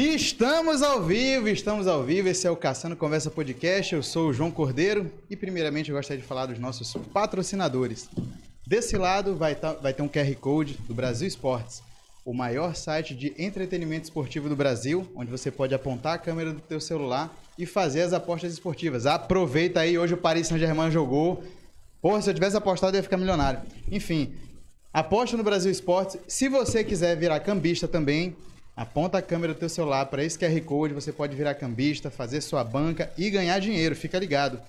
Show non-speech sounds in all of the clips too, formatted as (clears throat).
Estamos ao vivo, estamos ao vivo. Esse é o Caçando Conversa Podcast. Eu sou o João Cordeiro e, primeiramente, eu gostaria de falar dos nossos patrocinadores. Desse lado vai, tá, vai ter um QR Code do Brasil Esportes, o maior site de entretenimento esportivo do Brasil, onde você pode apontar a câmera do teu celular e fazer as apostas esportivas. Aproveita aí, hoje o Paris Saint-Germain jogou. Porra, se eu tivesse apostado, eu ia ficar milionário. Enfim, aposta no Brasil Esportes. Se você quiser virar cambista também, aponta a câmera do teu celular para esse QR Code, você pode virar cambista, fazer sua banca e ganhar dinheiro, fica ligado.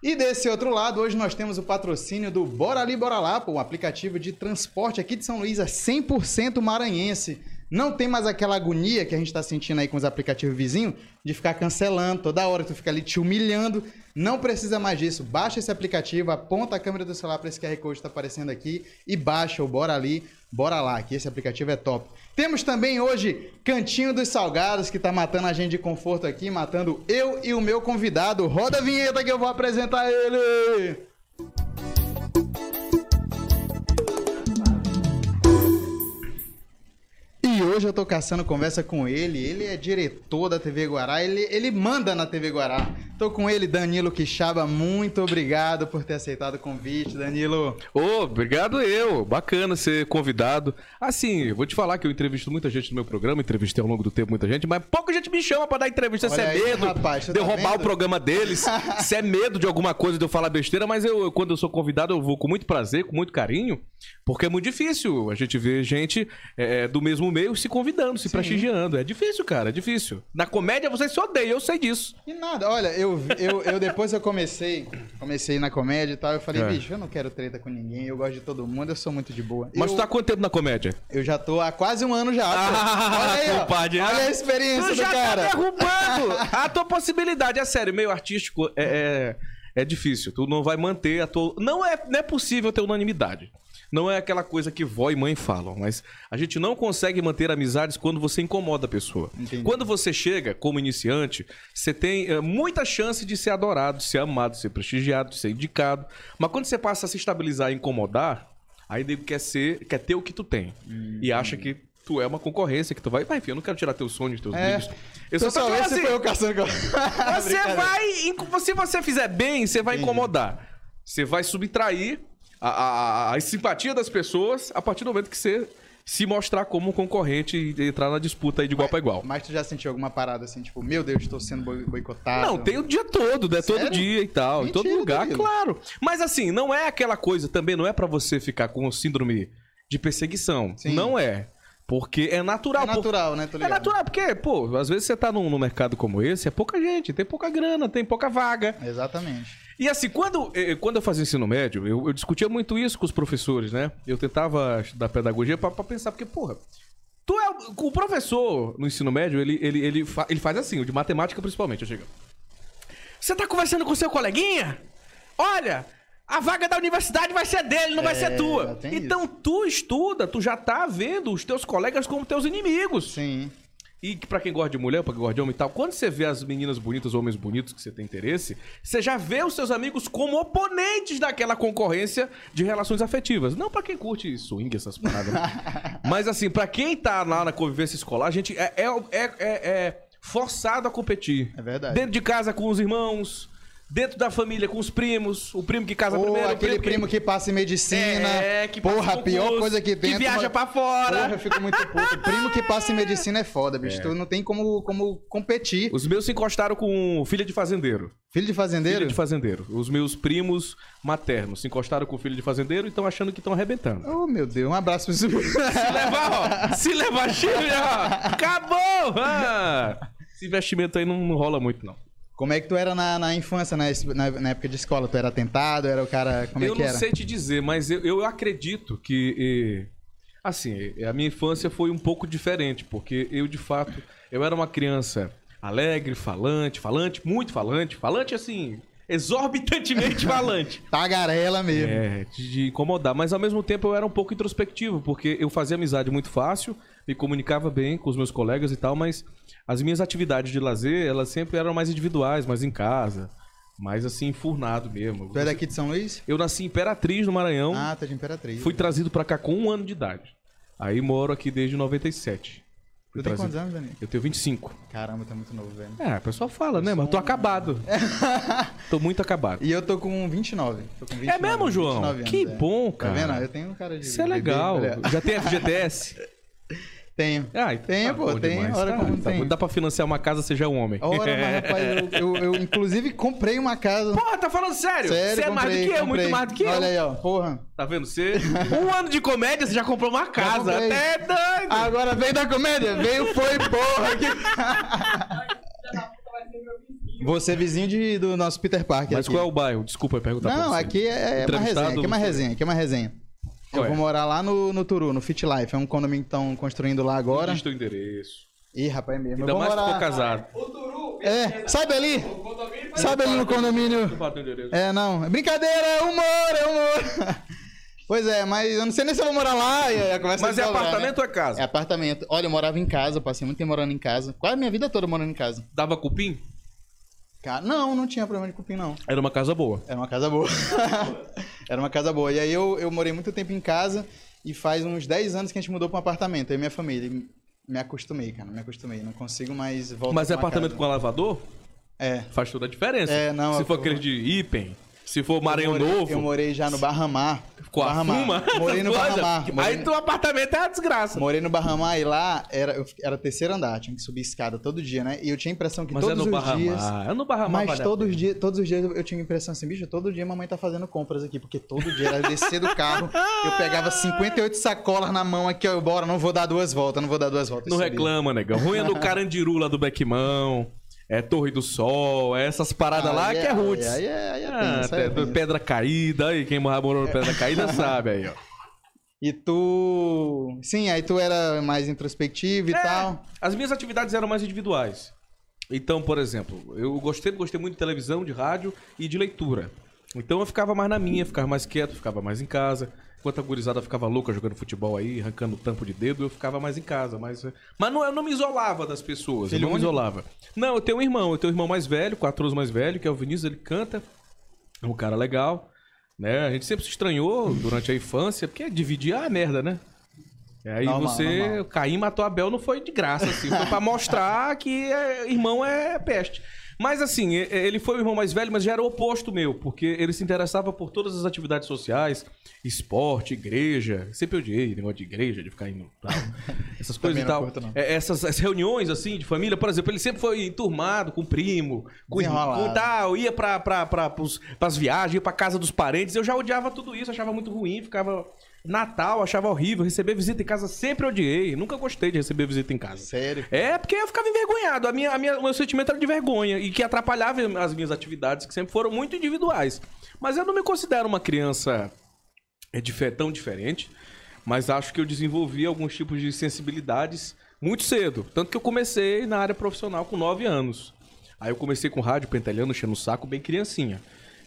E desse outro lado, hoje nós temos o patrocínio do Bora Ali Bora Lá, um aplicativo de transporte aqui de São Luís, é 100% maranhense. Não tem mais aquela agonia que a gente está sentindo aí com os aplicativos vizinhos de ficar cancelando toda hora, tu fica ali te humilhando. Não precisa mais disso. Baixa esse aplicativo, aponta a câmera do celular para esse QR Code que está aparecendo aqui e baixa o Bora Ali, Bora Lá, que esse aplicativo é top. Temos também hoje Cantinho dos Salgados, que está matando a gente de conforto aqui, matando eu e o meu convidado. Roda a vinheta que eu vou apresentar ele! E hoje eu tô caçando conversa com ele. Ele é diretor da TV Guará, ele, ele manda na TV Guará. Tô com ele, Danilo Quixaba. Muito obrigado por ter aceitado o convite, Danilo. Ô, obrigado eu. Bacana ser convidado. Assim, eu vou te falar que eu entrevisto muita gente no meu programa, entrevistei ao longo do tempo muita gente, mas pouca gente me chama pra dar entrevista. Se Olha é aí, medo rapaz, de tá roubar o programa deles, (laughs) se é medo de alguma coisa de eu falar besteira, mas eu, eu, quando eu sou convidado, eu vou com muito prazer, com muito carinho, porque é muito difícil a gente ver gente é, do mesmo meio se convidando, se prestigiando. É difícil, cara, é difícil. Na comédia você se odeia, eu sei disso. E nada, olha, eu, eu, eu depois eu comecei, comecei na comédia e tal, eu falei, É. bicho, eu não quero treta com ninguém, eu gosto de todo mundo, eu sou muito de boa. Mas eu, tu tá há quanto tempo na comédia? eu já tô há quase um ano já. Ah, olha aí, ó, compadre, olha a experiência Tu do já cara. tá derrubando (laughs) a tua possibilidade. É sério, meio artístico é, é, é difícil. Tu não vai manter a tua. Não é, não é possível ter unanimidade. Não é aquela coisa que vó e mãe falam, mas a gente não consegue manter amizades quando você incomoda a pessoa. Entendi. Quando você chega como iniciante, você tem eh, muita chance de ser adorado, de ser amado, de ser prestigiado, de ser indicado. Mas quando você passa a se estabilizar e incomodar, aí nego quer ser, quer ter o que tu tem. E acha que tu é uma concorrência, que tu vai. Vai, filho, eu não quero tirar teus sonhos, teus É. Eu só tô Pessoal, falando esse assim, foi o caçando (laughs) você vai. Se você fizer bem, você vai incomodar. Você vai subtrair a, a- a simpatia das pessoas a partir do momento que você se mostrar como um concorrente e entrar na disputa aí de igual para igual. Mas tu já sentiu alguma parada assim, tipo, meu Deus, estou sendo boi- boicotado? Não, tem o dia todo, né? Todo Sério? dia e tal, em todo Mentira, lugar, Danilo. claro. Mas assim, não é aquela coisa, também não é pra você ficar com síndrome de perseguição. Sim. Não é. Porque é natural. É por- natural, né? Tô É natural, porque, pô, às vezes você tá num, num mercado como esse, é pouca gente, tem pouca grana, tem pouca vaga. Exatamente. E assim, quando, eh, quando eu fazia ensino médio, eu, eu discutia muito isso com os professores, né? Eu tentava estudar pedagogia pra, pra pensar, porque, porra, tu é. o- O professor no ensino médio, ele, ele, ele, fa- ele faz assim, o de matemática principalmente, eu chego. Você tá conversando com seu coleguinha? Olha, a vaga da universidade vai ser dele, não vai ser tua. tem Então tu estuda, tu já tá vendo os teus colegas como teus inimigos. Sim. E pra quem gosta de mulher, pra quem gosta de homem e tal, quando você vê as meninas bonitas, homens bonitos que você tem interesse, você já vê os seus amigos como oponentes daquela concorrência de relações afetivas. Não pra quem curte swing, essas paradas. né? (laughs) Mas assim, pra quem tá lá na convivência escolar, a gente é, é, é, é- é forçado a competir. É verdade. Dentro de casa com os irmãos, dentro da família com os primos, o primo que casa Ou primeiro, o aquele primo que passa em medicina. É, que passa Porra, a pior concurso, coisa que tem. que é viaja tomar- pra fora. Porra, eu fico muito puto. (laughs) Primo que passa em medicina é foda, bicho. Tu não tem como, como competir. Os meus se encostaram com filha de fazendeiro. Filho de fazendeiro? Filho de fazendeiro. Os meus primos maternos se encostaram com o filho de fazendeiro e estão achando que estão arrebentando. Oh, meu Deus. Um abraço pra isso. Se levar, ó. Se levar chifre, ó. Acabou! Ah, (laughs) esse investimento aí não, não rola muito, não. Como é que tu era na, na infância, na, na, época de escola? Tu era tentado? Era o cara... Como eu é que não era? sei te dizer, mas eu, eu acredito que. assim, a minha infância foi um pouco diferente, porque eu, de fato, eu era uma criança alegre, falante, falante, muito falante, falante assim, exorbitantemente (laughs) falante. Tagarela mesmo. É, de incomodar. Mas ao mesmo tempo eu era um pouco introspectivo, porque eu fazia amizade muito fácil, me comunicava bem com os meus colegas e tal, mas as minhas atividades de lazer, elas sempre eram mais individuais, mais em casa, mais assim, enfurnado mesmo. Tu é daqui de São Luís? Eu nasci em Imperatriz, no Maranhão, Ah, tá de Imperatriz. fui trazido pra cá com um ano de idade. Aí moro aqui desde 97. Tu tem quantos anos, Danilo? Eu tenho 25. Caramba, tá muito novo, velho. É, o pessoal fala, né? Mas eu tô acabado. (laughs) tô muito acabado. E eu tô com 29. Tô com 29 É mesmo, João? 29 anos, que é. bom, Tá cara. vendo? Eu tenho um cara de. Isso é bebê, legal. olha. Já tem FGTS? (laughs) Tenho. Ah, Tem, tá pô, tem. demais. Olha Tá, como tá tem. Dá pra financiar uma casa, já é um homem. Ora, mas (laughs) rapaz, eu, eu, eu, inclusive comprei uma casa. Porra, tá falando sério? Sério, você é mais do comprei, que eu, comprei. muito mais do que eu. Olha aí, ó. Porra. Tá vendo? Você. Um ano de comédia, você já comprou uma casa. comprei. Até é doido. Agora veio da comédia? Veio, foi, porra. Que... Você é vizinho de, do nosso Peter Parker. Mas aqui. qual é o bairro? Desculpa perguntar pra Não, aqui é, é uma resenha. Aqui é uma resenha. Aqui é uma resenha. Eu Qual é? vou morar lá no, no Turu, no Fit Life. É um condomínio que estão construindo lá agora. Diz teu endereço. Ih, rapaz, é mesmo. Ainda eu vou mais se morar... for casado. É, sabe ali? Sabe ali no condomínio? É, não. É brincadeira, é humor, é humor. (laughs) Pois é, mas eu não sei nem se eu vou morar lá. E a conversa Mas é dobrar, apartamento né? ou é casa? É apartamento. Olha, eu morava em casa, passei muito tempo morando em casa. Quase a minha vida toda morando em casa. Dava cupim? Ca- Não, não tinha problema de cupim, não. Era uma casa boa. Era uma casa boa. (laughs) Era uma casa boa. E aí eu, eu morei muito tempo em casa e faz uns 10 anos que a gente mudou para um apartamento. Eu e minha família. E Me acostumei, cara. Me acostumei. Não consigo mais voltar Mas é apartamento casa. com lavador? É. Faz toda a diferença. É, não, Se eu- for aquele de Ipen, se for Maranhão eu morei, Novo, Eu morei já no Barramar. com a Barramar. fuma. Morei no (laughs) Barramar. Morei, Aí teu apartamento é uma desgraça. morei no Barramar e lá era, eu, era terceiro andar. Tinha que subir escada todo dia, né? E eu tinha a impressão que Mas é todos no os dias... Barramar. É no Barramar. Mas todos, os dias, todos os dias eu eu tinha a impressão assim, bicho, todo dia mamãe tá fazendo compras aqui, porque todo dia era descer do carro, (laughs) eu pegava 58 sacolas na mão aqui, ó, eu bora, não vou dar duas voltas, não vou dar duas voltas. Não Eu subia. reclama, negão. Ruim é no Carandiru lá do Bequimão. É Torre do Sol, é essas paradas lá Aí que é roots. Aí, aí, aí é Ah, aí é tenso. pedra caída, aí quem morou no pedra caída sabe aí, ó. E tu... Sim, aí tu era mais introspectivo e É, tal. As minhas atividades eram mais individuais. Então, por exemplo, eu gostei, gostei muito de televisão, de rádio e de leitura. Então eu ficava mais na minha, ficava mais quieto, ficava mais em casa. Enquanto a gurizada ficava louca jogando futebol aí, arrancando tampo de dedo, eu ficava mais em casa. Mas, mas não, eu não me isolava das pessoas, Filho eu não me isolava. Não, eu tenho um irmão, eu tenho um irmão mais velho, quatro anos mais velho, que é o Vinícius, ele canta. É um cara legal. Né? A gente sempre se estranhou durante a infância, porque dividir é a merda, né? E aí Normal, você, normal. Caim matou Abel não foi de graça, assim. Foi pra mostrar que é, irmão é peste. Mas assim, e- ele foi o irmão mais velho, mas já era o oposto meu, porque ele se interessava por todas as atividades sociais, esporte, igreja. Sempre odiei negócio de igreja, de ficar indo tal. (laughs) Essas coisas e tal. curto. É, essas, essas reuniões, assim, de família, por exemplo, ele sempre foi enturmado com primo, com Desenrolado. com tal, ia pra, pra, pra, pros, pras viagens, ia pra casa dos parentes. Eu já odiava tudo isso, achava muito ruim, ficava. Natal, achava horrível. Receber visita em casa sempre odiei. Nunca gostei de receber visita em casa. Sério. É, porque eu ficava envergonhado. A minha, a minha, o meu sentimento era de vergonha e que atrapalhava as minhas atividades, que sempre foram muito individuais. Mas eu não me considero uma criança é, tão diferente, mas acho que eu desenvolvi alguns tipos de sensibilidades muito cedo. Tanto que eu comecei na área profissional com 9 anos. Aí eu comecei com rádio, pentelhando, enchendo o saco, bem criancinha.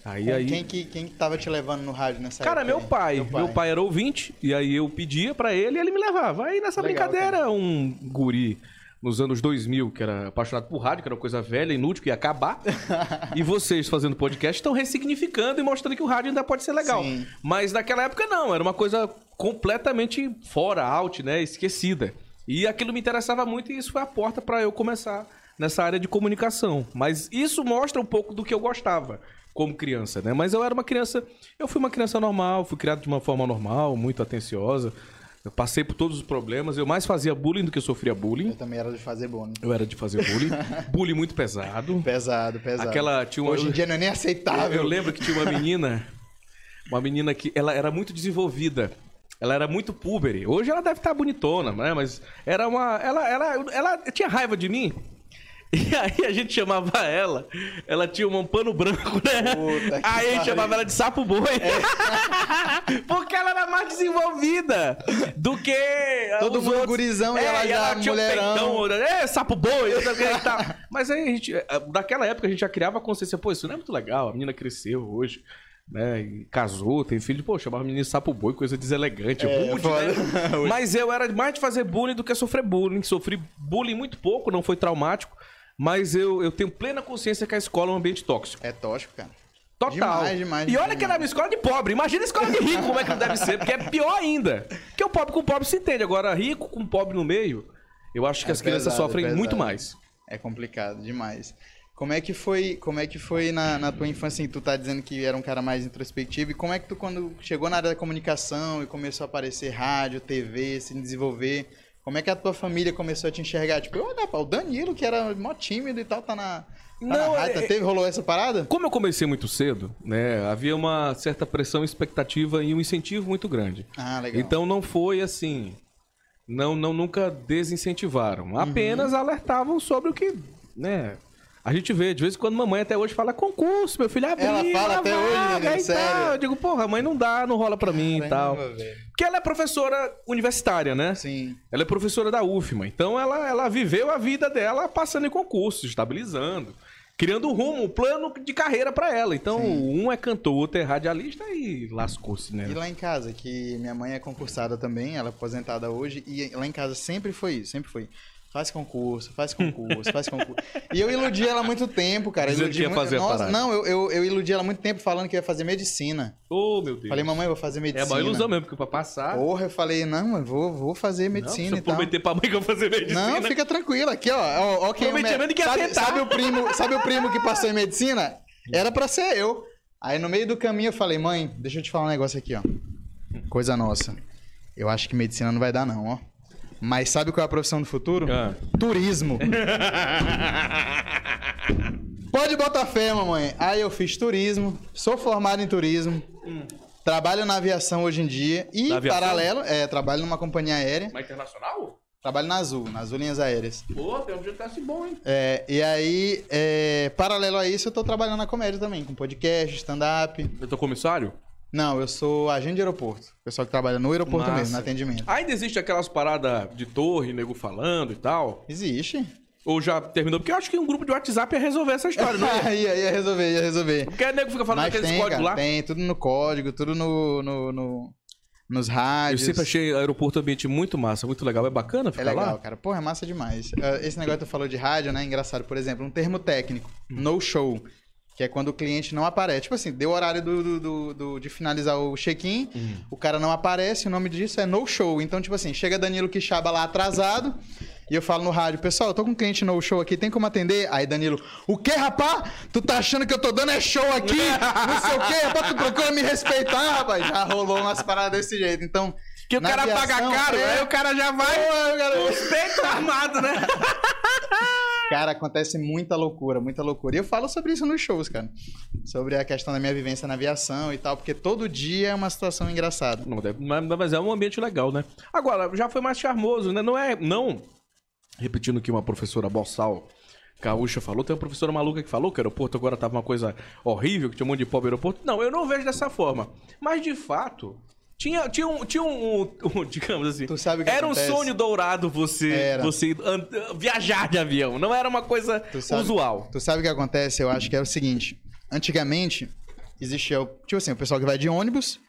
Aí, aí... Quem, que, quem que tava te levando no rádio nessa Cara, época meu aí? pai. Meu pai era ouvinte, e aí eu pedia pra ele e ele me levava. Aí nessa Legal, brincadeira, um guri nos anos 2000, que era apaixonado por rádio, que era uma coisa velha, inútil, que ia acabar. (laughs) e vocês fazendo podcast estão ressignificando e mostrando que o rádio ainda pode ser legal. Sim. Mas naquela época não, era uma coisa completamente fora, out, né? Esquecida. E aquilo me interessava muito e isso foi a porta pra eu começar nessa área de comunicação. Mas isso mostra um pouco do que eu gostava como criança, né? Mas eu era uma criança, eu fui uma criança normal, fui criado de uma forma normal, muito atenciosa. Eu passei por todos os problemas, eu mais fazia bullying do que sofria bullying. Eu também era de fazer bônus. Eu era de fazer bullying, (laughs) bullying muito pesado. Pesado, pesado. Aquela tinha uma, Hoje em dia não é nem aceitável. eu lembro que tinha uma menina, uma menina que ela era muito desenvolvida. Ela era muito púbere. Hoje ela deve estar bonitona, né? Mas era uma. Ela, ela, ela tinha raiva de mim. E aí a gente chamava ela. Ela tinha um pano branco, né? Puta aí a gente chamava ela de sapo boi. (laughs) Porque ela era mais desenvolvida do que. Todo mundo outros. gurizão e ela já tinha um mulherão. peitão, é, sapo boi, eu tal. (laughs) Mas aí a gente, eh, daquela época a gente já criava a consciência, pô, isso não é muito legal, a menina cresceu hoje, né, casou, tem filho, pô, chamava de sapo boi, coisa deselegante, É, rude, né? Mas eu era mais de fazer bullying do que sofrer bullying, sofri bullying muito pouco, não foi traumático, mas eu, eu tenho plena consciência que a escola é um ambiente tóxico. É tóxico, cara. Total. Demais, demais, e olha demais. que era uma escola de pobre. Imagina a escola de rico, como é que não deve ser, porque é pior ainda. Porque o pobre com o pobre se entende. Agora, rico com pobre no meio. eu acho que É as crianças pesado, é sofrem pesado. muito mais. É complicado demais. Como é que foi, como é que foi na, na tua infância? Assim, tu tá dizendo que era um cara mais introspectivo. E como é que tu, quando chegou na área da comunicação e começou a aparecer rádio, TV, se desenvolver, como é que a tua família começou a te enxergar? Tipo, olha, pá, o Danilo, que era mó tímido e tal, tá na, tá Não, na rádio. é- Teve, rolou essa parada? Como eu comecei muito cedo, né, havia uma certa pressão, expectativa e um incentivo muito grande. Ah, legal. Então não foi assim, não, não nunca desincentivaram, Uhum. apenas alertavam sobre o que, né? A gente vê, de vez em quando mamãe até hoje fala concurso, meu filho abriu, Ela fala até hoje, vaga Danilo, e sério? tal. Eu digo, porra, mãe não dá, não rola pra mim e tal. Caramba, velho. Porque ela é professora universitária, né? Sim. Ela é professora da UFMA, então ela, ela viveu a vida dela passando em concursos, estabilizando, criando um rumo, um plano de carreira pra ela. Então, um é cantor, outro é radialista e lascou-se, né? E lá em casa, que minha mãe é concursada também, ela é aposentada hoje, e lá em casa sempre foi isso, sempre foi. Faz concurso, faz concurso, faz concurso. E eu iludi ela há muito tempo, cara. Dizendo iludi que ia muito- fazer Nossa. Não, eu, eu, eu iludi ela há muito tempo falando que ia fazer medicina. Oh, meu Deus. Falei, mamãe, eu vou fazer é medicina. uma ilusão mesmo, porque pra passar. Porra, eu falei, não, mãe, vou, vou fazer não, medicina eu e tal. prometer pra mãe que eu vou fazer medicina. Não, fica tranquila. Aqui, ó. ó, ó quem é me- que ia sabe, tentar. sabe o primo, sabe o primo que passou em (laughs) medicina? Era pra ser eu. Aí no meio do caminho eu falei, mãe, deixa eu te falar um negócio aqui, ó. Coisa nossa. Eu acho que medicina não vai dar, não, ó. Mas sabe qual é a profissão do futuro? Ah. Turismo. (laughs) Pode botar fé, mamãe. Aí eu fiz turismo, sou formado em turismo, trabalho na aviação hoje em dia e, paralelo, é, trabalho numa companhia aérea, Mas internacional? trabalho na Azul, na Azul Linhas Aéreas. Pô, tem um GTS bom, hein? É, e aí, é, paralelo a isso, eu tô trabalhando na comédia também, com podcast, stand-up. Eu tô comissário? Não, eu sou agente de aeroporto. Pessoal que trabalha no aeroporto Massa. mesmo, no atendimento. Ainda existe aquelas paradas de torre, nego falando e tal? Existe. Ou já terminou? Porque eu acho que um grupo de WhatsApp ia resolver essa história, não é? (laughs) ia, ia resolver, ia resolver. Porque o nego fica falando Mas aqueles tem, códigos cara, lá. tem tudo no código, tudo no, no, no- nos Eu rádios. sempre achei aeroporto ambiente muito massa, muito legal. É bacana É ficar legal, lá? cara. Porra, é massa demais. Ah, Esse negócio que tu falou de rádio, né? Engraçado. Por exemplo, um termo técnico, Hum. no show. Que é quando o cliente não aparece. Tipo assim, deu o horário do, do- do- do- de finalizar o check-in, Hum. o cara não aparece, o nome disso é no show. Então, tipo assim, chega Danilo Quixaba lá atrasado, e eu falo no rádio, pessoal, eu tô com um cliente no show aqui, tem como atender? Aí Danilo, o quê, rapá? Tu tá achando que eu tô dando é show aqui? Não sei o quê, rapaz, tu procura me respeitar, rapaz. Já rolou umas paradas desse jeito. Então. Que o na cara aviação, paga caro, é- aí o cara já vai. Cara, Os peitos armados, né? (laughs) Cara, acontece muita loucura, muita loucura. E eu falo sobre isso nos shows, cara. Sobre a questão da minha vivência na aviação e tal, porque todo dia é uma situação engraçada. Não, deve- mas mas é um ambiente legal, né? Agora, já foi mais charmoso, né? Não é. Não. Repetindo o que uma professora boçal Gaúcha falou, tem uma professora maluca que falou que o aeroporto agora tava uma coisa horrível, que tinha um monte de pobre aeroporto. Não, eu não vejo dessa forma. Mas de fato. Tinha, tinha, um, tinha um, um- (laughs) digamos assim. Tu sabe o que era acontece? um sonho dourado você, Era. você and- viajar de avião. Não era uma coisa Tu sabe- usual. Tu sabe o que acontece? Eu acho que é o seguinte. Antigamente, existia, o- tipo assim, o pessoal que vai de ônibus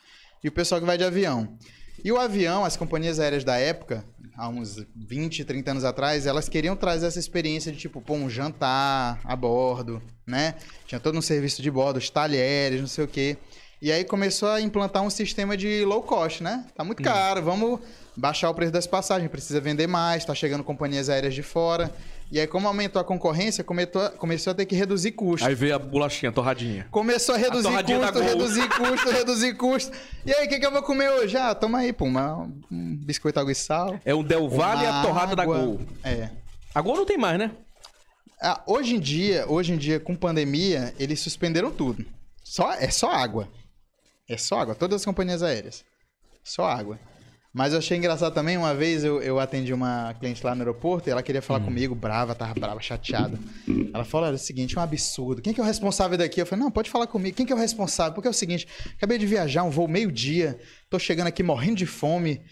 e o pessoal que vai de avião. E o avião, as companhias aéreas da época, há uns 20, 30 anos atrás, elas queriam trazer essa experiência de, tipo, pô, um jantar a bordo, né? Tinha todo um serviço de bordo, os talheres, não sei o quê. E aí começou a implantar um sistema de low cost, né? Tá muito caro, vamos baixar o preço das passagens, precisa vender mais, tá chegando companhias aéreas de fora. E aí, como aumentou a concorrência, começou, começou a ter que reduzir custos. Aí veio a bolachinha, a torradinha. Começou a reduzir da custo, reduzir (laughs) custo, reduzir custo. E aí, o que, que eu vou comer hoje? Ah, toma aí, pô, uma- um biscoito água e sal. É o Del Valle e a torrada da água. Gol. É. A Gol não tem mais, né? Ah, hoje em dia, hoje em dia, com pandemia, eles suspenderam tudo. Só, é só água. É só água. Todas as companhias aéreas. Só água. Mas eu achei engraçado também, uma vez eu, eu atendi uma cliente lá no aeroporto e ela queria falar comigo, brava, tava brava, chateada. Ela falou, olha, é o seguinte, é um absurdo. Quem que é o responsável daqui? Eu falei, não, pode falar comigo. Quem que é o responsável? Porque é o seguinte, acabei de viajar, um voo meio-dia, tô chegando aqui morrendo de fome.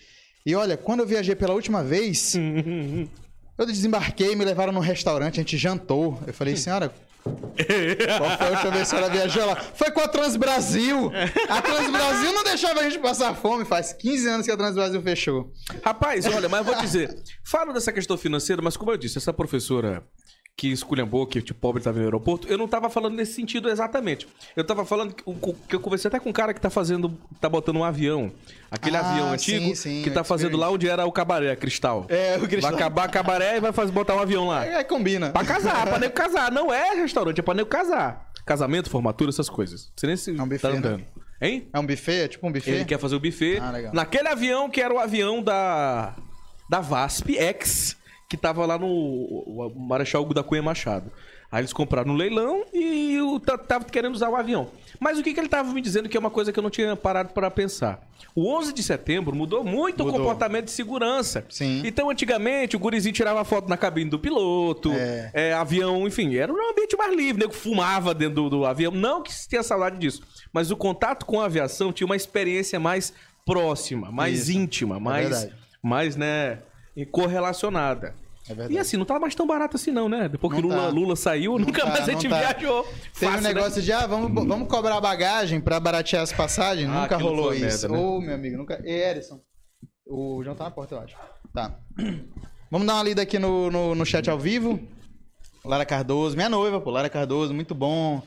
E olha, quando eu viajei pela última vez, (laughs) eu desembarquei, me levaram num restaurante, a gente jantou. Eu falei, senhora, qual foi a última vez que a senhora viajou? Ela, foi com a Transbrasil. A Transbrasil não deixava a gente passar fome. Faz 15 anos que a Transbrasil fechou. Rapaz, olha, mas eu vou dizer, falo dessa questão financeira, mas como eu disse, essa professora que esculhambou, que tipo, pobre estava no aeroporto, eu não tava falando nesse sentido exatamente. Eu tava falando que, que eu conversei até com um cara que tá fazendo, tá botando um avião. Aquele Ah, avião antigo sim, sim, que tá fazendo lá onde era o cabaré, Cristal. É, o Cristal. Vai acabar a cabaré e vai fazer, botar um avião lá. É, combina. Pra casar, pra nego casar. Não é restaurante, é pra nego casar. Casamento, formatura, essas coisas. Você nem se É um buffet, tá né? andando. Hein? É um buffet? É tipo um buffet? Ele quer fazer o buffet. Ah, legal. Naquele avião que era o avião da, da VASP X, que tava lá no o Marechal da Cunha Machado. Aí eles compraram no leilão e o ta- tava querendo usar o avião. Mas o que, que ele tava me dizendo que é uma coisa que eu não tinha parado para pensar. O 11 de setembro mudou muito o Mudou. comportamento de segurança. Sim. Então, antigamente, o gurizinho tirava foto na cabine do piloto, É. é, avião, enfim, era um ambiente mais livre, nego fumava dentro do, do avião. Não que se tenha saudade disso, mas o contato com a aviação tinha uma experiência mais próxima, mais Isso. íntima, É mais, verdade. mais, né, correlacionada. É. E assim, não tá mais tão barato assim não, né? Depois que Não Lula, tá. Lula saiu, nunca tá, mais a não gente tá. viajou. Teve um Fácil, né? negócio de, ah, vamos, (laughs) vamos cobrar bagagem pra baratear as passagens. Ah, nunca rolou isso. né? Ô, meu amigo, nunca. Ei, Erison. O João tá na porta, eu acho. Tá. (clears throat) Vamos dar uma lida aqui no, no, no chat ao vivo. Lara Cardoso, minha noiva, pô. Lara Cardoso, muito bom.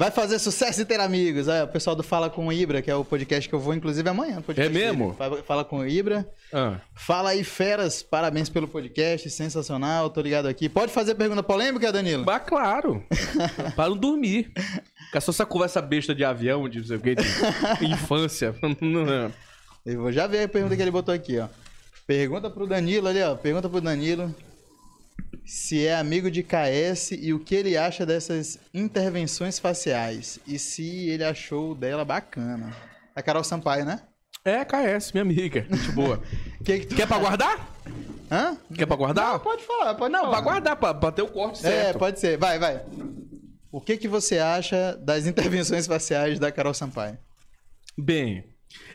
Vai fazer sucesso e ter amigos. É, o pessoal do Fala com o Ibra, que é o podcast que eu vou, inclusive, amanhã. É mesmo? dele. Fala- com o Ibra. Ah. Fala aí, feras. Parabéns pelo podcast. Sensacional. Tô ligado aqui. Pode fazer pergunta polêmica, Danilo? Bah, claro. (laughs) para não dormir. Ficar só essa conversa besta de avião, de não sei o quê, de (laughs) infância. (laughs) Não. Eu vou já ver a pergunta que ele botou aqui, ó. Pergunta pro Danilo ali, ó. Pergunta pro Danilo se é amigo de KS e o que ele acha dessas intervenções faciais. E se ele achou dela bacana. A Carol Sampaio, né? É, KS, minha amiga. Gente boa. (laughs) Que que tu... Quer pra guardar? Hã? Quer pra guardar? Não, pode falar, pode Não, falar. pra guardar, pra, pra ter o corte É, certo. pode ser. Vai, vai. O que que você acha das intervenções faciais da Carol Sampaio? Bem,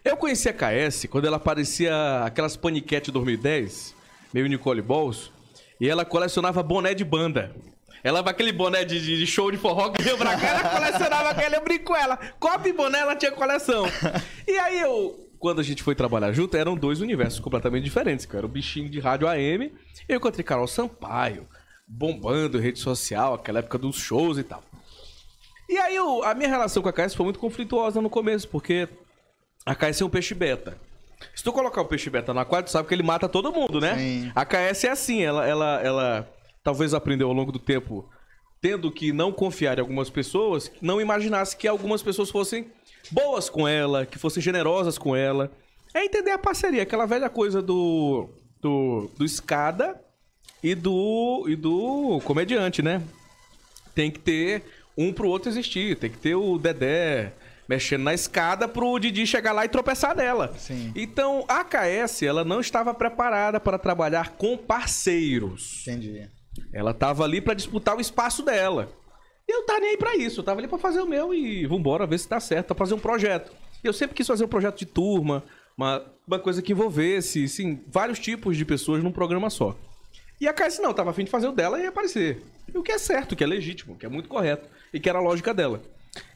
eu conheci a KS quando ela aparecia aquelas paniquete 2010, meio Nicole Balls, e ela colecionava boné de banda. Ela vai aquele boné de, de- show de forró que veio pra cá, ela (laughs) colecionava aquele, eu brinco com ela. Copa e boné, ela tinha coleção. E aí eu, quando a gente foi trabalhar junto, eram dois universos completamente diferentes. que Eu era o bichinho de rádio AM, e eu encontrei Carol Sampaio, bombando em rede social, aquela época dos shows e tal. E aí eu- a minha relação com a KS foi muito conflituosa no começo, porque a KS é um peixe beta. Se tu colocar o peixe beta no aquário, tu sabe que ele mata todo mundo, né? Sim. A KS é assim, ela, ela, ela talvez aprendeu ao longo do tempo, tendo que não confiar em algumas pessoas, não imaginasse que algumas pessoas fossem boas com ela, que fossem generosas com ela. É entender a parceria, aquela velha coisa do, do, do escada e do, e do comediante, né? tem que ter um pro outro existir. Tem que ter o Dedé mexendo na escada pro Didi chegar lá e tropeçar nela. Sim. Então, a KS, ela não estava preparada para trabalhar com parceiros. Entendi. Ela tava ali para disputar o espaço dela. E eu tava nem aí pra isso. Eu tava ali pra fazer o meu e vambora, ver se dá certo, pra fazer um projeto. E eu sempre quis fazer um projeto de turma, uma, uma coisa que envolvesse, sim, vários tipos de pessoas num programa só. E a KS não, tava afim de fazer o dela e aparecer. E o que é certo, o que é legítimo, o que é muito correto e que era a lógica dela.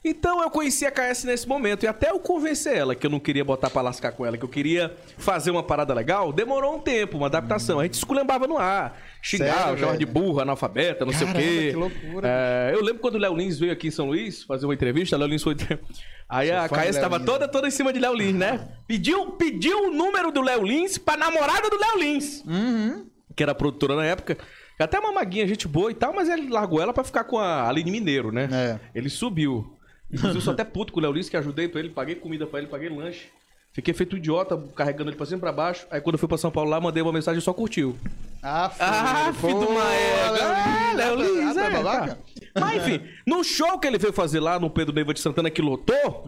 Então eu conheci a KS nesse momento e até eu convencer ela que eu não queria botar pra lascar com ela, que eu queria fazer uma parada legal, demorou um tempo, uma adaptação. A gente esculhambava no ar, xingava, chamava de burra, analfabeta, não sei o Caramba, quê. que loucura, É, eu lembro quando o Léo Lins veio aqui em São Luís fazer uma entrevista, Léo Lins foi. (laughs) Aí a fã do KS Léo tava Lins, toda, toda em cima de Léo Lins, né? Pediu, pediu o número do Léo Lins pra namorada do Léo Lins Uhum. que era produtora na época. Até uma maguinha, gente boa e tal, mas ele largou ela pra ficar com a Aline Mineiro, né? É. Ele subiu. Inclusive, eu sou (laughs) até puto com o Léo Lins, que ajudei pra ele, paguei comida pra ele, paguei lanche. Fiquei feito idiota, carregando ele pra cima e pra baixo. Aí quando eu fui pra São Paulo lá, mandei uma mensagem e só curtiu. Ah, Ah, filho do Maega. Ah, Léo Lins, ah, é, tá babaca? tá. Mas enfim, no show que ele veio fazer lá no Pedro Neiva de Santana, que lotou,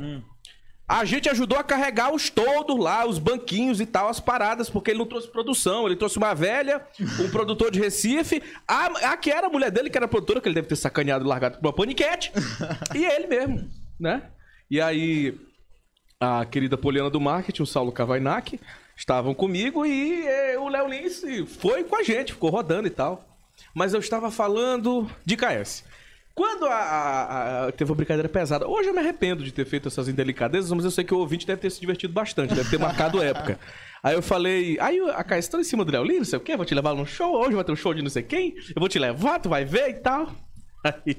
a gente ajudou a carregar os todos lá, os banquinhos e tal, as paradas, porque ele não trouxe produção. Ele trouxe uma velha, um produtor de Recife, a, a que era a mulher dele, que era produtora, que ele deve ter sacaneado e largado pra uma paniquete, (laughs) e ele mesmo, né? E aí, a querida Poliana do Marketing, o Saulo Cavainac, estavam comigo e eh, o Léo Lins foi com a gente, ficou rodando e tal. Mas eu estava falando de KS. Quando a, a- a- teve uma brincadeira pesada, hoje eu me arrependo de ter feito essas indelicadezas, mas eu sei que o ouvinte deve ter se divertido bastante, deve ter marcado época. (laughs) Aí eu falei, aí a Caia, tá em cima do Léo Lins, não sei o quê, vou te levar num show, hoje vai ter um show de não sei quem, eu vou te levar, tu vai ver e tal. (laughs) Aí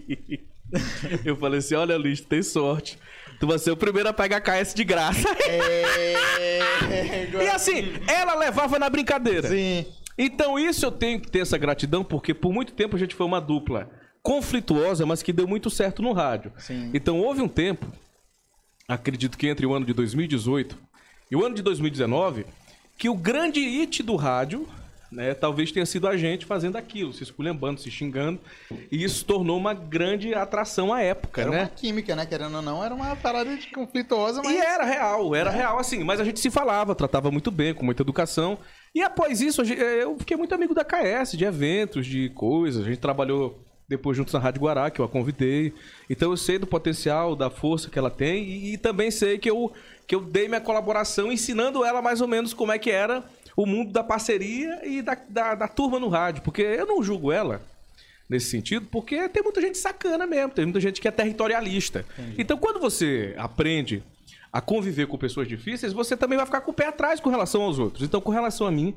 eu falei assim, olha Luiz, tem sorte. Tu vai ser o primeiro a pegar KS de graça. É... (laughs) E assim, ela levava na brincadeira. Sim. Então isso eu tenho que ter essa gratidão, porque por muito tempo a gente foi uma dupla conflituosa, mas que deu muito certo no rádio. Sim. Então houve um tempo, acredito que entre o ano de 2018 e o ano de 2019, que o grande hit do rádio, né, talvez tenha sido a gente fazendo aquilo, se esculhambando, se xingando, e isso tornou uma grande atração à época, Era né? uma química, né? Querendo ou não, era uma parada de conflituosa, mas. E era real, era real assim, mas a gente se falava, tratava muito bem, com muita educação. E após isso, eh, eu fiquei muito amigo da KS, de eventos, de coisas. A gente trabalhou depois juntos na Rádio Guará, que eu a convidei. Então eu sei do potencial, da força que ela tem e, e também sei que eu, que eu dei minha colaboração ensinando ela mais ou menos como é que era o mundo da parceria e da, da, da turma no rádio. Porque eu não julgo ela nesse sentido, porque tem muita gente sacana mesmo, tem muita gente que é territorialista. Então, quando você aprende a conviver com pessoas difíceis, você também vai ficar com o pé atrás com relação aos outros. Então, com relação a mim,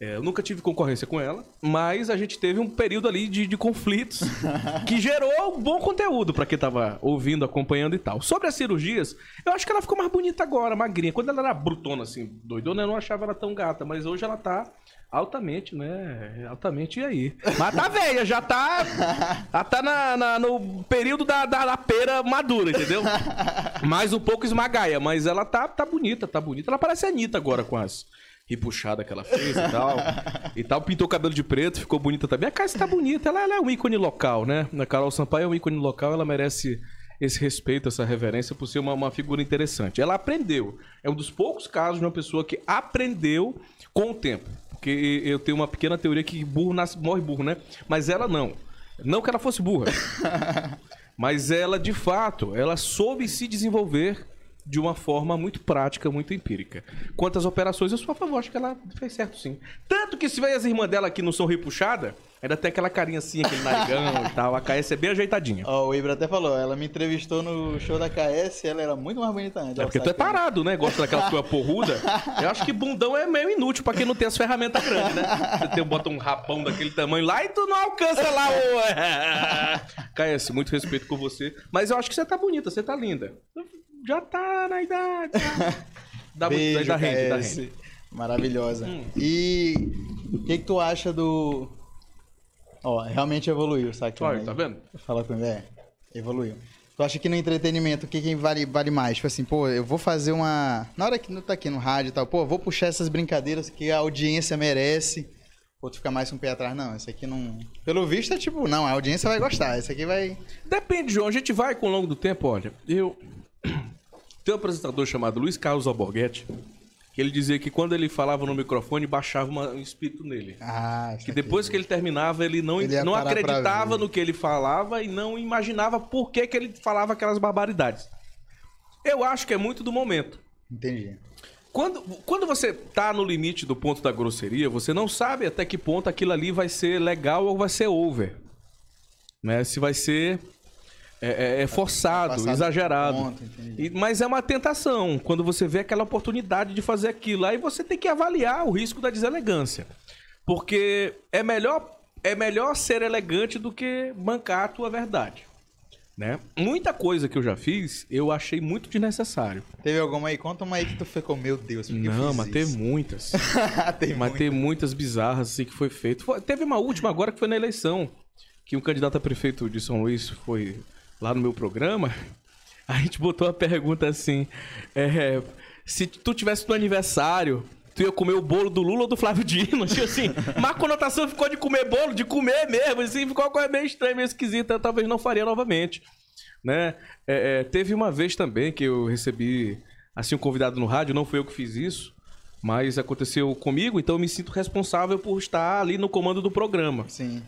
é, eu nunca tive concorrência com ela, mas a gente teve um período ali de, de conflitos (laughs) que gerou bom conteúdo pra quem tava ouvindo, acompanhando e tal. Sobre as cirurgias, eu acho que ela ficou mais bonita agora, magrinha. Quando ela era brutona, assim, doidona, eu não achava ela tão gata, mas hoje ela tá altamente, né? Altamente e aí. Mas tá velha, já tá. Já tá na, na- no período da, da, da pera madura, entendeu? (laughs) Mais um pouco esmagaia, mas ela tá, tá bonita, tá bonita. Ela parece a Anitta agora com as ripuxadas que ela fez e tal. e tal, pintou o cabelo de preto, ficou bonita também. A Cassia tá bonita, ela, ela é um ícone local, né? A Carol Sampaio é um ícone local, ela merece esse respeito, essa reverência por ser uma, uma figura interessante. Ela aprendeu. É um dos poucos casos de uma pessoa que aprendeu com o tempo. Porque eu tenho uma pequena teoria que burro nasce, morre burro, né? Mas ela não. Não que ela fosse burra. (laughs) Mas ela, de fato, ela soube se desenvolver de uma forma muito prática, muito empírica. Quanto às operações, eu sou a favor, acho que ela fez certo sim. Tanto que se vê as irmãs dela que não são repuxadas, ainda tem aquela carinha assim, aquele narigão e tal. A KS é bem ajeitadinha. Ó, o Ibra até falou, ela me entrevistou no show da KS ela era muito mais bonita antes. É porque tu é tarado, né? Gosta daquela coisa porruda. (laughs) Eu acho que bundão é meio inútil pra quem não tem as ferramentas grandes, né? Você tem, bota um rapão daquele tamanho lá e tu não alcança lá o. (laughs) KS, muito respeito com você. Mas eu acho que você tá bonita, você tá linda. Já tá na idade. tá? Dá muito, Beijo, dá rende, dá KS. rende. Maravilhosa. Hum. E o que que tu acha do... Ó, realmente evoluiu, sabe? Olha, tá vendo? Fala com ele, é, evoluiu. Tu acha que no entretenimento, o que, que vale, vale mais? Tipo assim, pô, eu vou fazer uma... Na hora que não tá aqui no rádio e tal, pô, vou puxar essas brincadeiras que a audiência merece. Ou tu fica mais com o pé atrás? Não, esse aqui não... Pelo visto é tipo, não, a audiência vai gostar. Esse aqui vai... Depende, João. A gente vai com o longo do tempo, olha. Eu. Tem um apresentador chamado Luiz Carlos Alborguete, que ele dizia que quando ele falava no microfone, baixava uma- um espírito nele. Ah, Que aqui. depois que ele terminava, ele não, Ele não acreditava no que ele falava e não imaginava por que, que ele falava aquelas barbaridades. Eu acho que é muito do momento. Entendi. Quando, quando você tá no limite do ponto da grosseria, você não sabe até que ponto aquilo ali vai ser legal ou vai ser over. Né? Se vai ser é, é, é forçado, Passado exagerado. do ponto. E- mas é uma tentação quando você vê aquela oportunidade de fazer aquilo. Aí você tem que avaliar o risco da deselegância. Porque é melhor, é melhor ser elegante do que bancar a tua verdade. Né? Muita coisa que eu já fiz, eu achei muito desnecessário. Teve alguma aí? Conta uma aí que tu ficou, meu Deus, Não, (laughs) mas teve muitas. tem Mas muito. tem muitas bizarras assim que foi feito. Foi- teve uma última agora que foi na eleição, que um candidato a prefeito de São Luís foi lá no meu programa. A gente botou a pergunta assim: é, se tu tivesse no aniversário, tu ia comer o bolo do Lula ou do Flávio Dino? (laughs) Tipo assim, mas a conotação ficou de comer bolo, de comer mesmo, assim, ficou uma coisa meio estranha, meio esquisita. Eu talvez não faria novamente. Né? É, é, teve uma vez também que eu recebi assim um convidado no rádio, não foi eu que fiz isso, mas aconteceu comigo, então eu me sinto responsável por estar ali no comando do programa. Sim.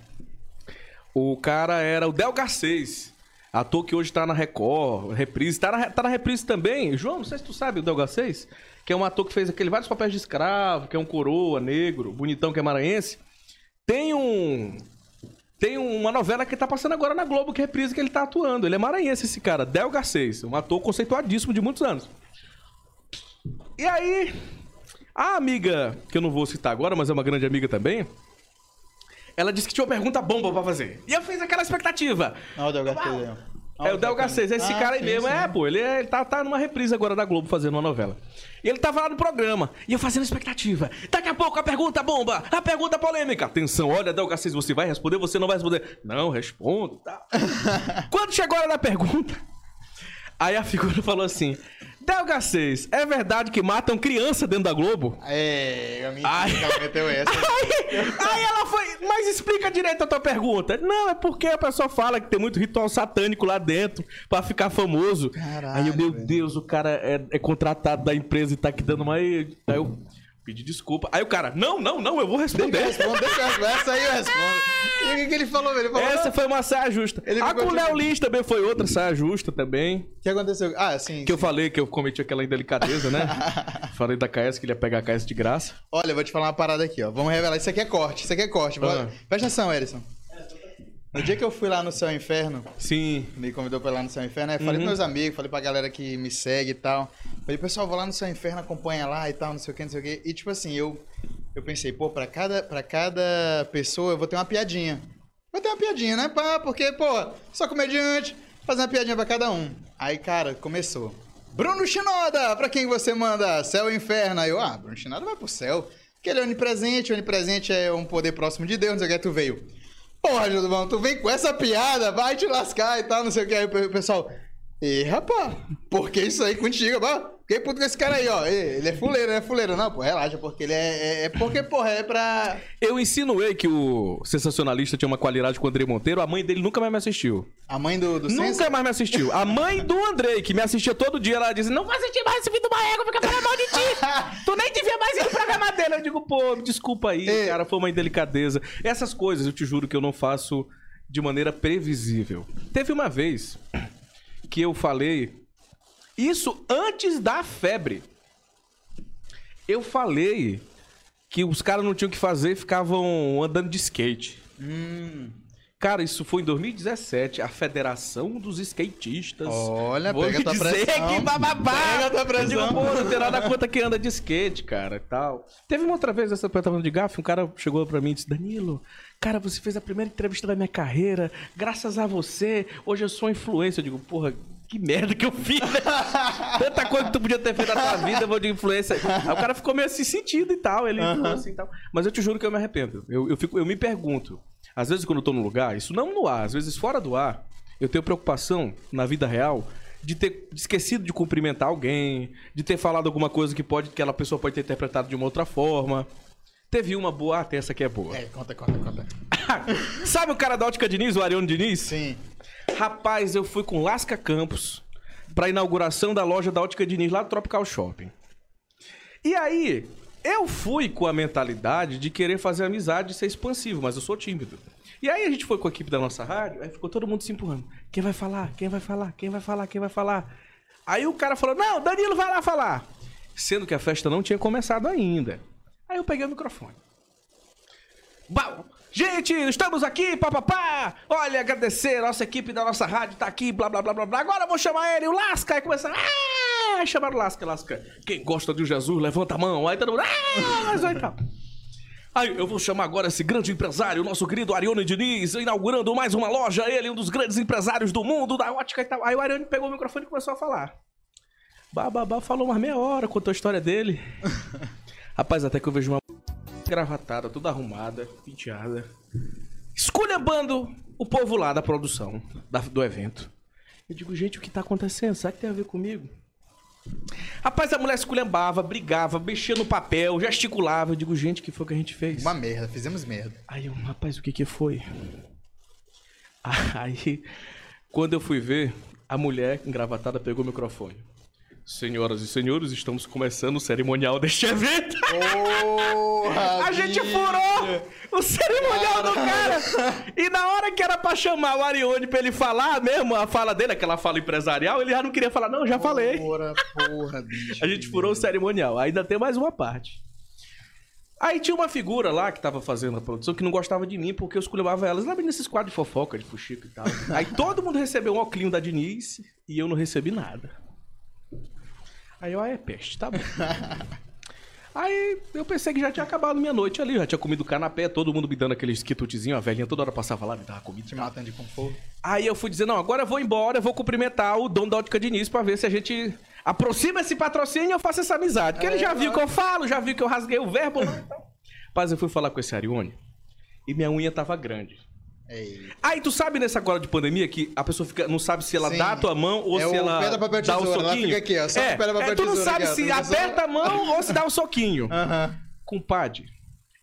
O cara era o Del Garcês, ator que hoje tá na Record, reprise. Tá na, tá na reprise também. João, não sei se tu sabe o Del Garcês, que é um ator que fez aquele vários papéis de escravo, que é um coroa negro, bonitão que é maranhense. Tem um Tem uma novela que tá passando agora na Globo, que é reprise que ele tá atuando. Ele é maranhense, esse cara, Del Garcês, um ator conceituadíssimo de muitos anos. E aí, a amiga, que eu não vou citar agora, mas é uma grande amiga também, ela disse que tinha uma pergunta bomba pra fazer. E eu fiz aquela expectativa. Olha o Del Garcês aí, ó. É o Del Garcês, esse Ah, cara aí sim, mesmo. sim. É, pô, ele, é- ele tá, tá numa reprise agora da Globo fazendo uma novela. E ele tava lá no programa, e eu fazendo expectativa. Daqui a pouco a pergunta bomba, a pergunta polêmica. Atenção, olha, Del Garcês, você vai responder, você não vai responder. Não, respondo. Tá. (laughs) Quando chegou a hora da pergunta, aí a figura falou assim: Del Garcês, é verdade que matam criança dentro da Globo? É, a minha Ai. ela meteu (laughs) essa. Aí, aí ela foi, mas explica direito a tua pergunta. Não, é porque a pessoa fala que tem muito ritual satânico lá dentro pra ficar famoso. Caralho, aí eu, meu velho. Deus, o cara é, é contratado da empresa e tá aqui dando uma. Aí eu pedi desculpa. Aí o cara, não, não, não, eu vou eu responder. deixa eu responder. Essa aí eu respondo. (laughs) E o que, ele falou? Ele falou, Essa não, foi uma saia justa. Ele a com o tipo- Léo Lins também foi outra saia justa também. O que aconteceu? Ah, sim. Que eu falei que eu cometi aquela indelicadeza, né? (laughs) falei da KS que ele ia pegar a KS de graça. Olha, eu vou te falar uma parada aqui, ó. Vamos revelar. Isso aqui é corte, isso aqui é corte. Ah. Presta atenção, Erison. No dia que eu fui lá no Céu Inferno, Sim. me convidou pra ir lá no Céu Inferno, aí eu falei Uhum. pros meus amigos, falei pra galera que me segue e tal. Falei, pessoal, vou lá no Céu Inferno, acompanha lá e tal, não sei o que, não sei o que. E tipo assim, eu, eu pensei, pô, pra cada, pra cada pessoa eu vou ter uma piadinha. Vou ter uma piadinha, né? Pá, porque, pô, sou comediante, fazer uma piadinha pra cada um. Aí, cara, começou. Bruno Shinoda, pra quem você manda? Céu e Inferno. Aí eu, ah, Bruno Shinoda vai pro céu. Porque ele é onipresente, onipresente é um poder próximo de Deus, não sei o que, tu veio. Porra, Judubão, tu vem com essa piada, vai te lascar e tal, não sei o que. Aí o pessoal, e rapaz, por que isso aí contigo, pá? Fiquei puto com esse cara aí, ó. Ele é fuleiro, é fuleiro. Não, pô, relaxa, porque ele é. É, é porque, porra, é pra. Eu insinuei que o sensacionalista tinha uma qualidade com o André Monteiro, a mãe dele nunca mais me assistiu. A mãe do, do Nunca Sensa? mais me assistiu. A mãe do Andrei, que me assistia todo dia, ela dizia: Não vai assistir mais esse vídeo do Marrego, fica falando mal de ti. tu nem devia mais ir no programa dele. Eu digo, pô, desculpa aí, É. cara, foi uma indelicadeza. Essas coisas eu te juro que eu não faço de maneira previsível. Teve uma vez que eu falei, isso antes da febre. Eu falei que os caras não tinham o que fazer, ficavam andando de skate. Hum. Cara, isso foi em 2017, a Federação dos Skatistas. Olha, Vou pega tua dizer pressão. que bababá. Pega tua pressão. Digo, pô, não tem nada contra quem anda de skate, cara, e tal. Teve uma outra vez, essa eu tava falando de gafe, um cara chegou pra mim e disse, Danilo, cara, você fez a primeira entrevista da minha carreira, graças a você, hoje eu sou influência. Eu digo, porra, que merda que eu fiz, né? Tanta coisa que tu podia ter feito na tua vida, eu vou de influência. Aí o cara ficou meio assim sentido e tal, ele falou assim e tal. Mas eu te juro que eu me arrependo. Eu, eu, fico, eu me pergunto, às vezes quando eu tô no lugar, isso não no ar, às vezes fora do ar, eu tenho preocupação na vida real de ter esquecido de cumprimentar alguém, de ter falado alguma coisa que pode que aquela pessoa pode ter interpretado de uma outra forma. Teve uma boa, ah, tem essa aqui é boa. É, conta, conta, conta. (laughs) Sabe o cara da Ótica Diniz, o Ariano Diniz? Sim. Rapaz, eu fui com Lasca Campos pra inauguração da loja da Ótica Diniz lá do Tropical Shopping. E aí, eu fui com a mentalidade de querer fazer amizade e ser expansivo, mas eu sou tímido. E aí a gente foi com a equipe da nossa rádio, aí ficou todo mundo se empurrando. Quem vai falar? Quem vai falar? Quem vai falar? Quem vai falar? Aí o cara falou: Não, Danilo vai lá falar. Sendo que a festa não tinha começado ainda. Aí eu peguei o microfone. Bom, gente, estamos aqui, papapá. Olha, agradecer a nossa equipe da nossa rádio, tá aqui, blá, blá, blá, blá, blá. Agora eu vou chamar ele, o Lasca. Aí começaram, ah, chamaram o Lasca, Lasca. Quem gosta de Jesus, levanta a mão. Aí todo mundo, ah, mas aí tá. Aí eu vou chamar agora esse grande empresário, nosso querido Arione Diniz, inaugurando mais uma loja, ele, um dos grandes empresários do mundo, da ótica e tal. Aí o Arione pegou o microfone e começou a falar. Bababá falou umas meia hora, contou a história dele. (laughs) Rapaz, até que eu vejo uma gravatada, toda arrumada, penteada, esculhambando o povo lá da produção, da- do evento. Eu digo, gente, o que tá acontecendo? Será que tem a ver comigo? Rapaz, a mulher esculhambava, brigava, mexia no papel, gesticulava. Eu digo, gente, o que foi que a gente fez? Uma merda, fizemos merda. Aí eu, rapaz, o que que foi? (laughs) Aí, quando eu fui ver, a mulher engravatada pegou o microfone. Senhoras e senhores, estamos começando o cerimonial deste (laughs) evento. Porra, A gente furou o cerimonial do cara. E na hora que era pra chamar o Arione pra ele falar mesmo, a fala dele, aquela fala empresarial, ele já não queria falar, não, já falei. Porra, porra, bicho. A gente furou o cerimonial. Ainda tem mais uma parte. Aí tinha uma figura lá que tava fazendo a produção que não gostava de mim porque eu esculhambava elas lá nesses quadros de fofoca, de fuxico e tal. Aí todo mundo recebeu um óculos da Diniz e eu não recebi nada. Aí eu, ah, é peste, tá bom. (laughs) Aí eu pensei que já tinha acabado minha noite ali, já tinha comido canapé, todo mundo me dando aquele esquitutezinho, a velhinha toda hora passava lá, me dava comida. Te matando de conforto. Aí eu fui dizer, não, agora eu vou embora, eu vou cumprimentar o dono da ótica Diniz pra ver se a gente aproxima esse patrocínio e eu faço essa amizade. Porque ele já viu que eu falo, já viu que eu rasguei o verbo lá então. Mas eu fui falar com esse Arione e minha unha tava grande. Ei. Aí tu sabe nessa agora de pandemia que a pessoa fica, não sabe se ela Sim. dá a tua mão ou É se ela pedra, papel, dá o ela soquinho. fica aqui, ó, só é, pedra, papel, é, tu não tesoura sabe aqui, se aperta a mão ou se dá o soquinho. Aham. Compadre,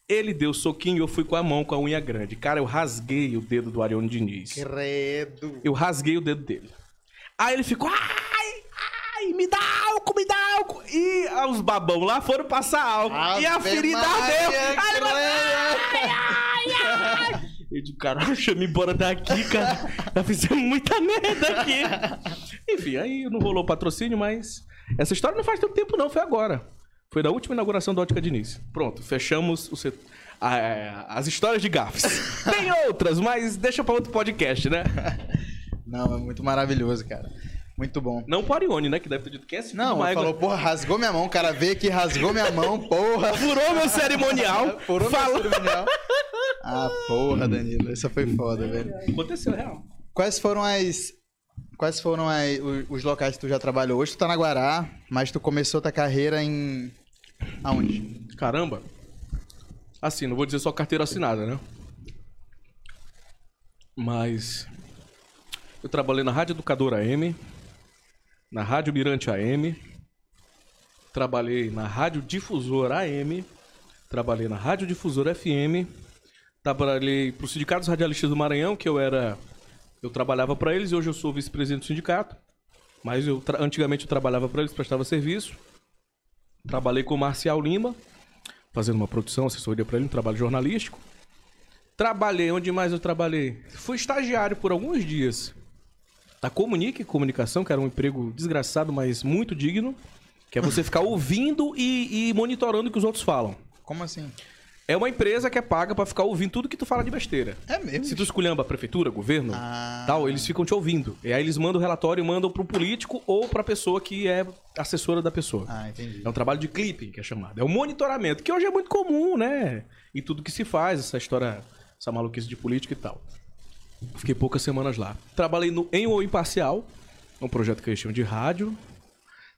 ele deu soquinho, eu fui com a mão com a unha grande. Cara, eu rasguei o dedo do Arione Diniz. Credo. Eu rasguei o dedo dele. Aí ele ficou, ai, ai, me dá álcool, me dá álcool. E ah, os babão lá foram passar álcool. e a Ave ferida Maria, ardeu. Aí ele falou, credo. ai, ai. Eu digo, caralho, (laughs) me embora daqui, cara. Tá fazendo muita merda aqui. Enfim, aí não rolou patrocínio, mas... Essa história não faz tanto tempo não, foi agora. Foi da última inauguração da Ótica Diniz. Pronto, fechamos o a- as histórias de gafes. (laughs) Tem outras, mas deixa pra outro podcast, né? Não, é muito maravilhoso, cara. Muito bom. Não pro Arione, né? Que deve ter dito quem é esse filho Não, ele falou, porra, rasgou minha mão. O cara veio aqui, rasgou minha mão, porra. Furou meu cerimonial. (laughs) Furou meu falou... cerimonial. Ah, porra, Danilo. Essa foi foda, velho. Aconteceu, é real. Quais foram as. Quais foram as- os, locais que tu já trabalhou? Hoje tu tá na Guará, mas tu começou tua carreira em. Aonde? Caramba. Assim, não vou dizer só carteira assinada, né? Mas... Eu trabalhei na Rádio Educadora AM, na Rádio Mirante AM, trabalhei na Rádio Difusora AM, trabalhei na Rádio Difusora FM, trabalhei para os Sindicatos Radialistas do Maranhão, que eu era... Eu trabalhava para eles e hoje eu sou vice-presidente do sindicato. Mas eu antigamente eu trabalhava para eles, prestava serviço. Trabalhei com o Marcial Lima, fazendo uma produção, assessoria para ele, um trabalho jornalístico. Trabalhei, onde mais eu trabalhei? Fui estagiário por alguns dias da Comunique Comunicação, que era um emprego desgraçado, mas muito digno, que é você ficar (laughs) ouvindo e, e monitorando o que os outros falam. Como assim? É uma empresa que é paga pra ficar ouvindo tudo que tu fala de besteira. É mesmo? Se tu esculhamba a prefeitura, governo, Ah. tal, eles ficam te ouvindo. E aí eles mandam o relatório e mandam pro político ou pra pessoa que é assessora da pessoa. Ah, entendi. É um trabalho de clipping, que é chamado. É o monitoramento, que hoje é muito comum, né? Em tudo que se faz, essa história, essa maluquice de política e tal. Fiquei poucas semanas lá. Trabalhei no, em O Imparcial, um projeto que eles chamam de rádio.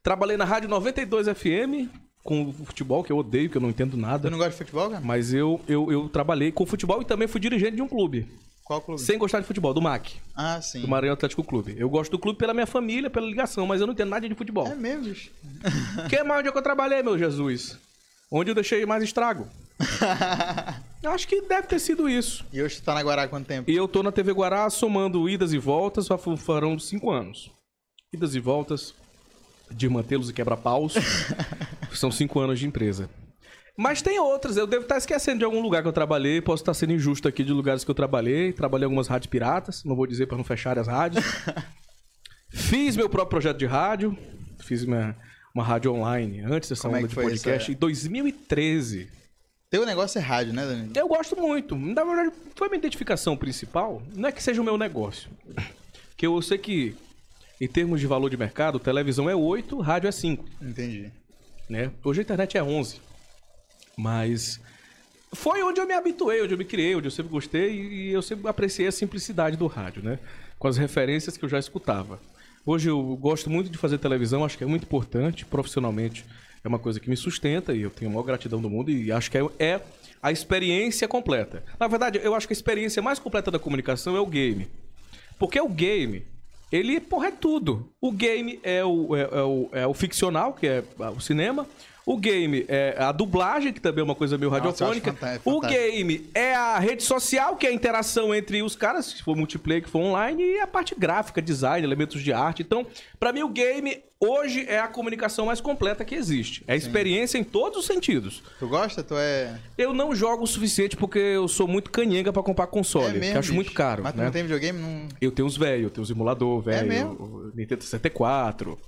Trabalhei na Rádio 92 FM, com futebol, que eu odeio, que eu não entendo nada. não gosta de futebol, cara? Mas eu, eu, eu trabalhei com futebol e também fui dirigente de um clube. Qual clube? Sem gostar de futebol, do MAC, Ah, sim. do Maranhão Atlético Clube. Eu gosto do clube pela minha família, pela ligação, mas eu não entendo nada de futebol. É mesmo, bicho. Que mais onde é que eu trabalhei, meu Jesus? Onde eu deixei mais estrago? (laughs) Acho que deve ter sido isso. e hoje tu tá na Guará há quanto tempo? E eu tô na TV Guará somando idas e voltas, farão cinco anos. Idas e voltas de mantê-los e quebra-paus. (laughs) São cinco anos de empresa. Mas tem outras, eu devo estar esquecendo de algum lugar que eu trabalhei, posso estar sendo injusto aqui de lugares que eu trabalhei. Trabalhei em algumas rádios piratas, não vou dizer para não fechar as rádios. (laughs) Fiz meu próprio projeto de rádio, fiz minha, uma rádio online antes dessa Como é onda que de podcast em 2013. Teu negócio é rádio, né, Danilo? Eu gosto muito. Na verdade, foi minha identificação principal. Não é que seja o meu negócio. Que eu sei que, em termos de valor de mercado, televisão é 8, rádio é 5. Entendi. Né? Hoje a internet é 11. Mas foi onde eu me habituei, onde eu me criei, onde eu sempre gostei e eu sempre apreciei a simplicidade do rádio, né? Com as referências que eu já escutava. Hoje eu gosto muito de fazer televisão, acho que é muito importante, profissionalmente é uma coisa que me sustenta e eu tenho a maior gratidão do mundo e acho que é, é a experiência completa. Na verdade, eu acho que a experiência mais completa da comunicação é o game. Porque o game, ele, porra, é tudo. O game é o, é, é o, é o ficcional, que é o cinema. O game é a dublagem, que também é uma coisa meio Nossa, radiofônica. fanta- o fantástico. game é a rede social, que é a interação entre os caras, se for multiplayer, que for online, e a parte gráfica, design, elementos de arte. Então, pra mim, o game hoje é a comunicação mais completa que existe. É a experiência em todos os sentidos. Tu gosta? Tu é. Eu não jogo o suficiente porque eu sou muito canhenga pra comprar console, é mesmo. que eu acho muito caro. Mas tu né? não tem videogame? Não. Eu tenho os velhos, eu tenho os emulador velho, É mesmo? o Nintendo 64.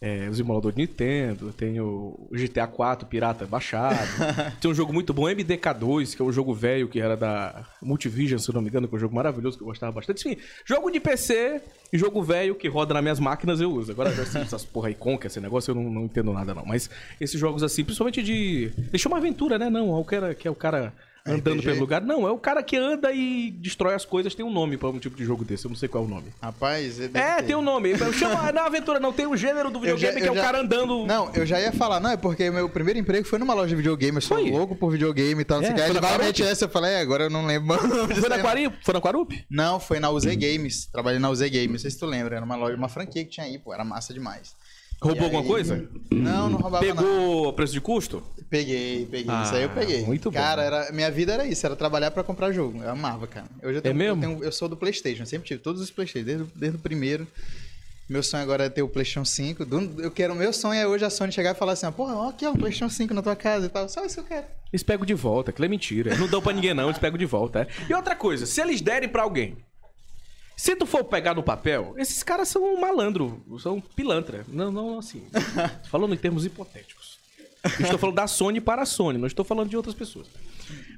É, os emuladores de Nintendo, tem o GTA 4 pirata baixado. (laughs) tem um jogo muito bom, MDK2, que é um jogo velho que era da Multivision, se eu não me engano, que é um jogo maravilhoso que eu gostava bastante. Enfim, jogo de PC e jogo velho que roda nas minhas máquinas eu uso. Agora, assim, essas porra aí, Conca, esse negócio, eu não, não, entendo nada não. Mas esses jogos assim, principalmente de... Deixa uma aventura, né? Não, o cara, que é o cara andando pelo lugar. Não, é o cara que anda e destrói as coisas. Tem um nome para um tipo de jogo desse. Eu não sei qual é o nome. Rapaz, é, ter. tem um nome. Chama na aventura, não. Tem um gênero do videogame já, que é o cara andando. Não, eu já ia falar, não, é porque meu primeiro emprego foi numa loja de videogame. Eu sou foi. louco por videogame e tal. É, Aí vai meter essa, eu falei, é, agora eu não lembro. Foi na Quarup? Foi na Quarup? Não, foi na UZ Games. Trabalhei na UZ Games. Não sei se tu lembra. Era uma loja, uma franquia que tinha aí, pô. Era massa demais. Roubou alguma coisa? Não, não roubava Pegou não. preço de custo? Peguei, peguei. Ah, isso aí eu ah, peguei. Muito bom. Cara, era, minha vida era isso, era trabalhar para comprar jogo. Eu amava, cara. Eu já tenho, é mesmo? Eu, tenho, eu, sou do Playstation, sempre tive todos os Playstation, desde, desde o primeiro. Meu sonho agora é ter o PlayStation 5. Eu quero, meu sonho é hoje a Sony chegar e falar assim: porra, ó, aqui ó, o PlayStation 5 na tua casa e tal. Só isso que eu quero. Eles pegam de volta, aquilo é mentira. Não dão pra ninguém, não, eles pegam de volta. É. E outra coisa, se eles derem para alguém, se tu for pegar no papel, esses caras são um malandro, são pilantra. Não, não assim. (laughs) falando em termos hipotéticos. estou falando da Sony para a Sony, não estou falando de outras pessoas.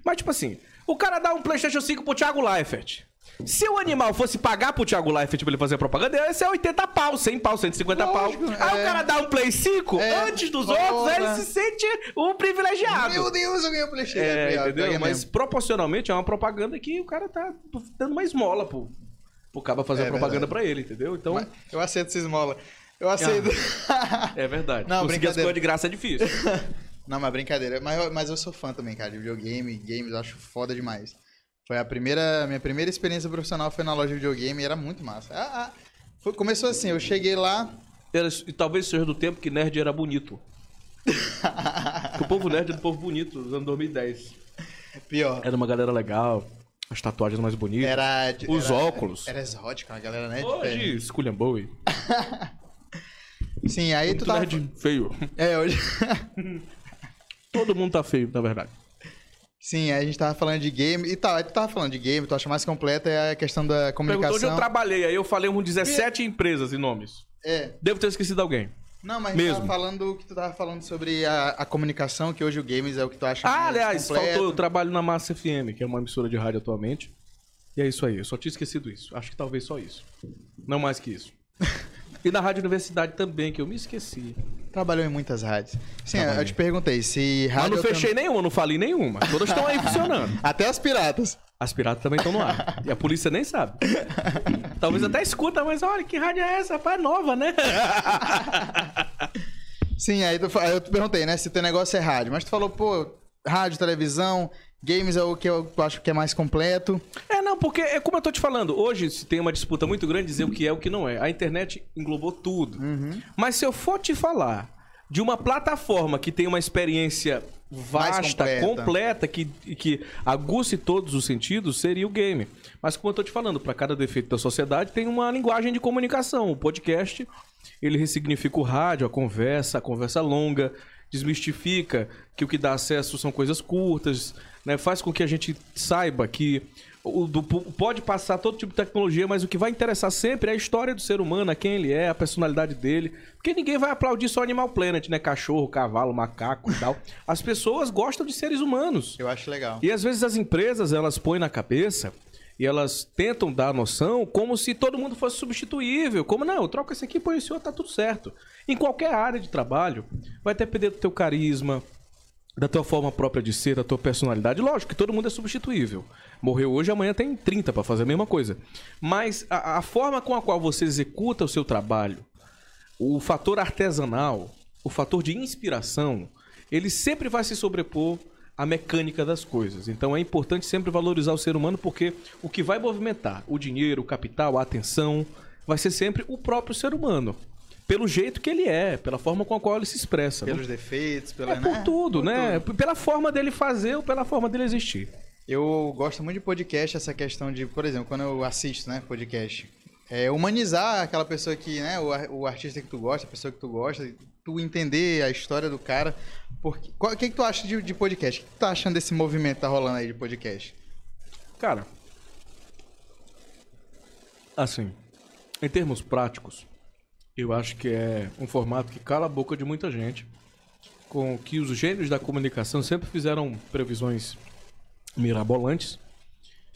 Mas, tipo assim, o cara dá um PlayStation 5 pro Thiago Leifert. Se o animal fosse pagar pro Thiago Leifert pra ele fazer propaganda, ia ser 80 pau, 100 pau, 150 Lógico, pau. Aí o é. cara dá um Play 5 é, antes dos outros, aí ele se sente um privilegiado. Meu Deus, eu ganhei o um PlayStation. É, entendeu? Mas proporcionalmente é uma propaganda que o cara tá dando uma esmola pro, pro Caba fazer é, propaganda para ele, entendeu? Então. Mas eu aceito essa esmola. Eu aceito. Ah, é verdade. Não, Conseguir as coisas de graça é difícil. (laughs) Não, mas brincadeira. Mas, mas eu sou fã também, cara, de videogame, games, eu acho foda demais. Foi a primeira. Minha primeira experiência profissional foi na loja de videogame e era muito massa. Ah, ah, foi, começou assim, eu cheguei lá. Era, e talvez seja do tempo que nerd era bonito. (laughs) o povo nerd era do povo bonito, nos anos 2010. Pior. Era uma galera legal. As tatuagens mais bonitas. Era. Os era, óculos. Era exótico, a galera, né? Hoje, Sculliam Bowie. (laughs) Sim, aí tu tá. Nerd feio. (laughs) É, hoje. (laughs) Todo mundo tá feio, na verdade. Sim, aí a gente tava falando de game e tal. Aí tu tava falando de game, tu acha mais completa é a questão da comunicação. Perguntou onde eu trabalhei, aí eu falei uns 17 e... empresas e nomes. É. Devo ter esquecido alguém. Não, mas Mesmo. tava falando que tu tava falando sobre a, a, comunicação, que hoje o games é o que tu acha Ah, aliás, completo. faltou, eu trabalho na Massa FM, que é uma emissora de rádio atualmente. E é isso aí, eu só tinha esquecido isso. Acho que talvez só isso. Não mais que isso. (laughs) e na Rádio Universidade também, que eu me esqueci. Trabalhou em muitas rádios. Sim, Trabalhei. eu te perguntei se rádio. Mas não fechei tam... nenhuma, não falei nenhuma. Todas estão aí (laughs) funcionando. Até as piratas. As piratas também estão no ar. E a polícia nem sabe. (laughs) Talvez até escuta, mas olha, que rádio é essa? Rapaz, é nova, né? Sim, aí, tu, aí eu te perguntei, né? Se teu negócio é rádio. Mas tu falou, pô, rádio, televisão, games é o que eu acho que é mais completo. É, não, porque, é como eu tô te falando, hoje se tem uma disputa muito grande dizer o que é e o que não é. A internet englobou tudo. Uhum. Mas se eu for te falar de uma plataforma que tem uma experiência vasta, completa. completa, que, que aguce todos os sentidos, seria o game. Mas como eu estou te falando, para cada defeito da sociedade tem uma linguagem de comunicação. O podcast, ele ressignifica o rádio, a conversa, a conversa longa, desmistifica que o que dá acesso são coisas curtas, né? faz com que a gente saiba que o, do, pode passar todo tipo de tecnologia, mas o que vai interessar sempre é a história do ser humano, quem ele é, a personalidade dele. Porque ninguém vai aplaudir só Animal Planet, né? Cachorro, cavalo, macaco e tal. As pessoas gostam de seres humanos. Eu acho legal. E às vezes as empresas, elas põem na cabeça e elas tentam dar a noção como se todo mundo fosse substituível. Como, não, eu troco esse aqui, põe esse outro, tá tudo certo. Em qualquer área de trabalho, vai depender do teu carisma, da tua forma própria de ser, da tua personalidade. Lógico que todo mundo é substituível. Morreu hoje, amanhã tem 30 para fazer a mesma coisa. Mas a, a, forma com a qual você executa o seu trabalho, o fator artesanal, o fator de inspiração, ele sempre vai se sobrepor à mecânica das coisas. Então é importante sempre valorizar o ser humano porque o que vai movimentar o dinheiro, o capital, a atenção, vai ser sempre o próprio ser humano pelo jeito que ele é, pela forma com a qual ele se expressa. Pelos não? defeitos, pela... É por né? tudo, por né? Tudo. Pela forma dele fazer ou pela forma dele existir. Eu gosto muito de podcast, essa questão de, por exemplo, quando eu assisto, né, podcast, é humanizar aquela pessoa que, né, o, o artista que tu gosta, a pessoa que tu gosta, tu entender a história do cara. Porque, o que, que tu acha de, de podcast? O que tu tá achando desse movimento que tá rolando aí de podcast? Cara, assim, em termos práticos, Eu acho que é um formato que cala a boca de muita gente. Com que os gênios da comunicação sempre fizeram previsões mirabolantes.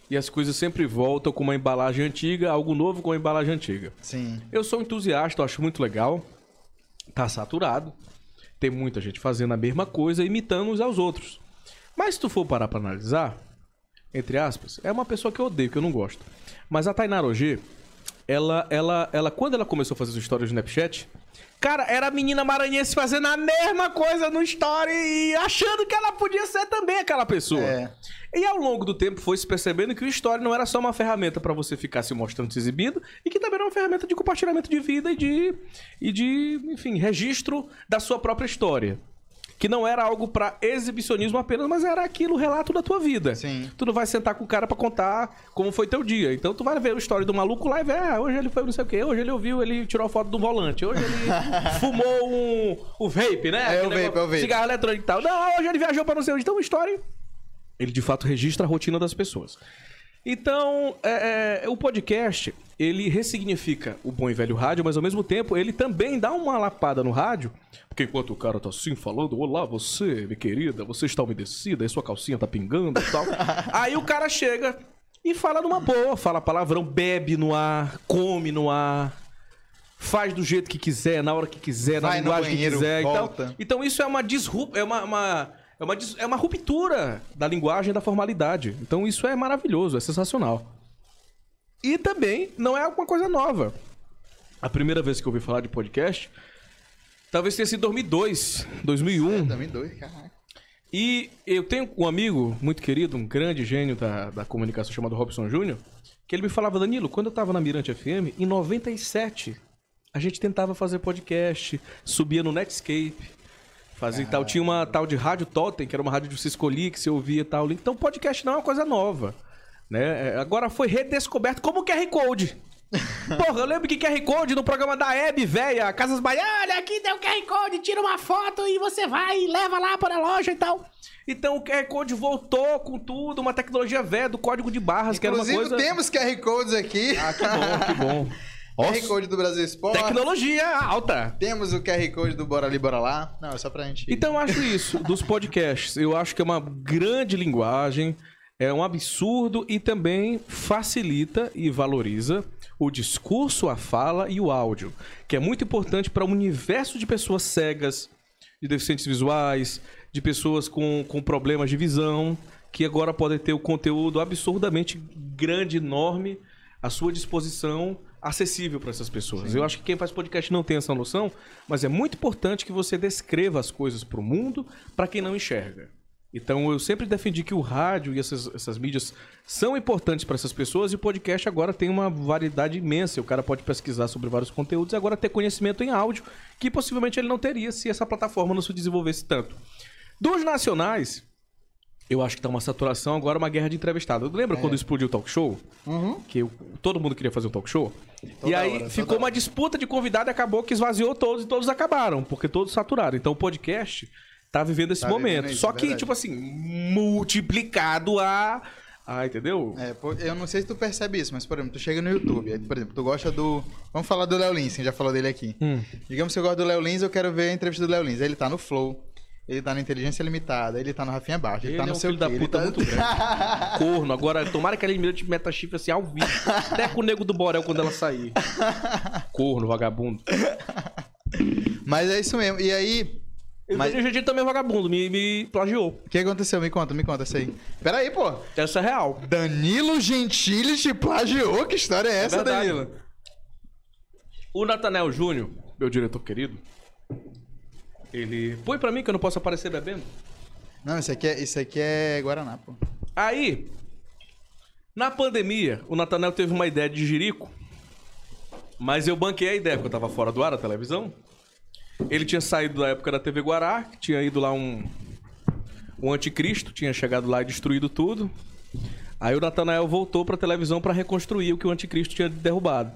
E as coisas sempre voltam com uma embalagem antiga, algo novo com uma embalagem antiga. Sim. Eu sou entusiasta, eu acho muito legal. Tá saturado. Tem muita gente fazendo a mesma coisa, imitando uns aos outros. Mas se tu for parar pra analisar, entre aspas, é uma pessoa que eu odeio, que eu não gosto. Mas a Tainara Ogê, ela, ela, ela, quando ela começou a fazer as histórias no Snapchat, cara, era a menina maranhense fazendo a mesma coisa no story e achando que ela podia ser também aquela pessoa. É. E ao longo do tempo foi se percebendo que o story não era só uma ferramenta pra você ficar se mostrando, se exibindo, e que também era uma ferramenta de compartilhamento de vida e de, e de enfim, registro da sua própria história. Que não era algo pra exibicionismo apenas, mas era aquilo, o relato da tua vida. Sim. Tu não vai sentar com o cara pra contar como foi teu dia. Então tu vai ver a história do maluco lá e ver, ah, hoje ele foi não sei o quê, hoje ele ouviu, ele tirou a foto do volante, hoje ele (laughs) fumou um, o vape, né? É, o vape, é o vape. Cigarro eletrônico e tal. Não, hoje ele viajou pra não sei onde. Então, história ele de fato registra a rotina das pessoas. Então, é, é, o podcast, ele ressignifica o bom e velho rádio, mas ao mesmo tempo ele também dá uma lapada no rádio, porque enquanto o cara tá assim falando, olá você, minha querida, você está umedecida, aí sua calcinha tá pingando e tal. (laughs) aí o cara chega e fala numa boa, fala palavrão, bebe no ar, come no ar, faz do jeito que quiser, na hora que quiser, na Vai linguagem que banheiro, quiser. volta. Então, então isso é uma disrupção, é uma, uma- é, uma, é uma ruptura da linguagem e da formalidade. Então isso é maravilhoso, é sensacional. E também não é alguma coisa nova. A primeira vez que eu ouvi falar de podcast, talvez tenha sido em 2002, 2001. Também dois, caraca. E eu tenho um amigo muito querido, um grande gênio da, da comunicação chamado Robson Júnior, que ele me falava, Danilo, quando eu tava na Mirante FM, em 97, a gente tentava fazer podcast, subia no Netscape, fazia e tal. Tinha uma tal de Rádio Totem, que era uma rádio que você escolhia, que você ouvia e tal. Então podcast não é uma coisa nova. Né? É, Agora foi redescoberto como o QR Code. (laughs) Porra, eu lembro que QR Code no programa da Hebe, velha, Casas Bahia, olha, aqui tem o QR Code, tira uma foto e você vai e leva lá para a loja e tal. Então o QR Code voltou com tudo, uma tecnologia velha do código de barras, que era uma Inclusive, coisa... temos QR Codes aqui. Ah, que bom, que bom. (laughs) QR Code do Brasil Esporte. Tecnologia alta. Temos o QR Code do Bora Ali, Bora Lá. Não, é só pra gente... Então eu acho isso, dos (laughs) podcasts. Eu acho que é uma grande linguagem, é um absurdo e também facilita e valoriza o discurso, a fala e o áudio, que é muito importante para o universo de pessoas cegas, de deficientes visuais, de pessoas com, com problemas de visão, que agora podem ter o conteúdo absurdamente grande, enorme, à sua disposição, acessível para essas pessoas. Eu acho que quem faz podcast não tem essa noção, mas é muito importante que você descreva as coisas para o mundo, para quem não enxerga. Então eu sempre defendi que o rádio e essas, essas mídias são importantes para essas pessoas e o podcast agora tem uma variedade imensa. O cara pode pesquisar sobre vários conteúdos e agora ter conhecimento em áudio que possivelmente ele não teria se essa plataforma não se desenvolvesse tanto. Dos nacionais, eu acho que tá uma saturação, agora uma guerra de entrevistado. Lembra quando explodiu o talk show? Que o- todo mundo queria fazer um talk show? e Toda aí hora, ficou uma disputa de convidado e acabou que esvaziou todos e todos acabaram, porque todos saturaram. Então o podcast tá vivendo esse Tá momento. vivendo isso, Só é que, verdade. tipo assim, multiplicado a. Ah, entendeu? É, eu não sei se tu percebe isso, mas, por exemplo, tu chega no YouTube, aí, por exemplo, tu gosta do... Vamos falar do Léo Lins, que já falou dele aqui. Hum. Digamos que eu gosto do Léo Lins, eu quero ver a entrevista do Léo Lins. Aí ele tá no Flow, ele tá na Inteligência Limitada, ele tá no Rafinha Baixo, ele, Ele tá é no um seu filho da quê, ele puta tá... muito grande. (laughs) Corno. Agora, tomara que a Eliminou meta chifre assim ao vivo. Até com o nego do Borel quando ela sair. Corno, vagabundo. Mas é isso mesmo. E aí, Mas- Mas... Mas... também é vagabundo, me, me plagiou. o que aconteceu? Me conta, me conta isso aí. Pera aí, pô. Essa é real. Danilo Gentili te plagiou? Que história é essa, verdade. Danilo? O Natanel Júnior, meu diretor querido, ele. Põe pra mim que eu não posso aparecer bebendo. Não, isso aqui é, isso aqui é Guaraná, pô. Aí, na pandemia, o Natanel teve uma ideia de jirico, mas eu banquei a ideia, porque eu tava fora do ar da televisão. Ele tinha saído da época da TV Guará, que tinha ido lá um, um anticristo, tinha chegado lá e destruído tudo. Aí o Natanael voltou pra televisão pra reconstruir o que o anticristo tinha derrubado.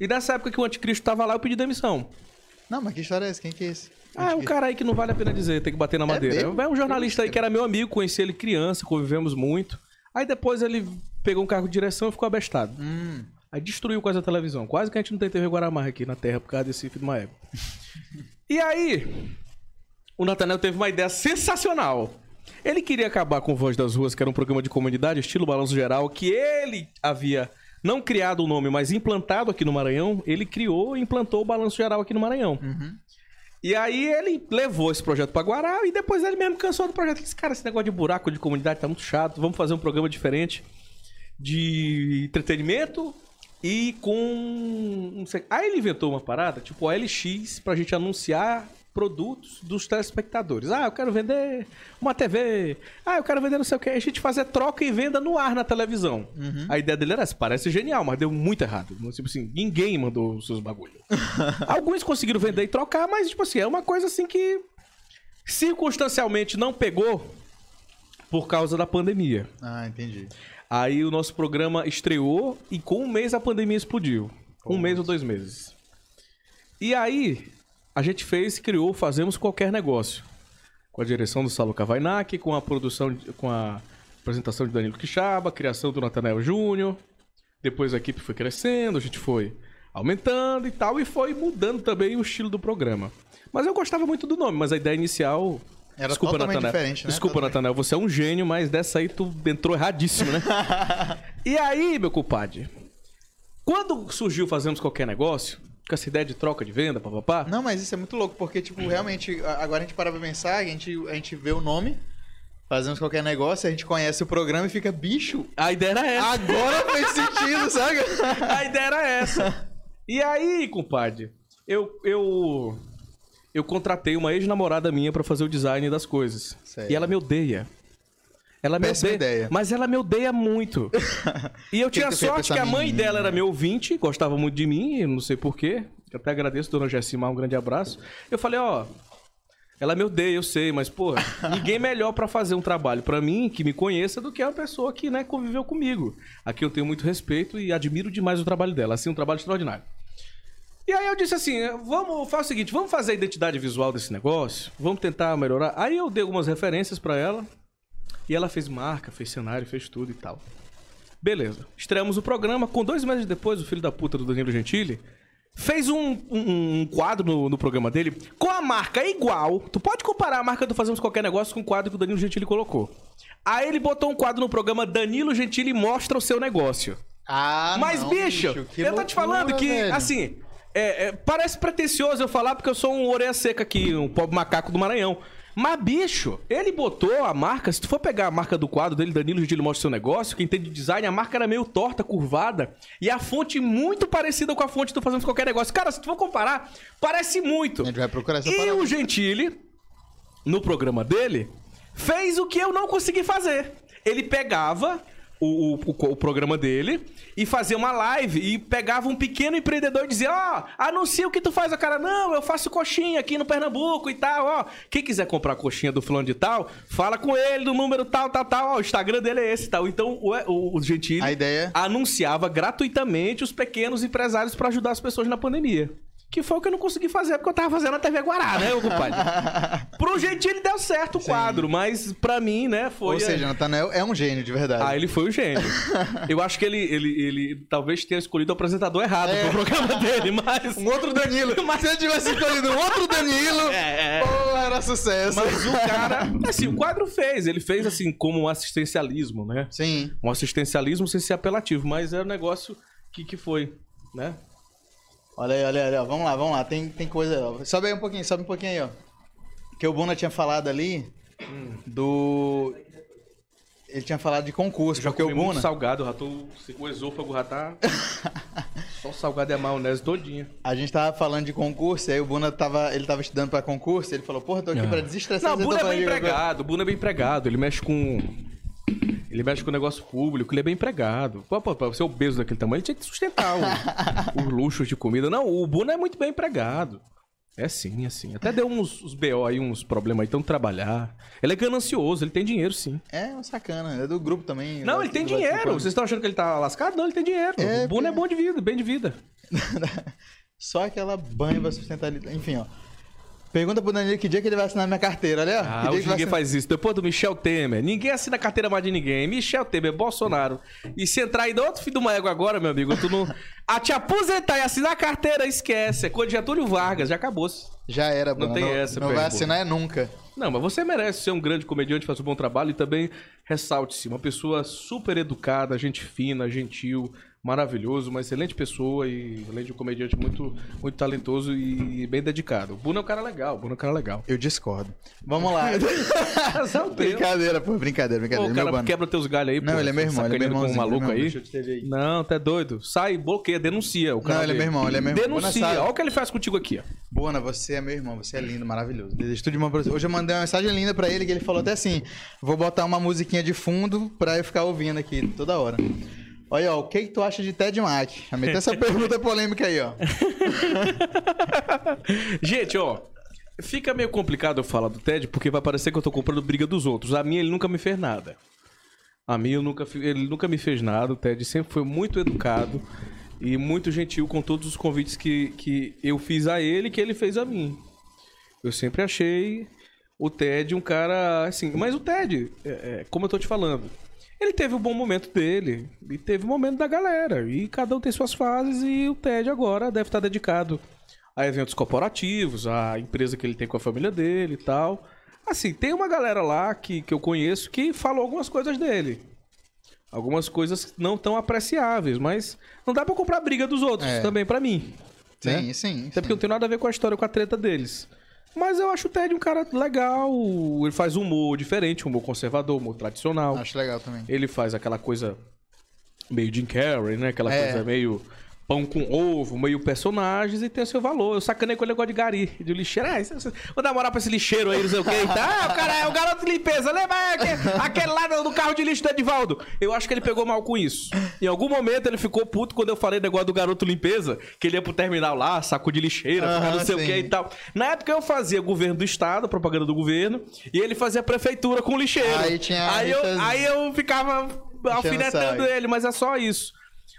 E nessa época que o anticristo tava lá, eu pedi demissão. Não, mas que história é essa? Quem que é esse? Ah, é um cara aí que não vale a pena dizer, tem que bater na madeira. mesmo? É um jornalista aí que era meu amigo, conheci ele criança, convivemos muito. Aí depois ele pegou um cargo de direção e ficou abestado. Hum. Aí destruiu quase a televisão. Quase que a gente não tem TV Guaramarra aqui na Terra por causa desse filho de uma época. E aí, o Natanel teve uma ideia sensacional. Ele queria acabar com Voz das Ruas, que era um programa de comunidade, estilo Balanço Geral, que ele havia não criado o nome, mas implantado aqui no Maranhão. Ele criou e implantou o Balanço Geral aqui no Maranhão. E aí ele levou esse projeto pra Guará e depois ele mesmo cansou do projeto. Disse, cara, esse negócio de buraco de comunidade tá muito chato, vamos fazer um programa diferente de entretenimento e com... Aí ele inventou uma parada, tipo OLX, pra gente anunciar produtos dos telespectadores. Ah, eu quero vender uma TV. Ah, eu quero vender não sei o que. A gente fazer troca e venda no ar na televisão. A ideia dele era essa. Parece genial, mas deu muito errado. Tipo assim, ninguém mandou os seus bagulhos. (laughs) Alguns conseguiram vender e trocar, mas, tipo assim, é uma coisa assim que circunstancialmente não pegou por causa da pandemia. Ah, entendi. Aí o nosso programa estreou e com um mês a pandemia explodiu. Um mês ou dois meses. E aí a gente fez criou Fazemos Qualquer Negócio. Com a direção do Salo Cavainac, com a produção, com a apresentação de Danilo Quixaba, a criação do Natanael Júnior. Depois a equipe foi crescendo, a gente foi aumentando e tal, e foi mudando também o estilo do programa. Mas eu gostava muito do nome, mas a ideia inicial. Era totalmente Natanael. diferente, né? Desculpa, Totalmente. Natanael, você é um gênio, mas dessa aí tu entrou erradíssimo, né? (laughs) e aí, meu compadre, quando surgiu Fazemos Qualquer Negócio, com essa ideia de troca de venda, papapá, Não, mas isso é muito louco, porque, tipo, realmente, agora a gente para pra pensar, a gente, a gente vê o nome, fazemos qualquer negócio, a gente conhece o programa e fica, bicho, a ideia era essa. agora fez sentido, (laughs) sabe? A ideia era essa. E aí, compadre, eu, eu, eu contratei uma ex-namorada minha pra fazer o design das coisas. Certo. E ela me odeia. Ela me Péssima odeia. ideia. Mas ela me odeia muito. (laughs) E eu tinha sorte que a mãe dela era meu ouvinte, gostava muito de mim, não sei porquê. Eu até agradeço, dona Jessima, um grande abraço. Eu falei, ó, ela me odeia, eu sei, mas, pô, (laughs) ninguém melhor pra fazer um trabalho pra mim, que me conheça, do que a pessoa que, né, conviveu comigo. Aqui eu tenho muito respeito e admiro demais o trabalho dela. Assim, um trabalho extraordinário. E aí eu disse assim, vamos, faz o seguinte, vamos fazer a identidade visual desse negócio, vamos tentar melhorar. Aí eu dei algumas referências pra ela, e ela fez marca, fez cenário, fez tudo e tal. Beleza. Estreamos o programa. Com dois meses depois, o filho da puta do Danilo Gentili fez um, um- um quadro no, no programa dele com a marca igual. Tu pode comparar a marca do Fazemos Qualquer Negócio com o quadro que o Danilo Gentili colocou. Aí ele botou um quadro no programa Danilo Gentili mostra o seu negócio. Ah, Mas, não, bicho, que eu tô te falando que, velho. assim, é, é, parece pretencioso eu falar porque eu sou um orelha seca aqui, um pobre macaco do Maranhão. Mas, bicho, ele botou a marca, se tu for pegar a marca do quadro dele, Danilo Gentili mostra o seu negócio, quem tem de design, a marca era meio torta, curvada, e a fonte muito parecida com a fonte do Fazemos Qualquer Negócio. Cara, se tu for comparar, parece muito. A gente vai procurar essa E parada. o Gentili, no programa dele, fez o que eu não consegui fazer. Ele pegava o, o, o- programa dele e fazia uma live e pegava um pequeno empreendedor e dizia, ó, anuncia o que tu faz. O cara, não, eu faço coxinha aqui no Pernambuco e tal, ó. Quem quiser comprar coxinha do fulano de tal, fala com ele do número tal, tal, tal, ó, o Instagram dele é esse e tal. Então, o, o, o Gentili A ideia- anunciava gratuitamente os pequenos empresários pra ajudar as pessoas na pandemia. Que foi o que eu não consegui fazer, porque eu tava fazendo na TV Guará, né, compadre? (laughs) Pro Gentili deu certo o quadro, mas pra mim, né, foi... Ou seja, Nathanael é um gênio de verdade. Ah, ele foi o gênio. (laughs) Eu acho que ele, ele, ele talvez tenha escolhido o apresentador errado pro programa dele, mas... Um outro Danilo. (laughs) Se ele tivesse escolhido um outro Danilo, É, é. pô, era sucesso. Mas o cara... Assim, o quadro fez. Ele fez, assim, como um assistencialismo, né? Sim. Um assistencialismo sem ser apelativo, mas é um negócio que, que foi, né? Olha aí, olha aí, olha aí. Vamos lá, vamos lá. Tem, tem coisa. ó. Sobe aí um pouquinho, sobe um pouquinho aí, ó. Que o Buna tinha falado ali do. Ele tinha falado de concurso, Já porque o muito Buna. salgado, já tô... O esôfago já tá... (laughs) Só o salgado e a maionese todinha. A gente tava falando de concurso, aí o Buna tava. Ele tava estudando pra concurso, ele falou, porra, tô aqui pra desestressar. Não, o eu Buna é bem empregado, o Buna é bem empregado, ele mexe com... Ele mexe com o negócio público, ele é bem empregado. Pô, pô, pô, ser obeso daquele tamanho, ele tinha que sustentar o- (laughs) os luxos de comida. Não, o Buna é muito bem empregado. É sim, é sim. Até deu uns, uns BO aí, uns problemas aí, tanto trabalhar. Ele é ganancioso, ele tem dinheiro sim. É, um sacana. É do grupo também. Não, vai- ele tem dinheiro. Vocês estão achando que ele tá lascado? Não, ele tem dinheiro. É, o Buna é bom de vida, bem de vida. (laughs) Só aquela banha pra sustentar ele. Enfim, ó. Pergunta pro Danilo que dia que ele vai assinar minha carteira, olha. Ah, que ninguém faz isso. Depois do Michel Temer, ninguém assina carteira mais de ninguém. Michel Temer, Bolsonaro. E se entrar aí do outro filho uma égua agora, meu amigo, tu não. A te aposentar e assinar a carteira, esquece. É coisa de Getúlio Vargas, já acabou-se. Já era, Não Buna. tem essa, Não vai assinar é nunca. Não, mas você merece ser um grande comediante, faz um bom trabalho e também ressalte-se. Uma pessoa super educada, gente fina, gentil, maravilhoso, uma excelente pessoa e além de um comediante muito, muito talentoso e bem dedicado. O Bruno é um cara legal, o Bruno é um cara legal. Eu discordo. Vamos lá. (laughs) Brincadeira, pô. Brincadeira, Pô, brincadeira. o cara quebra teus galhos aí, pô. Não, ele é meu irmão, ele é meu com um maluco aí. irmão. Aí. Não, tá doido. Sai, bloqueia, denuncia. O cara Não, ele é meu irmão, ele é meu irmão. Denuncia. Olha o que ele faz contigo aqui, ó. Bona, você é meu irmão, você é lindo, maravilhoso. Desejo tudo de bom pra você. Hoje eu mandei uma mensagem linda pra ele que ele falou até assim: vou botar uma musiquinha de fundo pra eu ficar ouvindo aqui toda hora. Olha, ó, o que, que tu acha de Ted Mack? Já meteu essa (laughs) pergunta polêmica aí, ó. (laughs) Gente, ó. Fica meio complicado eu falar do Ted, porque vai parecer que eu tô comprando briga dos outros. A minha, ele nunca me fez nada. A minha, eu nunca, ele nunca me fez nada. O Ted sempre foi muito educado e muito gentil com todos os convites que, que eu fiz a ele e que ele fez a mim. Eu sempre achei o Ted um cara assim. Mas o Ted, é, é, como eu tô te falando, ele teve o bom momento dele e teve o momento da galera. E cada um tem suas fases e o Ted agora deve estar dedicado a eventos corporativos, a empresa que ele tem com a família dele e tal. Assim, tem uma galera lá que, que eu conheço que falou algumas coisas dele. Algumas coisas não tão apreciáveis, mas não dá pra comprar a briga dos outros É. também pra mim. né? Sim, sim. Até porque não tem nada a ver com a história, com a treta deles. Mas eu acho o Ted um cara legal. Ele faz humor diferente, humor conservador, humor tradicional. Acho legal também. Ele faz aquela coisa meio Jim Carrey, né? Aquela É. coisa meio pão com ovo, meio personagens e tem o seu valor. Eu sacanei com o negócio de gari, de lixeiro. Ah, isso- isso- vou dar moral pra esse lixeiro aí, não sei o que. Ah, o cara é o garoto de limpeza. Lembra aquele, aquele lá do, carro de lixo do Edivaldo? Eu acho que ele pegou mal com isso. Em algum momento ele ficou puto quando eu falei negócio do garoto limpeza, que ele ia pro terminal lá, saco de lixeira, Aham, não sei o sim. que e tal. Na época eu fazia governo do estado, propaganda do governo, e ele fazia prefeitura com lixeiro. Aí tinha Aí eu, aí eu ficava alfinetando ele, mas é só isso.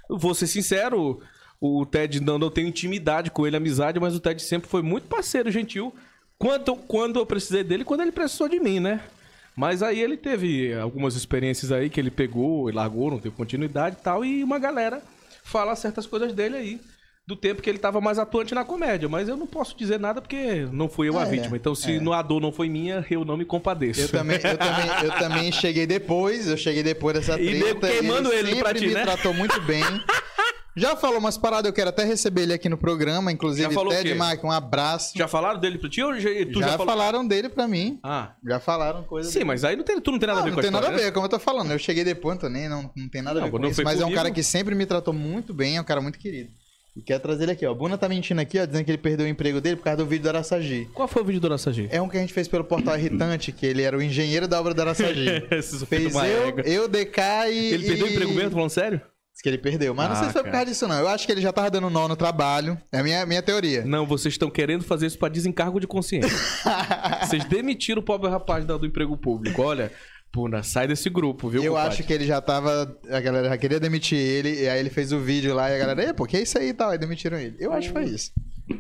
Vou ser sincero, o Ted não, não tenho intimidade com ele, amizade, mas o Ted sempre foi muito parceiro, gentil, quando, quando eu precisei dele, quando ele precisou de mim, né? Mas aí ele teve algumas experiências aí que ele pegou e largou, não teve continuidade e tal, e uma galera fala certas coisas dele aí. Do tempo que ele tava mais atuante na comédia, mas eu não posso dizer nada porque não fui eu a É, vítima. Então, se é. no a dor não foi minha, eu não me compadeço. Eu também, eu, também, eu também cheguei depois, eu cheguei depois dessa E treta. queimando ele sempre pra ti, me né? tratou muito bem. (laughs) Já falou umas paradas, eu quero até receber ele aqui no programa, inclusive Já falou o Ted? Mack, um abraço. Já falaram dele pra ti ou já, tu já já, falou? falaram dele pra mim. Ah, Já falaram coisas. sim, mas aí não tem, tu não tem nada Não, a ver não com a tem nada a né? ver, como eu tô falando. Eu cheguei depois, tô nem, não, não tem nada a Não, ver com não isso. Mas é um cara que sempre me tratou muito bem, é um cara muito querido. E quero trazer ele aqui, ó. O Buna tá mentindo aqui, ó, dizendo que ele perdeu o emprego dele por causa do vídeo do Araçagi. Qual foi o vídeo do Araçagi? É um que a gente fez pelo Portal Irritante, que ele era o engenheiro da obra do Araçagi. (laughs) Fez eu, eu, DK e. Ele perdeu o e- emprego mesmo, falando sério? Que ele perdeu. Mas não Ah, sei se foi por causa disso, não. Eu acho que ele já tava dando nó no trabalho. É a minha, minha teoria. Não, vocês estão querendo fazer isso pra desencargo de consciência. (laughs) vocês demitiram o pobre rapaz do emprego público. Olha, Puna, sai desse grupo, viu, eu compadre? acho que ele já tava. A galera já queria demitir ele. E aí ele fez o vídeo lá e a galera, e pô, que é isso aí e tal? Aí demitiram ele. Eu acho que foi isso.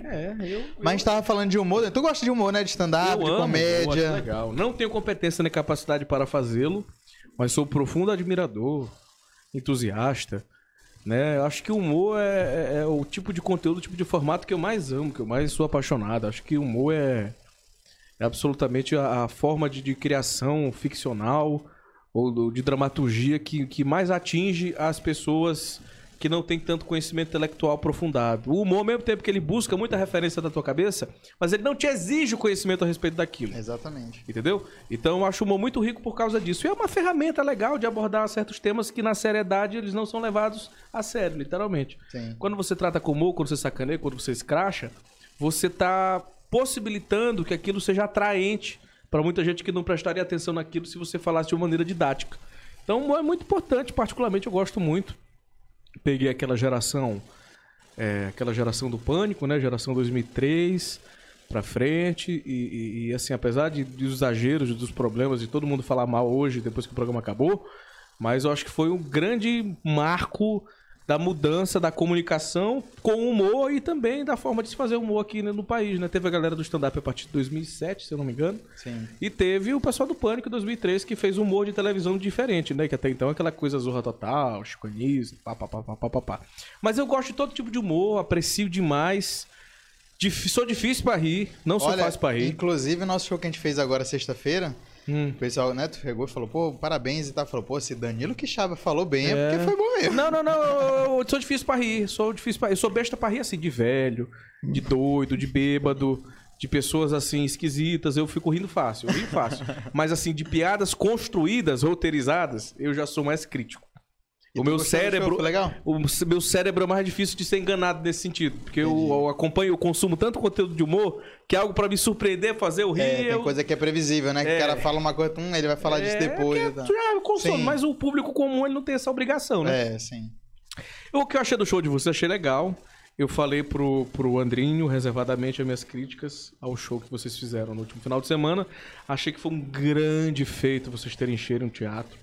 É, eu... Mas a gente tava falando de humor. né? Tu gosta de humor, né? De stand-up, eu de amo, eu comédia. acho legal. Não tenho competência nem capacidade para fazê-lo, mas sou profundo admirador, entusiasta. Né? Eu acho que o humor é, é- é o tipo de conteúdo, o tipo de formato que eu mais amo, que eu mais sou apaixonado. Acho que o humor é, é absolutamente a, a forma de, de criação ficcional ou de dramaturgia que, que mais atinge as pessoas que não têm tanto conhecimento intelectual aprofundado. O humor, ao mesmo tempo que ele busca muita referência da tua cabeça, mas ele não te exige o conhecimento a respeito daquilo. Exatamente. Entendeu? Então eu acho o humor muito rico por causa disso. E é uma ferramenta legal de abordar certos temas que na seriedade eles não são levados a sério, literalmente. Sim. Quando você trata com humor, quando você sacaneia, quando você escracha, você tá possibilitando que aquilo seja atraente para muita gente que não prestaria atenção naquilo se você falasse de uma maneira didática. Então o humor é muito importante, particularmente eu gosto muito. Peguei aquela geração, é, aquela geração do pânico, né? Geração 2003 pra frente e, e- e, assim, apesar de, dos exageros, dos problemas de todo mundo falar mal hoje depois que o programa acabou, mas eu acho que foi um grande marco da mudança da comunicação com o humor e também da forma de se fazer humor aqui né, no país, né? Teve a galera do stand-up a partir de 2007, se eu não me engano. Sim. E teve o pessoal do Pânico em 2003 que fez humor de televisão diferente, né? Que até então é aquela coisa zorra total, chicanismo, pá, pá, pá, pá, pá, pá, pá. Mas eu gosto de todo tipo de humor, aprecio demais. Dif- sou difícil pra rir, não sou Olha, fácil pra rir. inclusive, nosso show que a gente fez agora sexta-feira, Hum. o pessoal, né, tu pegou e falou, pô, parabéns e tal. Falou, pô, se Danilo que Chava falou bem, é, É. porque foi bom mesmo. Não, não, não. Eu, eu sou difícil pra rir. Sou difícil pra rir. Eu sou besta pra rir assim, de velho, de doido, de bêbado, de pessoas assim esquisitas. Eu fico rindo fácil. Eu rio fácil. (laughs) Mas assim, de piadas construídas, roteirizadas, eu já sou mais crítico. E O meu cérebro. Legal? O meu cérebro é mais difícil de ser enganado nesse sentido. Porque eu, eu acompanho, eu consumo tanto conteúdo de humor que é algo pra me surpreender, fazer eu rir. É, tem eu... coisa que é previsível, né? Que É. o cara fala uma coisa, hum, ele vai falar disso É, depois. que e tal. tu já consome, mas o público comum ele não tem essa obrigação, né? É, sim. O que eu achei do show de vocês, achei legal. Eu falei pro, pro Andrinho, reservadamente, as minhas críticas ao show que vocês fizeram no último final de semana. Achei que foi um grande feito vocês terem encher um teatro.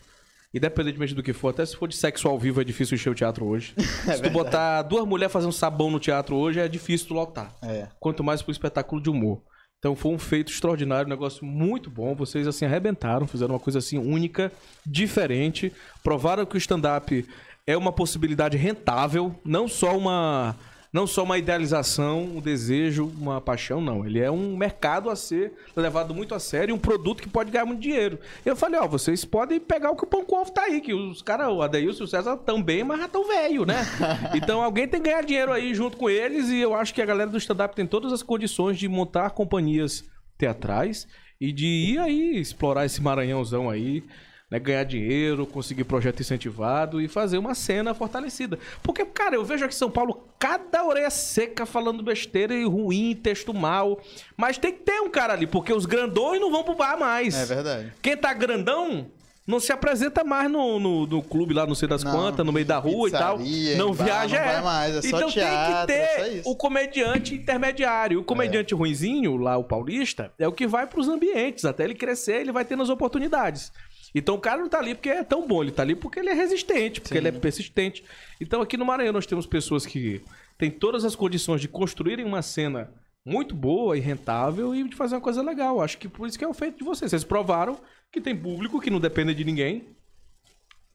Independentemente do que for, até se for de sexo ao vivo é difícil encher o teatro hoje. (laughs) se tu botar duas mulheres fazendo sabão no teatro hoje, é difícil tu lotar. É. Quanto mais pro espetáculo de humor. Então foi um feito extraordinário, um negócio muito bom. Vocês assim arrebentaram, fizeram uma coisa assim única, diferente, provaram que o stand-up é uma possibilidade rentável, não só uma não só uma idealização, um desejo, uma paixão, não. Ele é um mercado a ser levado muito a sério, e um produto que pode ganhar muito dinheiro. Eu falei, ó, vocês podem pegar o que o pão com ovo tá aí, que os caras, o Adeilson e o César tão bem, mas já tão velho, né? (laughs) então alguém tem que ganhar dinheiro aí junto com eles e eu acho que a galera do stand-up tem todas as condições de montar companhias teatrais e de ir aí explorar esse Maranhãozão aí, né, ganhar dinheiro, conseguir projeto incentivado e fazer uma cena fortalecida. Porque, cara, eu vejo aqui em São Paulo cada orelha seca falando besteira e ruim, texto mal. Mas tem que ter um cara ali, porque os grandões não vão pro bar mais. É verdade. Quem tá grandão não se apresenta mais no, no, no clube lá, não sei das Não, quantas, no meio da rua e tal. Não bar, viaja, não vai é. mais, é então teatro, tem é que ter o comediante intermediário. O comediante ruinzinho, lá o paulista, é o que vai pros ambientes. Até ele crescer, ele vai tendo as oportunidades. Então o cara não tá ali porque é tão bom, ele tá ali porque ele é resistente, porque ele é persistente. Então aqui no Maranhão nós temos pessoas que têm todas as condições de construírem uma cena muito boa e rentável e de fazer uma coisa legal. Acho que por isso que é o feito de vocês. Vocês provaram que tem público que não depende de ninguém,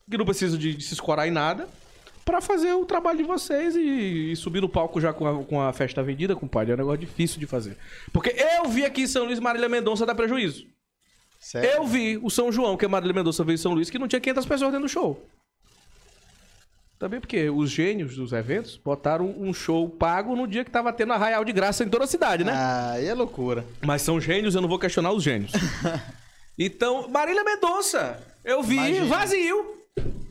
que não precisa de, de se escorar em nada, pra fazer o trabalho de vocês e, e subir no palco já com a, com a festa vendida, compadre. É um negócio difícil de fazer. Porque eu vi aqui em São Luís Marília Mendonça dar prejuízo. Sério? Eu vi o São João, que a Marília Mendonça veio em São Luís, que não tinha 500 pessoas dentro do show. Também porque os gênios dos eventos botaram um show pago no dia que tava tendo arraial de graça em toda a cidade, né? Ah, aí é loucura. Mas são gênios, eu não vou questionar os gênios. (laughs) então, Marília Mendonça, eu vi Imagina. vazio.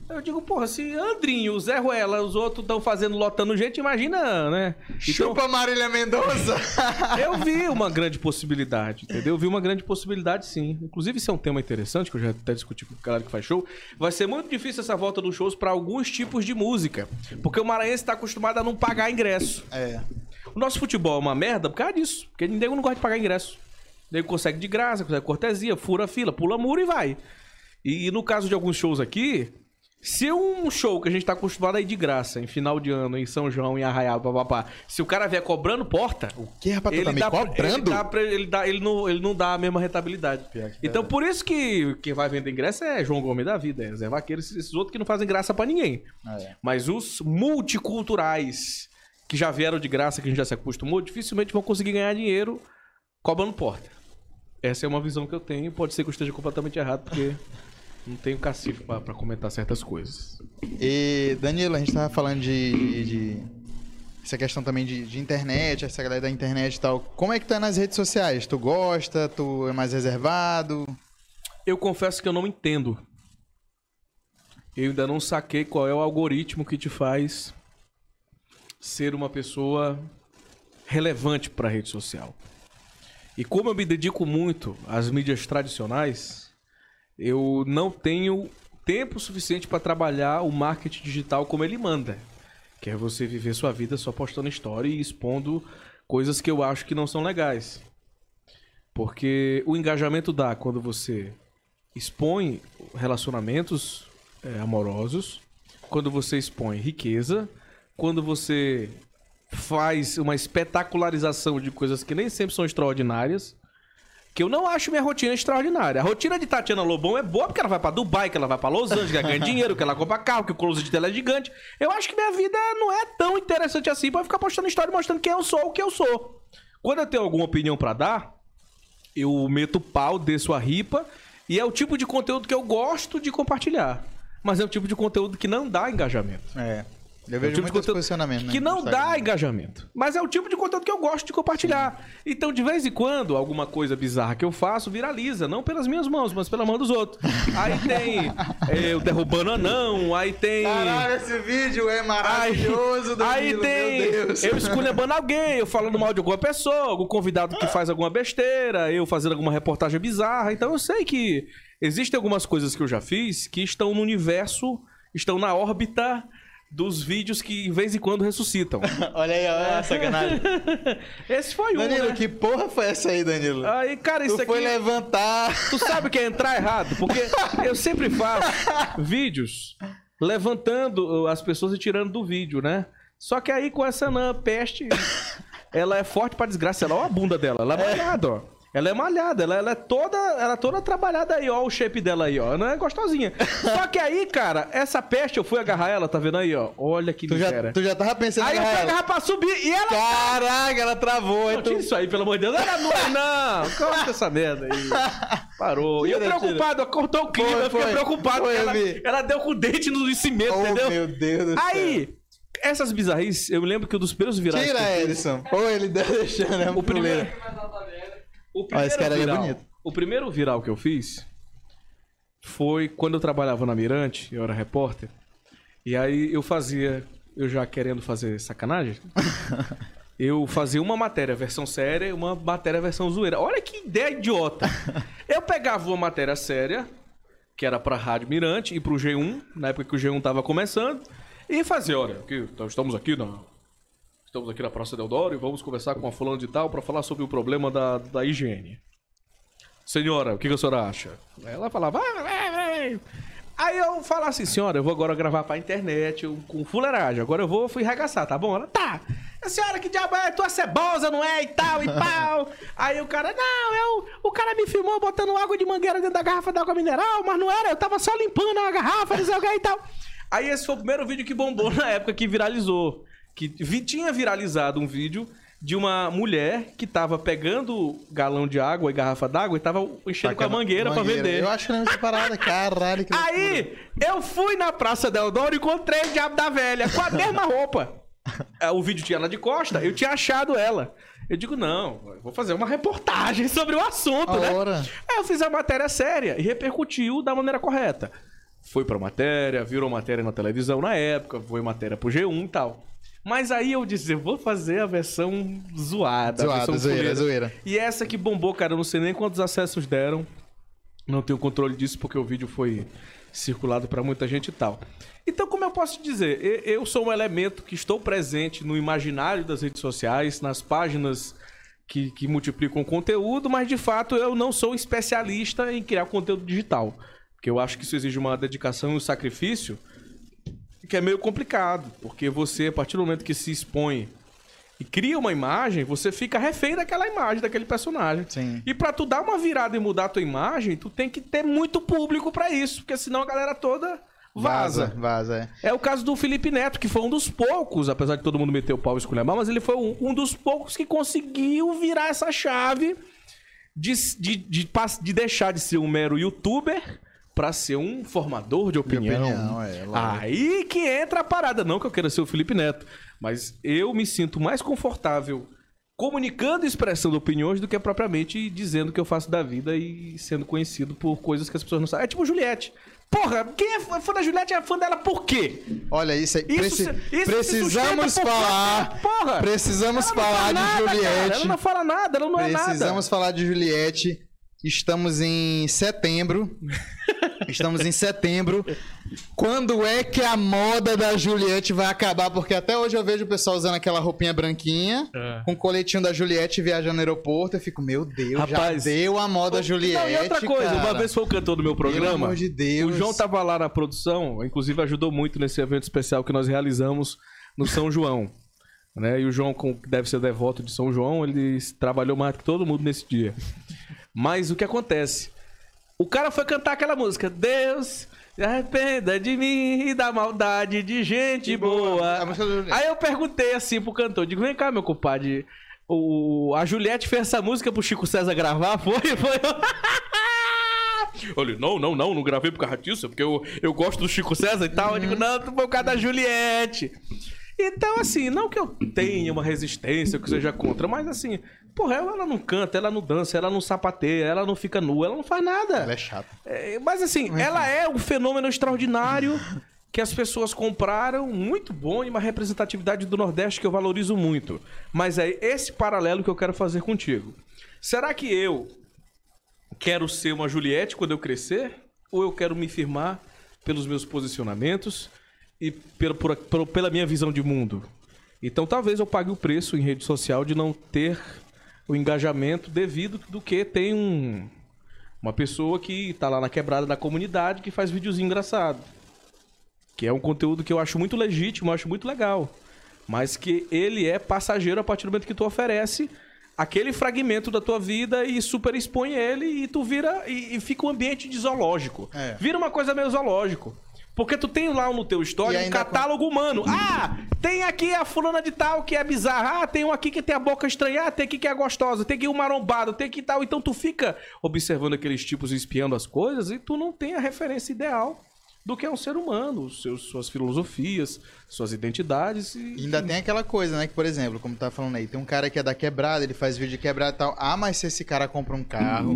Eu digo, porra, se Andrinho, o Zé Ruela, os outros estão fazendo, lotando gente, imagina, né? Então, Chupa Marília Mendonça! (laughs) eu vi uma grande possibilidade, entendeu? Eu vi uma grande possibilidade, sim. Inclusive, isso é um tema interessante, que eu já até discuti com o galera que faz show. Vai ser muito difícil essa volta dos shows para alguns tipos de música. Porque o maranhense está acostumado a não pagar ingresso. é. O nosso futebol é uma merda por causa disso. Porque ninguém não gosta de pagar ingresso. Nego consegue de graça, consegue cortesia, fura fila, pula muro e vai. E, e no caso de alguns shows aqui, se um show que a gente tá acostumado a ir de graça, em final de ano, em São João, em Arraial, papapá, se o cara vier cobrando porta. O que, rapaz? Tu tá me dá- cobrando? Ele, dá pra- ele, dá- ele não, ele não dá a mesma rentabilidade. É Então, verdade. por isso que quem vai vender ingresso é João Gomes da vida, é Zé Vaqueiro, esses, esses outros que não fazem graça pra ninguém. Ah, é. Mas os multiculturais que já vieram de graça, que a gente já se acostumou, dificilmente vão conseguir ganhar dinheiro cobrando porta. Essa é uma visão que eu tenho. Pode ser que eu esteja completamente errado, porque (laughs) não tenho cacife pra, pra comentar certas coisas. E, Danilo, a gente tava falando de, de- de- essa questão também de, de internet, essa galera da internet e tal. Como é que tu é nas redes sociais? Tu gosta? Tu é mais reservado? Eu confesso que eu não entendo. Eu ainda não saquei qual é o algoritmo que te faz ser uma pessoa relevante para a rede social. E como eu me dedico muito às mídias tradicionais, eu não tenho tempo suficiente para trabalhar o marketing digital como ele manda. Que é você viver sua vida só postando história e expondo coisas que eu acho que não são legais. Porque o engajamento dá quando você expõe relacionamentos é, amorosos, quando você expõe riqueza, quando você faz uma espetacularização de coisas que nem sempre são extraordinárias. Que eu não acho minha rotina extraordinária. A rotina de Tatiana Lobão é boa porque ela vai pra Dubai, que ela vai pra Los Angeles, que ela ganha (laughs) dinheiro, que ela compra carro, que o close de tela é gigante. Eu acho que minha vida não é tão interessante assim pra ficar postando história mostrando quem eu sou, o que eu sou. Quando eu tenho alguma opinião pra dar, eu meto o pau, desço a ripa, e é o tipo de conteúdo que eu gosto de compartilhar. Mas é o tipo de conteúdo que não dá engajamento. É. Eu É o vejo tipo de conteúdo posicionamento, né? Que não dá engajamento. Mas é o tipo de conteúdo que eu gosto de compartilhar. Então, de vez em quando, alguma coisa bizarra que eu faço viraliza. Não pelas minhas mãos, mas pela mão dos outros. (laughs) Aí tem é, eu derrubando anão, aí tem. Caralho, esse vídeo é Aí, maravilhoso, Danilo, aí tem meu Deus. eu esculhambando alguém, eu falando mal de alguma pessoa, algum convidado que faz alguma besteira, eu fazendo alguma reportagem bizarra. Então eu sei que existem algumas coisas que eu já fiz que estão no universo, estão na órbita dos vídeos que de vez em quando ressuscitam. (laughs) Olha aí, ó, sacanagem. (laughs) Esse foi um, Danilo, né? que porra foi essa aí, Danilo? Aí, cara, isso tu aqui... foi levantar. (laughs) Tu sabe o que é entrar errado? Porque eu sempre faço vídeos levantando as pessoas e tirando do vídeo, né? Só que aí com essa anã peste, ela é forte pra desgraça. Ela, olha a bunda dela, ela é malhada, ó. Ela é malhada, ela, ela é toda, ela é toda trabalhada aí, ó, o shape dela aí, ó. Não é gostosinha. (laughs) Só que aí, cara, essa peste, eu fui agarrar ela, tá vendo aí, ó? Olha que Tu já, tu já tava pensando Aí eu fui agarrar ela. agarrar pra subir e ela Caraca, ela travou. não, tu... tira isso aí, pelo amor de Deus. Ela não é, não. Corta essa merda aí. (laughs) Parou. E eu Tira, preocupado, eu cortou o clima, Foi, eu fiquei foi. preocupado. Foi, ela, ela deu com o dente no cimento, Oh, entendeu? meu Deus do céu. Aí, essas bizarrices, eu me lembro que um dos primeiros virais. Tira, eu Edson. Pô, ele tá (laughs) deixando, é O primeiro. O Ó, primeiro esse é viral, bonito. O primeiro viral que eu fiz foi quando eu trabalhava na Mirante, eu era repórter. E aí eu fazia, eu já querendo fazer sacanagem, (laughs) eu fazia uma matéria versão séria e uma matéria versão zoeira. Olha que ideia idiota. (laughs) Eu pegava uma matéria séria, que era pra Rádio Mirante e pro G1, na época que o G1 tava começando, e fazia, olha, então estamos aqui na Estamos aqui na Praça Deodoro e vamos conversar com a fulana de tal para falar sobre o problema da, da higiene. Senhora, o que, que a senhora acha? Ela falava, "Ah, vai, vai." Aí eu falava assim, senhora, eu vou agora gravar pra internet eu- com fuleiragem. Agora eu vou fui arregaçar, tá bom? Ela, tá. A senhora, que diabo é? Tua cebosa, não é? E tal, e pau. (laughs) Aí o cara, não, eu, o cara me filmou botando água de mangueira dentro da garrafa d'água mineral, mas não era, eu tava só limpando a garrafa, não sei o que e tal. Aí esse foi o primeiro vídeo que bombou na época que viralizou. Que vi- tinha viralizado um vídeo de uma mulher que tava pegando galão de água e garrafa d'água e tava enchendo com a mangueira, pra vender. Eu acho que não é parada. Caralho, que. Aí, eu fui na Praça Deodoro e encontrei o Diabo da Velha com a mesma roupa. É, O vídeo tinha ela de costa, eu tinha achado ela. Eu digo, não, vou fazer uma reportagem sobre o assunto, A né? hora. Aí eu fiz a matéria séria e repercutiu da maneira correta. Foi pra matéria, virou matéria na televisão na época, foi matéria pro G1 e tal. Mas aí eu disse, eu vou fazer a versão zoada. Zoada, versão zoeira, fuleira. zoeira. E essa que bombou, cara, eu não sei nem quantos acessos deram. Não tenho controle disso porque o vídeo foi circulado pra muita gente e tal. Então, como eu posso te dizer, eu sou um elemento que estou presente no imaginário das redes sociais, nas páginas que, que multiplicam conteúdo, mas de fato eu não sou especialista em criar conteúdo digital. Porque eu acho que isso exige uma dedicação e um sacrifício que é meio complicado, porque você, a partir do momento que se expõe e cria uma imagem, você fica refém daquela imagem, daquele personagem. Sim. E pra tu dar uma virada e mudar a tua imagem, tu tem que ter muito público pra isso, porque senão a galera toda vaza. Vaza, vaza, é. É o caso do Felipe Neto, que foi um dos poucos, apesar de todo mundo meter o pau e esculhambar, mas ele foi um, um dos poucos que conseguiu virar essa chave de, de, de, pass- de deixar de ser um mero youtuber pra ser um formador de opinião. opinião, é. Aí que entra a parada. Não que eu queira ser o Felipe Neto, mas eu me sinto mais confortável comunicando e expressando opiniões do que propriamente dizendo o que eu faço da vida e sendo conhecido por coisas que as pessoas não sabem. É tipo Juliette. Porra, quem é fã da Juliette é fã dela por quê? Olha isso aí. Isso Preci- isso se precisamos falar. Porra! Precisamos falar fala de nada, cara. Juliette. Ela não fala nada, ela não é nada. Precisamos falar de Juliette. Estamos em setembro. Estamos em setembro. Quando é que a moda da Juliette vai acabar? Porque até hoje eu vejo o pessoal usando aquela roupinha branquinha, É. com o coletinho da Juliette viajando no aeroporto. Eu fico, meu Deus, Rapaz, já deu a moda Juliette. Não, e outra coisa, cara. uma vez foi o cantor do meu Pelo programa. amor de Deus. O João tava lá na produção, inclusive ajudou muito nesse evento especial que nós realizamos no São João. Né? E o João, que deve ser devoto de São João, ele trabalhou mais que todo mundo nesse dia. Mas o que acontece? O cara foi cantar aquela música, Deus, se arrependa de mim e da maldade de gente boa. A música do. Aí eu perguntei assim pro cantor, digo, vem cá, meu compadre, o, a Juliette fez essa música pro Chico César gravar, foi? Foi. (laughs) Olha, não, não, não, não gravei por causa disso, porque eu, eu gosto do Chico César e tal. Eu digo, não, por causa da Juliette. Então, assim, não que eu tenha uma resistência, que seja contra, mas assim, porra, ela, ela não canta, ela não dança, ela não sapateia, ela não fica nua, ela não faz nada. Ela é chata. É, mas assim, ela é um fenômeno extraordinário que as pessoas compraram, muito bom e uma representatividade do Nordeste que eu valorizo muito. Mas é esse paralelo que eu quero fazer contigo. Será que eu quero ser uma Juliette quando eu crescer? Ou eu quero me firmar pelos meus posicionamentos e pelo, por- pela minha visão de mundo? Então talvez eu pague o preço em rede social de não ter o engajamento devido do que tem um, uma pessoa que tá lá na quebrada da comunidade que faz videozinho engraçado. Que é um conteúdo que eu acho muito legítimo, eu acho muito legal. Mas que ele é passageiro a partir do momento que tu oferece aquele fragmento da tua vida e super expõe ele e tu vira e, e fica um ambiente de zoológico. É. Vira uma coisa meio zoológico. Porque tu tem lá no teu história um catálogo humano. Ah, tem aqui a fulana de tal que é bizarra. Ah, tem um aqui que tem a boca estranha. Ah, tem aqui que é gostosa. Tem aqui o marombado. Tem aqui tal. Então tu fica observando aqueles tipos espiando as coisas e tu não tem a referência ideal do que é um ser humano, os seus, suas filosofias, suas identidades. E, E ainda tem aquela coisa, né? Que, por exemplo, como tá falando aí, tem um cara que é da quebrada, ele faz vídeo de quebrada e tal. Ah, mas se esse cara compra um carro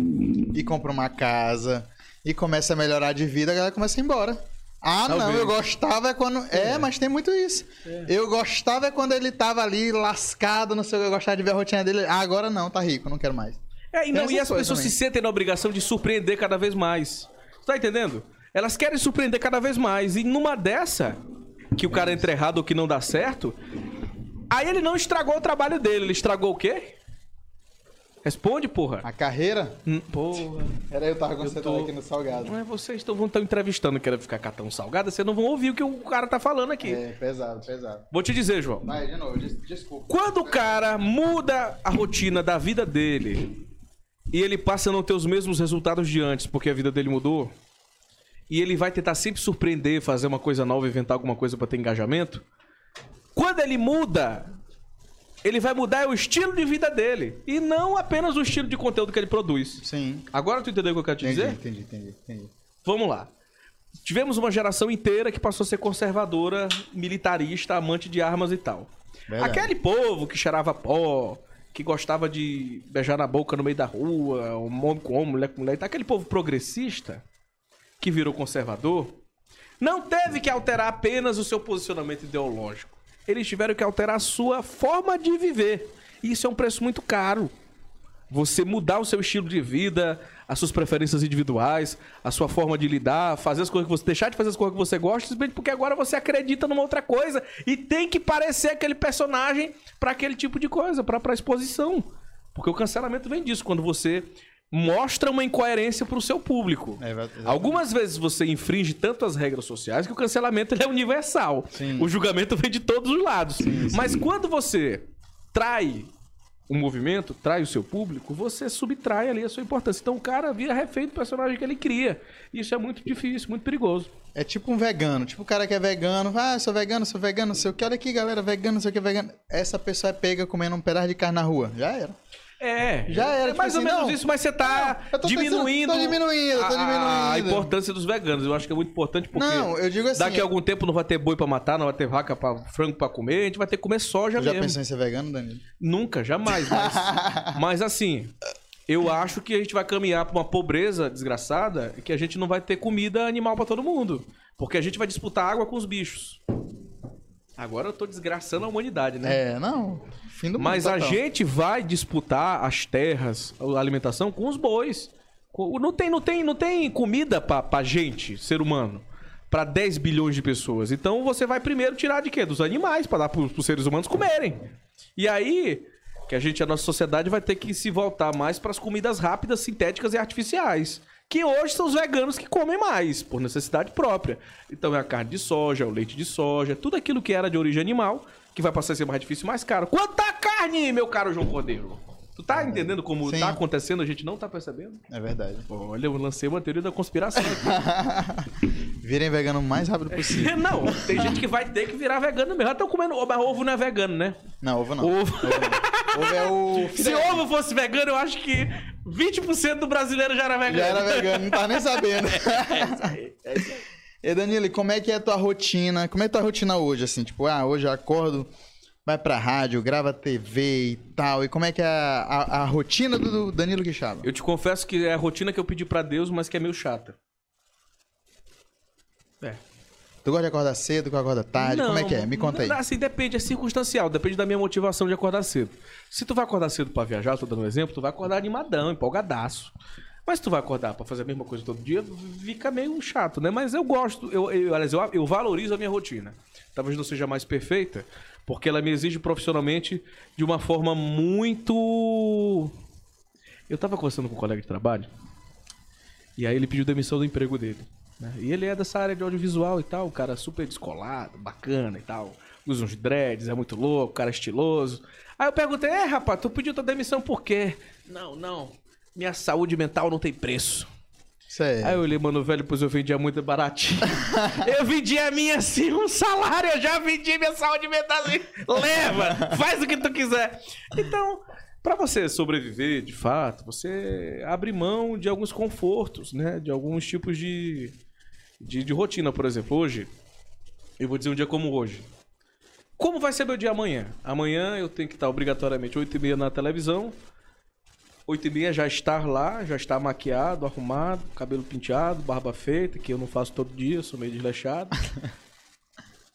e compra uma casa e começa a melhorar de vida, a galera começa a ir embora. Ah, não, Talvez. eu gostava é quando. É, mas tem muito isso. Eu gostava é quando ele tava ali lascado, não sei o que, eu gostava de ver a rotina dele. Ah, agora não, tá rico, não quero mais. É, e, não, e as pessoas também. se sentem na obrigação de surpreender cada vez mais. Você tá entendendo? Elas querem surpreender cada vez mais. E numa dessa, que o cara entra errado ou que não dá certo, aí ele não estragou o trabalho dele. Ele estragou o quê? Responde, porra. A carreira? Hum, Porra. Era eu tava concentrado tô- aqui no salgado. Não é vocês estão vão tão entrevistando querendo ficar catando salgada, vocês não vão ouvir o que o cara tá falando aqui. É, pesado, pesado. Vou te dizer, João. Vai, de novo, des- desculpa. Quando o cara muda a rotina da vida dele e ele passa a não ter os mesmos resultados de antes porque a vida dele mudou, e ele vai tentar sempre surpreender, fazer uma coisa nova, inventar alguma coisa pra ter engajamento, quando ele muda, ele vai mudar o estilo de vida dele e não apenas o estilo de conteúdo que ele produz. Sim. Agora tu entendeu o que eu quero te Entendi, dizer? entendi, entendi, entendi. Vamos lá. Tivemos uma geração inteira que passou a ser conservadora, militarista, amante de armas e tal. Verdade. Aquele povo que cheirava pó, que gostava de beijar na boca no meio da rua, um homem com homem, mulher com mulher, e tal, aquele povo progressista que virou conservador, não teve que alterar apenas o seu posicionamento ideológico. Eles tiveram que alterar a sua forma de viver. E isso é um preço muito caro. Você mudar o seu estilo de vida, as suas preferências individuais, a sua forma de lidar, fazer as coisas que você deixar de fazer as coisas que você gosta, simplesmente porque agora você acredita numa outra coisa e tem que parecer aquele personagem para aquele tipo de coisa, para para exposição. Porque o cancelamento vem disso, quando você mostra uma incoerência pro seu público. É, exatamente. Algumas vezes você infringe tanto as regras sociais que o cancelamento é universal. Sim. O julgamento vem de todos os lados. Mas quando você trai um movimento, trai o seu público, você subtrai ali a sua importância. Então o cara vira refém do personagem que ele cria. Isso é muito difícil, muito perigoso. É tipo um vegano, tipo o cara que é vegano, ah, sou vegano, sou vegano, não sei o que, olha aqui galera, vegano, não sei o que, vegano. Essa pessoa é pega comendo um pedaço de carne na rua, já era. É, Já era, É tipo mais ou assim, menos não. isso, mas você tá Não, diminuindo, pensando- tô diminuindo, tô a- a, diminuindo. importância dos veganos. Eu acho que é muito importante porque Não, eu digo assim, daqui a eu- algum tempo não vai ter boi pra matar, não vai ter vaca para frango pra comer, a gente vai ter que comer soja já mesmo. pensou em ser vegano, Danilo? Nunca, jamais. Mas, (laughs) mas assim, eu acho que a gente vai caminhar pra uma pobreza desgraçada e que a gente não vai ter comida animal pra todo mundo. Porque a gente vai disputar água com os bichos. Agora eu tô desgraçando a humanidade, né? É, não. Fim do mundo. Mas a gente vai disputar as terras, a alimentação com os bois. Não tem, não tem, não tem comida pra, pra gente, ser humano. Pra 10 bilhões de pessoas. Então você vai primeiro tirar de quê? Dos animais, pra dar pros, pros seres humanos comerem. E aí, que a gente, a nossa sociedade vai ter que se voltar mais para as comidas rápidas, sintéticas e artificiais. Que hoje são os veganos que comem mais, por necessidade própria. Então é a carne de soja, o leite de soja, tudo aquilo que era de origem animal, que vai passar a ser mais difícil e mais caro. Quanta carne, meu caro João Cordeiro? Tu tá entendendo como Sim. tá acontecendo, a gente não tá percebendo? É verdade. Olha, eu lancei uma teoria da conspiração. (laughs) Virem vegano o mais rápido possível. (laughs) não, tem gente que vai ter que virar vegano mesmo. Estão comendo ovo, mas ovo não é vegano, né? Não, ovo não. Ovo. Ovo é o. Se ovo fosse vegano, eu acho que 20% do brasileiro já era vegano. Já era vegano, não tá nem sabendo. (laughs) E Danilo, e como é que é a tua rotina? Como é a tua rotina hoje, assim? Tipo, ah, hoje eu acordo, vai pra rádio, grava TV e tal. E como é que é a, a, a rotina do Danilo Quixaba? Eu te confesso que é a rotina que eu pedi pra Deus, mas que é meio chata. Tu gosta de acordar cedo, tu acorda tarde? como é que é? Me conta aí. não, Assim, depende, é circunstancial, depende da minha motivação de acordar cedo. Se tu vai acordar cedo pra viajar, tô dando um exemplo, tu vai acordar animadão, empolgadaço. Mas se tu vai acordar pra fazer a mesma coisa todo dia, fica meio chato, né? Mas eu gosto, eu, eu, eu, eu valorizo a minha rotina. Talvez não seja mais perfeita, porque ela me exige profissionalmente de uma forma muito. Eu tava conversando com um colega de trabalho, e aí ele pediu demissão do emprego dele. Né? E ele é dessa área de audiovisual e tal, o cara super descolado, bacana e tal. Usa uns dreads, é muito louco, cara estiloso. Aí eu perguntei, é rapaz, tu pediu tua demissão por quê? Não, não. Minha saúde mental não tem preço. Isso aí. Eu olhei, mano, velho, pois eu vendia muito baratinho. (laughs) eu vendi a minha assim, um salário, eu já vendi minha saúde mental assim. Leva, faz o que tu quiser. Então, pra você sobreviver, de fato, você abre mão de alguns confortos, né? De alguns tipos de, de, de rotina, por exemplo. Hoje, eu vou dizer um dia como hoje. Como vai ser meu dia amanhã? Amanhã eu tenho que estar obrigatoriamente 8h30 na televisão. 8 e meia já estar lá, já estar maquiado, arrumado, cabelo penteado, barba feita, que eu não faço todo dia, sou meio desleixado.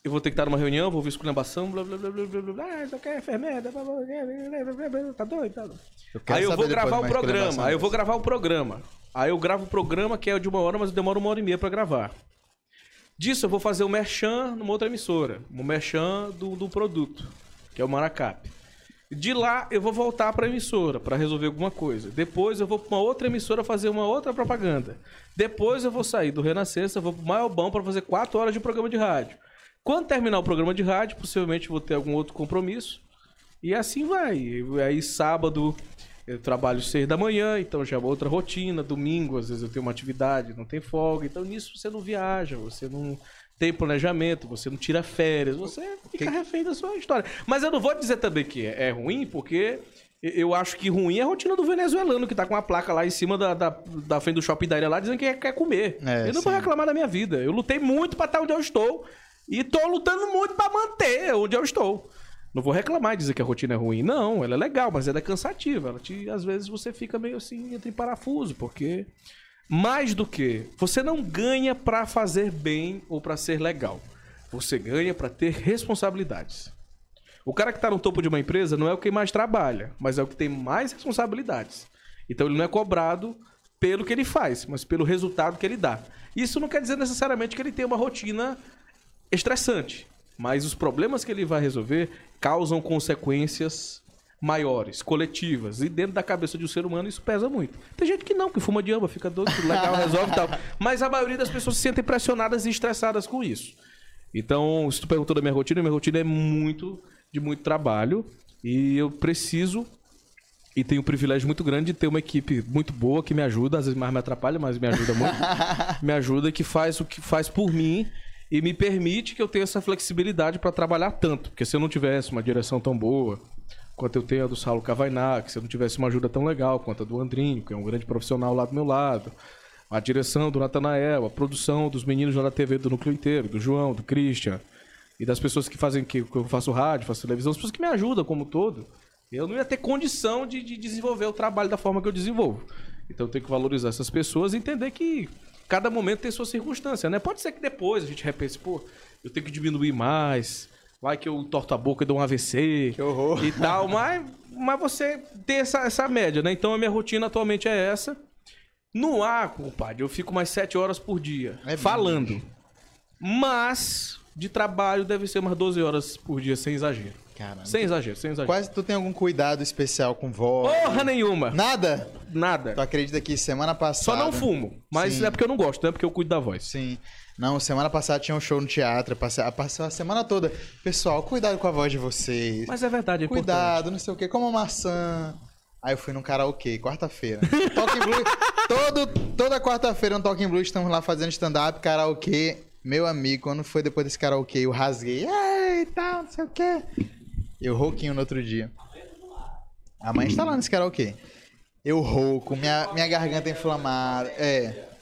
eu vou ter que estar numa reunião, vou ouvir esculhambação, blá blá blá blá blá blá blá, ah, isso aqui é enfermeira, blá, blá, blá, blá, blá, tá doido, tá doido. quero Aí eu vou gravar o programa, aí eu vou gravar o programa. Aí eu gravo o programa que é de uma hora, mas eu demoro uma hora e meia pra gravar. Disso eu vou fazer o merchan numa outra emissora, o merchan do, do produto, que é o Maracap. De lá eu vou voltar para a emissora para resolver alguma coisa. Depois eu vou para uma outra emissora fazer uma outra propaganda. Depois eu vou sair do Renascença, vou para o Maiobão para fazer quatro horas de programa de rádio. Quando terminar o programa de rádio, possivelmente vou ter algum outro compromisso. E assim vai. Aí sábado eu trabalho seis da manhã, então já é outra rotina. Domingo, às vezes eu tenho uma atividade, não tem folga. Então nisso você não viaja, você não tem planejamento, você não tira férias, você fica refém da sua história. Mas eu não vou dizer também que é ruim, porque eu acho que ruim é a rotina do venezuelano, que tá com uma placa lá em cima da, da, da frente do shopping da ilha lá, dizendo que quer comer. É, eu não vou sim. reclamar da minha vida. Eu lutei muito pra estar onde eu estou. E tô lutando muito pra manter onde eu estou. Não vou reclamar e dizer que a rotina é ruim. Não, ela é legal, mas ela é cansativa. Ela te, às vezes você fica meio assim, entra em parafuso, porque mais do que você não ganha pra fazer bem ou pra ser legal. Você ganha pra ter responsabilidades. O cara que tá no topo de uma empresa não é o que mais trabalha, mas é o que tem mais responsabilidades. Então ele não é cobrado pelo que ele faz, mas pelo resultado que ele dá. Isso não quer dizer necessariamente que ele tem uma rotina estressante, mas os problemas que ele vai resolver causam consequências maiores, coletivas, e dentro da cabeça de um ser humano isso pesa muito. Tem gente que não, que fuma de amba, fica doido, legal, (laughs) resolve e tal. Mas a maioria das pessoas se sentem pressionadas e estressadas com isso. Então, se tu perguntou da minha rotina, minha rotina é muito de muito trabalho e eu preciso e tenho um privilégio muito grande de ter uma equipe muito boa que me ajuda, às vezes mais me atrapalha, mas me ajuda muito. (laughs) me ajuda que faz o que faz por mim e me permite que eu tenha essa flexibilidade para trabalhar tanto, porque se eu não tivesse uma direção tão boa quanto eu tenho a do Saulo Cavainac, se eu não tivesse uma ajuda tão legal quanto a do Andrinho, que é um grande profissional lá do meu lado, a direção do Natanael, a produção dos meninos da TV do núcleo inteiro, do João, do Christian, e das pessoas que fazem que, que eu faço rádio, faço televisão, as pessoas que me ajudam como todo, eu não ia ter condição de, de desenvolver o trabalho da forma que eu desenvolvo. Então eu tenho que valorizar essas pessoas e entender que cada momento tem sua circunstância, né? Pode ser que depois a gente repense, pô, eu tenho que diminuir mais, vai que eu torto a boca e dou um AVC Que horror. e tal, mas, mas você tem essa, essa média, né? Então a minha rotina atualmente é essa. No ar, compadre, eu fico mais sete horas por dia É falando. bem, Mas de trabalho deve ser umas 12 horas por dia, sem exagero. Caramba. Sem exagero, sem exagero. Quase tu tem algum cuidado especial com voz? Porra nenhuma. Nada? Nada. Tu acredita que semana passada... Só não fumo. Mas Sim. é porque eu não gosto, não é porque eu cuido da voz. Sim. Não, semana passada tinha um show no teatro, passei, passei a semana toda. Pessoal, cuidado com a voz de vocês. Mas é verdade, é importante. cuidado, não sei o que, como maçã. Aí eu fui num karaokê, quarta-feira. Talking Blues, (laughs) todo, toda quarta-feira no Talking Blues estamos lá fazendo stand-up, karaokê. Meu amigo, quando foi depois desse karaokê, eu rasguei, ei, tal, não sei o que. Eu rouquinho no outro dia. A mãe está lá nesse karaokê. Eu rouco, minha, minha garganta inflamada. É.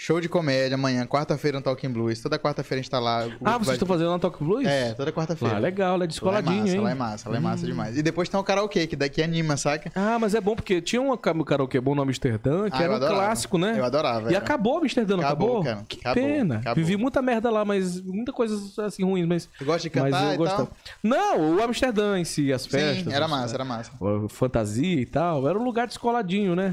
Show de comédia amanhã, quarta-feira no Talking Blues. Toda quarta-feira a gente tá lá. Ah, vocês vai- estão fazendo lá Talk Blues? É, toda quarta-feira. Ah, legal, é Lá é descoladinho, massa, hein? Hum. lá é massa, lá é massa demais. E depois tem o karaokê, que daqui anima, saca? Ah, mas é bom porque tinha um karaokê bom no Amsterdã, que Ah, era um adorava. clássico, né? Eu adorava, E era. acabou o Amsterdã, não Acabou, cara. Que Acabou, pena. acabou. Vivi muita merda lá, mas muita coisa assim ruins, mas. Tu gosta de cantar e gostava. tal? Não, o Amsterdã em si, as festas. Sim, era os- massa, era massa. fantasia e tal, era um lugar descoladinho, né?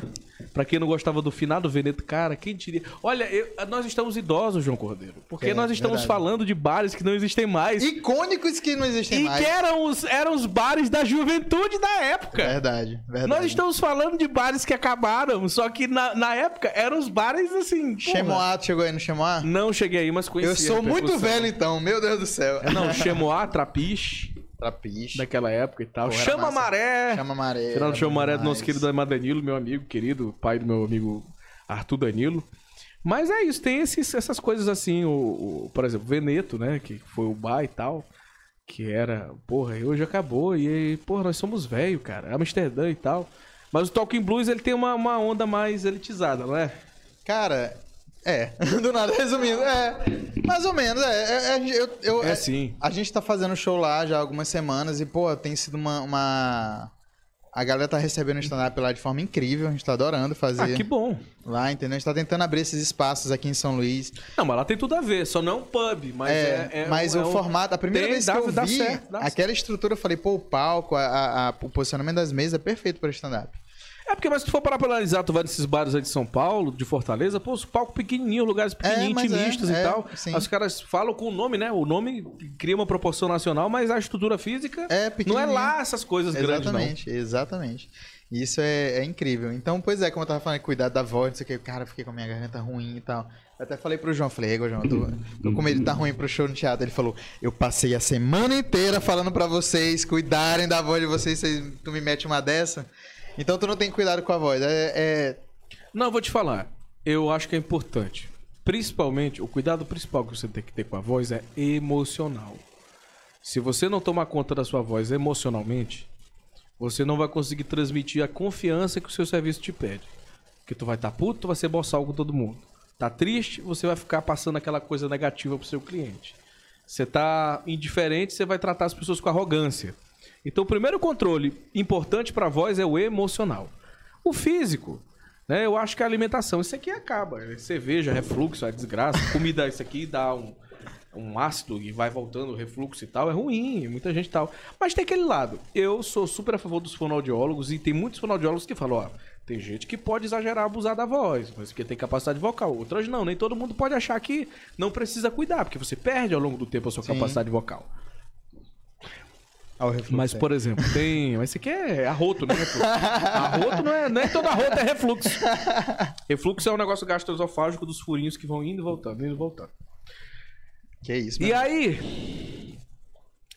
Pra quem não gostava do finado Veneto, cara, quem diria? Olha, eu- nós estamos idosos, João Cordeiro, porque É, nós estamos verdade. falando de bares que não existem mais e, Icônicos que não existem mais. que eram os, eram os bares da juventude da época. Verdade, verdade. Nós estamos falando de bares que acabaram, só que na, na época eram os bares assim. Chemoá, tu chegou aí no Chemoá? Não cheguei aí, mas conheci. Eu sou muito velho então, meu Deus do céu. Não, Chemoá, Trapiche, Trapiche. daquela época e tal. Porra, Chama massa. Maré. Chama Maré. Final do Chama Maré do nosso querido Danilo, meu amigo querido, pai do meu amigo Arthur Danilo. Mas é isso, tem esses, essas coisas assim, o, o- por exemplo, Veneto, né, que foi o bar e tal, que era, porra, e hoje acabou, e aí, porra, nós somos velho, cara, Amsterdã e tal. Mas o Talking Blues, ele tem uma, uma onda mais elitizada, não é? Cara, é. (laughs) Do nada, resumindo, é. Mais ou menos, é. é, é, eu, eu- É sim. A gente tá fazendo show lá já há algumas semanas e, pô, tem sido uma. uma- A galera tá recebendo o stand-up lá de forma incrível, a gente tá adorando fazer Ah, que bom. lá, entendeu? A gente tá tentando abrir esses espaços aqui em São Luís. Não, mas lá tem tudo a ver, só não é um pub, mas é... É, é mas um- o é um- formato, a primeira Tem, vez dá- que eu dá vi certo, aquela estrutura, eu falei, pô, o palco, a- a- a- o posicionamento das mesas é perfeito para stand-up. É porque, mas se tu for parar pra analisar, tu vai nesses bares aí de São Paulo, de Fortaleza, pô, os palcos pequenininhos, lugares pequenininhos, mas é, intimistas é, e tal. sim. Os caras falam com o nome, né? O nome cria uma proporção nacional, mas a estrutura física É não é lá essas coisas grandes, não. Exatamente, exatamente. Isso é, é incrível. Então, pois é, como eu tava falando, cuidar da voz, não sei o que, cara, fiquei com a minha garganta ruim e tal. Eu até falei pro João, falei, João, tô, tô com medo de tá ruim pro show no teatro. Ele falou, eu passei a semana inteira falando pra vocês cuidarem da voz de vocês, vocês tu me mete uma dessa. Então tu não tem cuidado com a voz. É, é- Não, vou te falar. Eu acho que é importante. Principalmente, o cuidado principal que você tem que ter com a voz é emocional. Se você não tomar conta da sua voz emocionalmente, você não vai conseguir transmitir a confiança que o seu serviço te pede. Porque tu vai estar puto, tu vai ser boçal com todo mundo. Tá triste, você vai ficar passando aquela coisa negativa pro seu cliente. Você tá indiferente, você vai tratar as pessoas com arrogância. Então, o primeiro controle importante para a voz é o emocional. O físico, né? Eu acho que a alimentação, isso aqui acaba. É Cerveja, refluxo, é desgraça. Comida, isso aqui dá um, um ácido e vai voltando o refluxo e tal. É ruim, muita gente tal. Mas tem aquele lado. Eu sou super a favor dos fonoaudiólogos e tem muitos fonoaudiólogos que falam, ó, tem gente que pode exagerar, abusar da voz, mas que tem capacidade vocal. Outras não, nem todo mundo pode achar que não precisa cuidar, porque você perde ao longo do tempo a sua Sim. capacidade vocal. Ah, Mas, é. por exemplo, tem. Mas isso aqui é arroto, né? Arroto não é, não é todo arroto, é refluxo. Refluxo é um negócio gastroesofágico dos furinhos que vão indo e voltando, indo e voltando. Que isso, E mano. aí,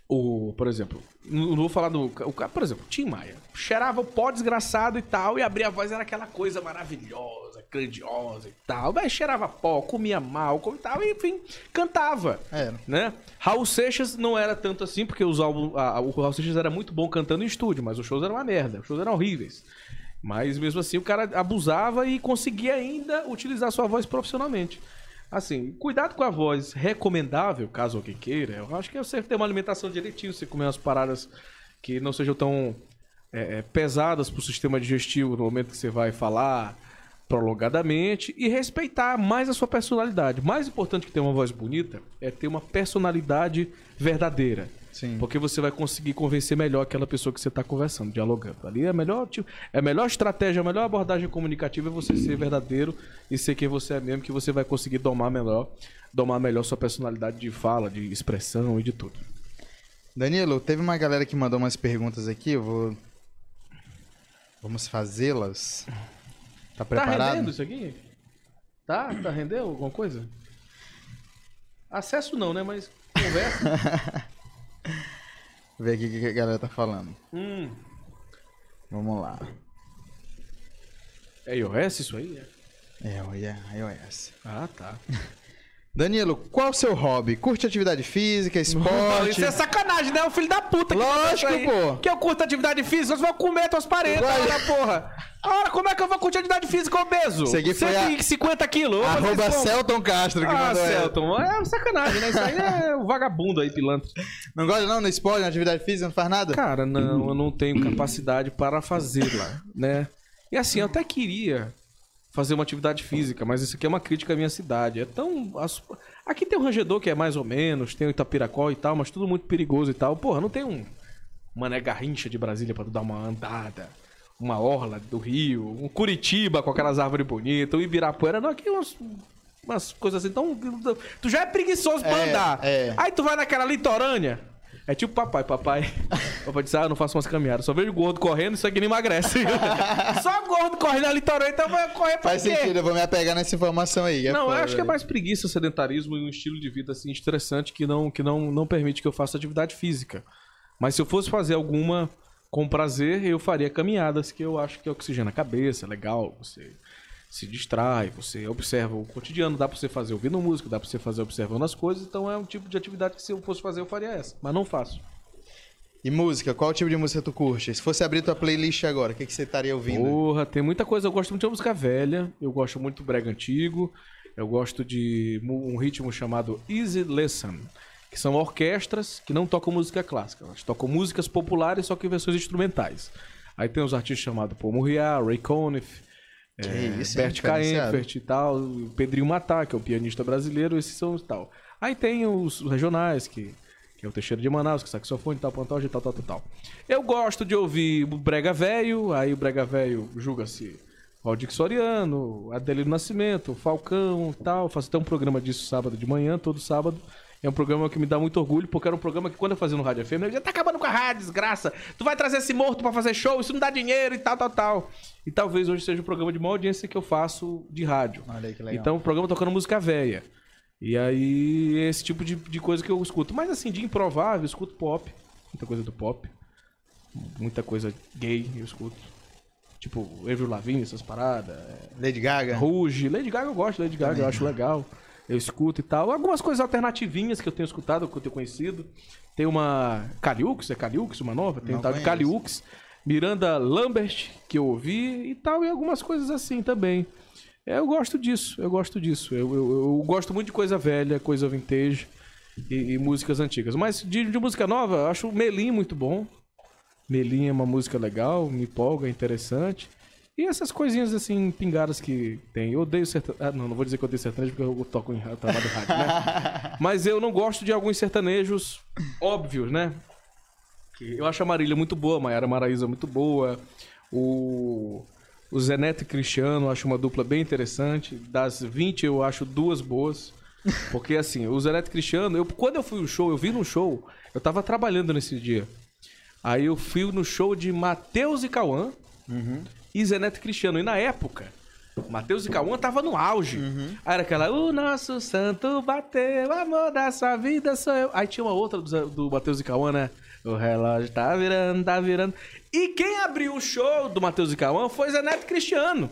o, por exemplo, não vou falar do. O, por exemplo, Tim Maia. Cheirava o pó desgraçado e tal, e abria a voz, era aquela coisa maravilhosa, grandiosa e tal. Mas cheirava pó, comia mal, comia tal, e enfim, cantava. Era. Né? Raul Seixas não era tanto assim, porque os álbuns, a- o Raul Seixas era muito bom cantando em estúdio, mas os shows eram uma merda, os shows eram horríveis. Mas mesmo assim o cara abusava e conseguia ainda utilizar sua voz profissionalmente. Assim, cuidado com a voz recomendável, caso alguém queira. Eu acho que é você ter uma alimentação direitinho, você comer umas paradas que não sejam tão é, é, pesadas pro sistema digestivo no momento que você vai falar. Prolongadamente e respeitar mais a sua personalidade. Mais importante que ter uma voz bonita é ter uma personalidade verdadeira. Sim. Porque você vai conseguir convencer melhor aquela pessoa que você está conversando, dialogando. Ali é a melhor, tipo, é a melhor estratégia, a melhor abordagem comunicativa é você ser verdadeiro e ser quem você é mesmo, que você vai conseguir domar melhor, domar melhor sua personalidade de fala, de expressão e de tudo. Danilo, teve uma galera que mandou umas perguntas aqui, eu vou. Vamos fazê-las. Tá Tá preparado? rendendo isso aqui? Tá? Tá rendendo alguma coisa? Acesso não, né? Mas conversa. (laughs) Vê aqui o que a galera tá falando. hum. Vamos lá. É iOS isso aí? É? É, iOS. Ah, tá. (laughs) Danilo, qual o seu hobby? Curte atividade física, esporte? Isso é sacanagem, né? O filho da puta que Lógico, aí. pô. Que eu curto atividade física, eu vou comer tuas paredes, ora, porra. Ora, como é que eu vou curtir atividade física obeso? Aqui foi a- 150 quilos. fazer Arroba? Celton Castro que Ah, mandou. Celton, é sacanagem, né? Isso aí é o vagabundo aí, pilantra. Não gosta não no esporte, na atividade física, não faz nada? Cara, não, eu não tenho capacidade para fazê-la, né? E assim, eu até queria fazer uma atividade física, mas isso aqui é uma crítica à minha cidade. É tão. Aqui tem o Rangedor, que é mais ou menos, tem o Itapiracó e tal, mas tudo muito perigoso e tal. Porra, não tem um Mané Garrincha de Brasília pra tu dar uma andada. Uma orla do Rio, um Curitiba com aquelas árvores bonitas, um Ibirapuera, não, aqui umas, umas coisas assim. Então, tu já é preguiçoso pra É, andar. é. Aí tu vai naquela litorânea. É tipo papai, papai. (laughs) Papai disse, ah, eu não faço umas caminhadas. Só vejo gordo correndo, isso aqui não emagrece. (laughs) Só gordo correndo na litorânea, então vai correr pra Faz quê? sentido, eu vou me apegar nessa informação aí. é Não, eu foda, acho que é velho. mais preguiça, sedentarismo e um estilo de vida assim estressante que não que não, não permite que eu faça atividade física. Mas se eu fosse fazer alguma com prazer, eu faria caminhadas, que eu acho que oxigena a cabeça, é legal, você se distrai, você observa o cotidiano, dá pra você fazer ouvindo música, dá pra você fazer observando as coisas, então é um tipo de atividade que se eu fosse fazer eu faria essa, mas não faço. E música, qual tipo de música tu curte? Se fosse abrir tua playlist agora, o que, que você estaria ouvindo? Porra, tem muita coisa. Eu gosto muito de música velha, eu gosto muito do brega antigo, eu gosto de um ritmo chamado Easy Listen, que são orquestras que não tocam música clássica, elas tocam músicas populares, só que em versões instrumentais. Aí tem os artistas chamados Paul Murriá, Ray Conniff, Que é, isso? Bert. Kaempfert e tal, Pedrinho Matar, que é o pianista brasileiro, esses são os tal. Aí tem os regionais, que, que é o Teixeira de Manaus, que é saxofone, tal, pantoja e tal, tal, tal, tal. Eu gosto de ouvir o Brega Velho, aí o Brega Velho julga-se Valdir Soriano, Adelino Nascimento, Falcão e tal. Faço até um programa disso sábado de manhã, todo sábado. É um programa que me dá muito orgulho, porque era um programa que quando eu fazia no Rádio FM, eu dizia, tá acabando com a rádio, desgraça. Tu vai trazer esse morto pra fazer show, isso não dá dinheiro e tal, tal, tal. E talvez hoje seja o programa de maior audiência que eu faço de rádio. Olha aí que legal. Então o programa tocando música velha. E aí, esse tipo de, de coisa que eu escuto. Mas assim, de improvável, eu escuto pop. Muita coisa do pop. Muita coisa gay eu escuto. Tipo, Avril Lavigne, essas paradas. Lady Gaga? Ruge. Lady Gaga eu gosto, Lady Gaga eu acho legal. Eu escuto e tal. Algumas coisas alternativinhas que eu tenho escutado, que eu tenho conhecido. Tem uma Caliux, é Caliux, uma nova? Tem Não um tal de. Caliux. Miranda Lambert, que eu ouvi e tal, e algumas coisas assim também. É, Eu gosto disso, eu gosto disso. Eu, eu- eu gosto muito de coisa velha, coisa vintage e, e músicas antigas. Mas de, de música nova, eu acho o Melim muito bom. Melim é uma música legal, me empolga, é interessante. E essas coisinhas assim, pingadas que tem. Eu odeio sertanejo. Ah, não, não vou dizer que eu odeio sertanejo porque eu toco em trabalho de rádio, né? (laughs) Mas eu não gosto de alguns sertanejos óbvios, né? Eu acho a Marília muito boa, a Maiara Maraíza muito boa. O, o Zé Neto e Cristiano, eu acho uma dupla bem interessante. Das 20, eu acho duas boas. (laughs) Porque assim, o Zé Neto e Cristiano, eu, quando eu fui no show, eu vi no show, eu tava trabalhando nesse dia. Aí eu fui no show de Matheus e Cauã e Zé Neto e Cristiano. E na época, Matheus e Cauã tava no auge. Aí era aquela, o nosso santo bateu, o amor da sua vida sou eu. Aí tinha uma outra do, do Matheus e Cauã, né? O relógio tá virando, tá virando. E quem abriu o show do Matheus e Cauã foi Zé Neto e Cristiano.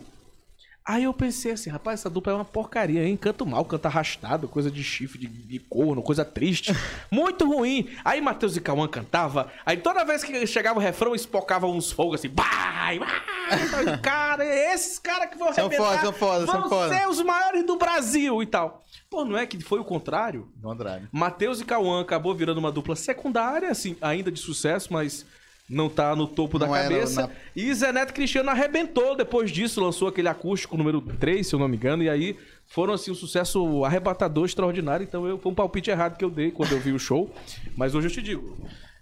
Aí eu pensei assim, rapaz, essa dupla é uma porcaria, hein? Canto mal, canta arrastado, coisa de chifre, de, de corno, coisa triste. (laughs) Muito ruim. Aí Matheus e Cauã cantava, aí toda vez que chegava o refrão, espocava uns fogos assim, vai. Então, cara, esses caras que vão São arrebentar foda, são foda, vão são foda. ser os maiores do Brasil e tal. Pô, não é que foi o contrário? Contrário. Matheus e Cauã acabou virando uma dupla secundária, assim, ainda de sucesso, mas não tá no topo Não da cabeça. na- E Zé Neto Cristiano arrebentou depois disso, lançou aquele acústico número 3, se eu não me engano, e aí foram assim um sucesso arrebatador, extraordinário. Então eu, foi um palpite errado que eu dei quando eu vi o show. Mas hoje eu te digo,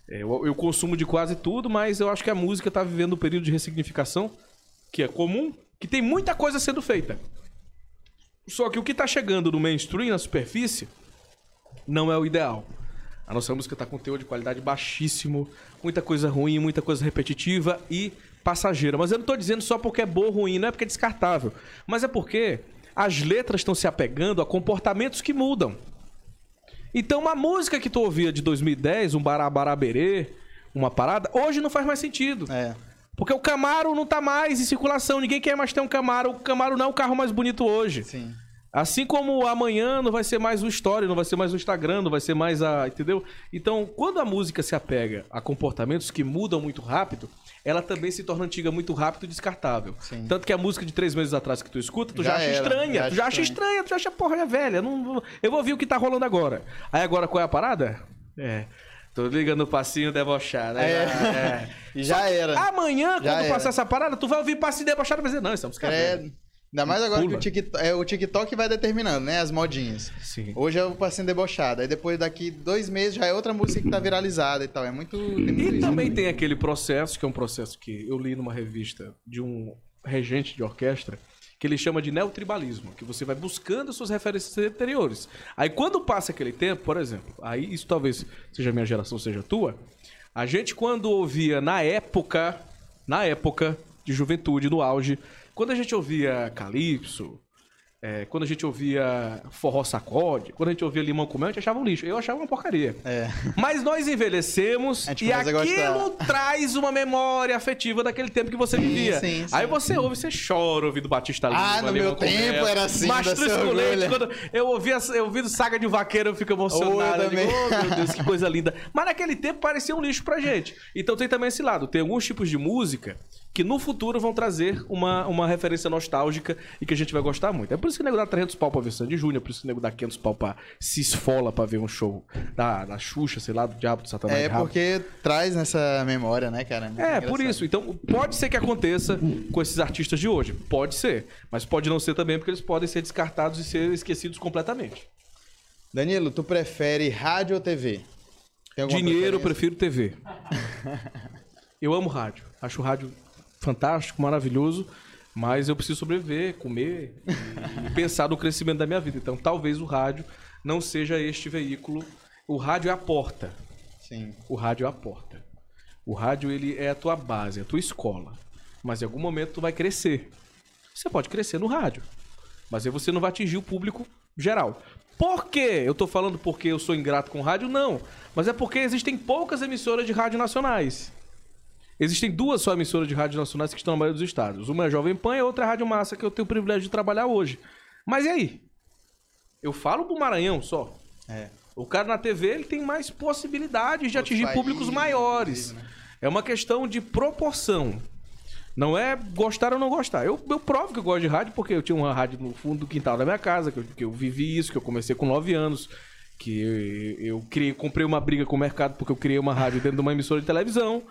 é, eu, eu consumo de quase tudo, mas eu acho que a música tá vivendo um período de ressignificação que é comum, que tem muita coisa sendo feita. Só que o que tá chegando no mainstream, na superfície, não é o ideal. A nossa música tá com teor de qualidade baixíssimo, muita coisa ruim, muita coisa repetitiva e passageira. Mas eu não tô dizendo só porque é boa ou ruim, não é porque é descartável. Mas é porque as letras estão se apegando a comportamentos que mudam. Então, uma música que tu ouvia de 2010, um barabaraberê, uma parada, hoje não faz mais sentido. É. Porque o Camaro não tá mais em circulação, ninguém quer mais ter um Camaro. O Camaro não é o carro mais bonito hoje. Sim. Assim como amanhã não vai ser mais o Story, não vai ser mais o Instagram, não vai ser mais a. Entendeu? Então, quando a música se apega a comportamentos que mudam muito rápido, ela também se torna antiga muito rápido e descartável. Sim. Tanto que a música de três meses atrás que tu escuta, tu já, Já acha era, estranha. já tu já acha estranha, tu já acha porra é velha. Não, eu vou ouvir o que tá rolando agora. Aí agora qual é a parada? É. Tô ligando o passinho debochado. Aí É. é. (laughs) Já era. Amanhã, Já quando era. passar essa parada, tu vai ouvir passinho debochado e vai dizer, não, isso é É. ainda mais agora Pula. que o TikTok, é, o TikTok vai determinando, né? As modinhas. Sim. Hoje é o passinho debochado. Aí depois daqui dois meses já é outra música que tá viralizada e tal. É muito. Muito E isso também tem aquele processo, que é um processo que eu li numa revista de um regente de orquestra, que ele chama de neotribalismo, que você vai buscando as suas referências anteriores. Aí quando passa aquele tempo, por exemplo, aí isso talvez seja minha geração, seja tua, a gente quando ouvia na época, na época de juventude, no auge, quando a gente ouvia Calypso, é, quando a gente ouvia Forró Sacode, quando a gente ouvia Limão com Mel, a gente achava um lixo. Eu achava uma porcaria. É. (laughs) Mas nós envelhecemos e aquilo gostar. (laughs) traz uma memória afetiva daquele tempo que você vivia. sim, sim. Aí você ouve, você chora ouvindo Batista Lima. Ah, no meu tempo Mel. era assim, leite, orgulho. quando eu ouvia, eu ouvindo Saga de Vaqueiro, eu fico emocionado. Eu Eu digo, oh, meu Deus, que coisa (laughs) linda. Mas naquele tempo parecia um lixo pra gente. Então tem também esse lado. Tem alguns tipos de música que no futuro vão trazer uma, uma referência nostálgica e que a gente vai gostar muito. É por isso que o nego dá 300 pau pra ver Sandy Júnior, é por isso que o nego dá 500 pau pra se esfola pra ver um show da, da Xuxa, sei lá, do Diabo, do Satanás. É porque traz nessa memória, né, cara? Muito É, por isso. Então, pode ser que aconteça com esses artistas de hoje. Pode ser. Mas pode não ser também, porque eles podem ser descartados e ser esquecidos completamente. Danilo, tu prefere rádio ou TV? Dinheiro, eu prefiro TV. (laughs) eu amo rádio. Acho rádio fantástico, maravilhoso. Mas eu preciso sobreviver, comer e pensar no crescimento da minha vida. Então, talvez o rádio não seja este veículo. O rádio é a porta. Sim. O rádio é a porta. O rádio ele é a tua base, é a tua escola. Mas em algum momento tu vai crescer. Você pode crescer no rádio. Mas aí você não vai atingir o público geral. Por quê? Eu tô falando porque eu sou ingrato com rádio? Não. Mas é porque existem poucas emissoras de rádio nacionais. Existem duas só emissoras de rádio nacionais que estão na maioria dos estados. Uma é a Jovem Pan e a outra é a Rádio Massa, que eu tenho o privilégio de trabalhar hoje. Mas e aí? Eu falo pro Maranhão só. É. O cara na TV ele tem mais possibilidades de atingir países, públicos maiores. né? É uma questão de proporção. Não é gostar ou não gostar. Eu, eu provo que eu gosto de rádio porque eu tinha uma rádio no fundo do quintal da minha casa, que eu, que eu vivi isso, que eu comecei com 9 anos, que eu, eu criei, comprei uma briga com o mercado porque eu criei uma rádio dentro de uma emissora de televisão.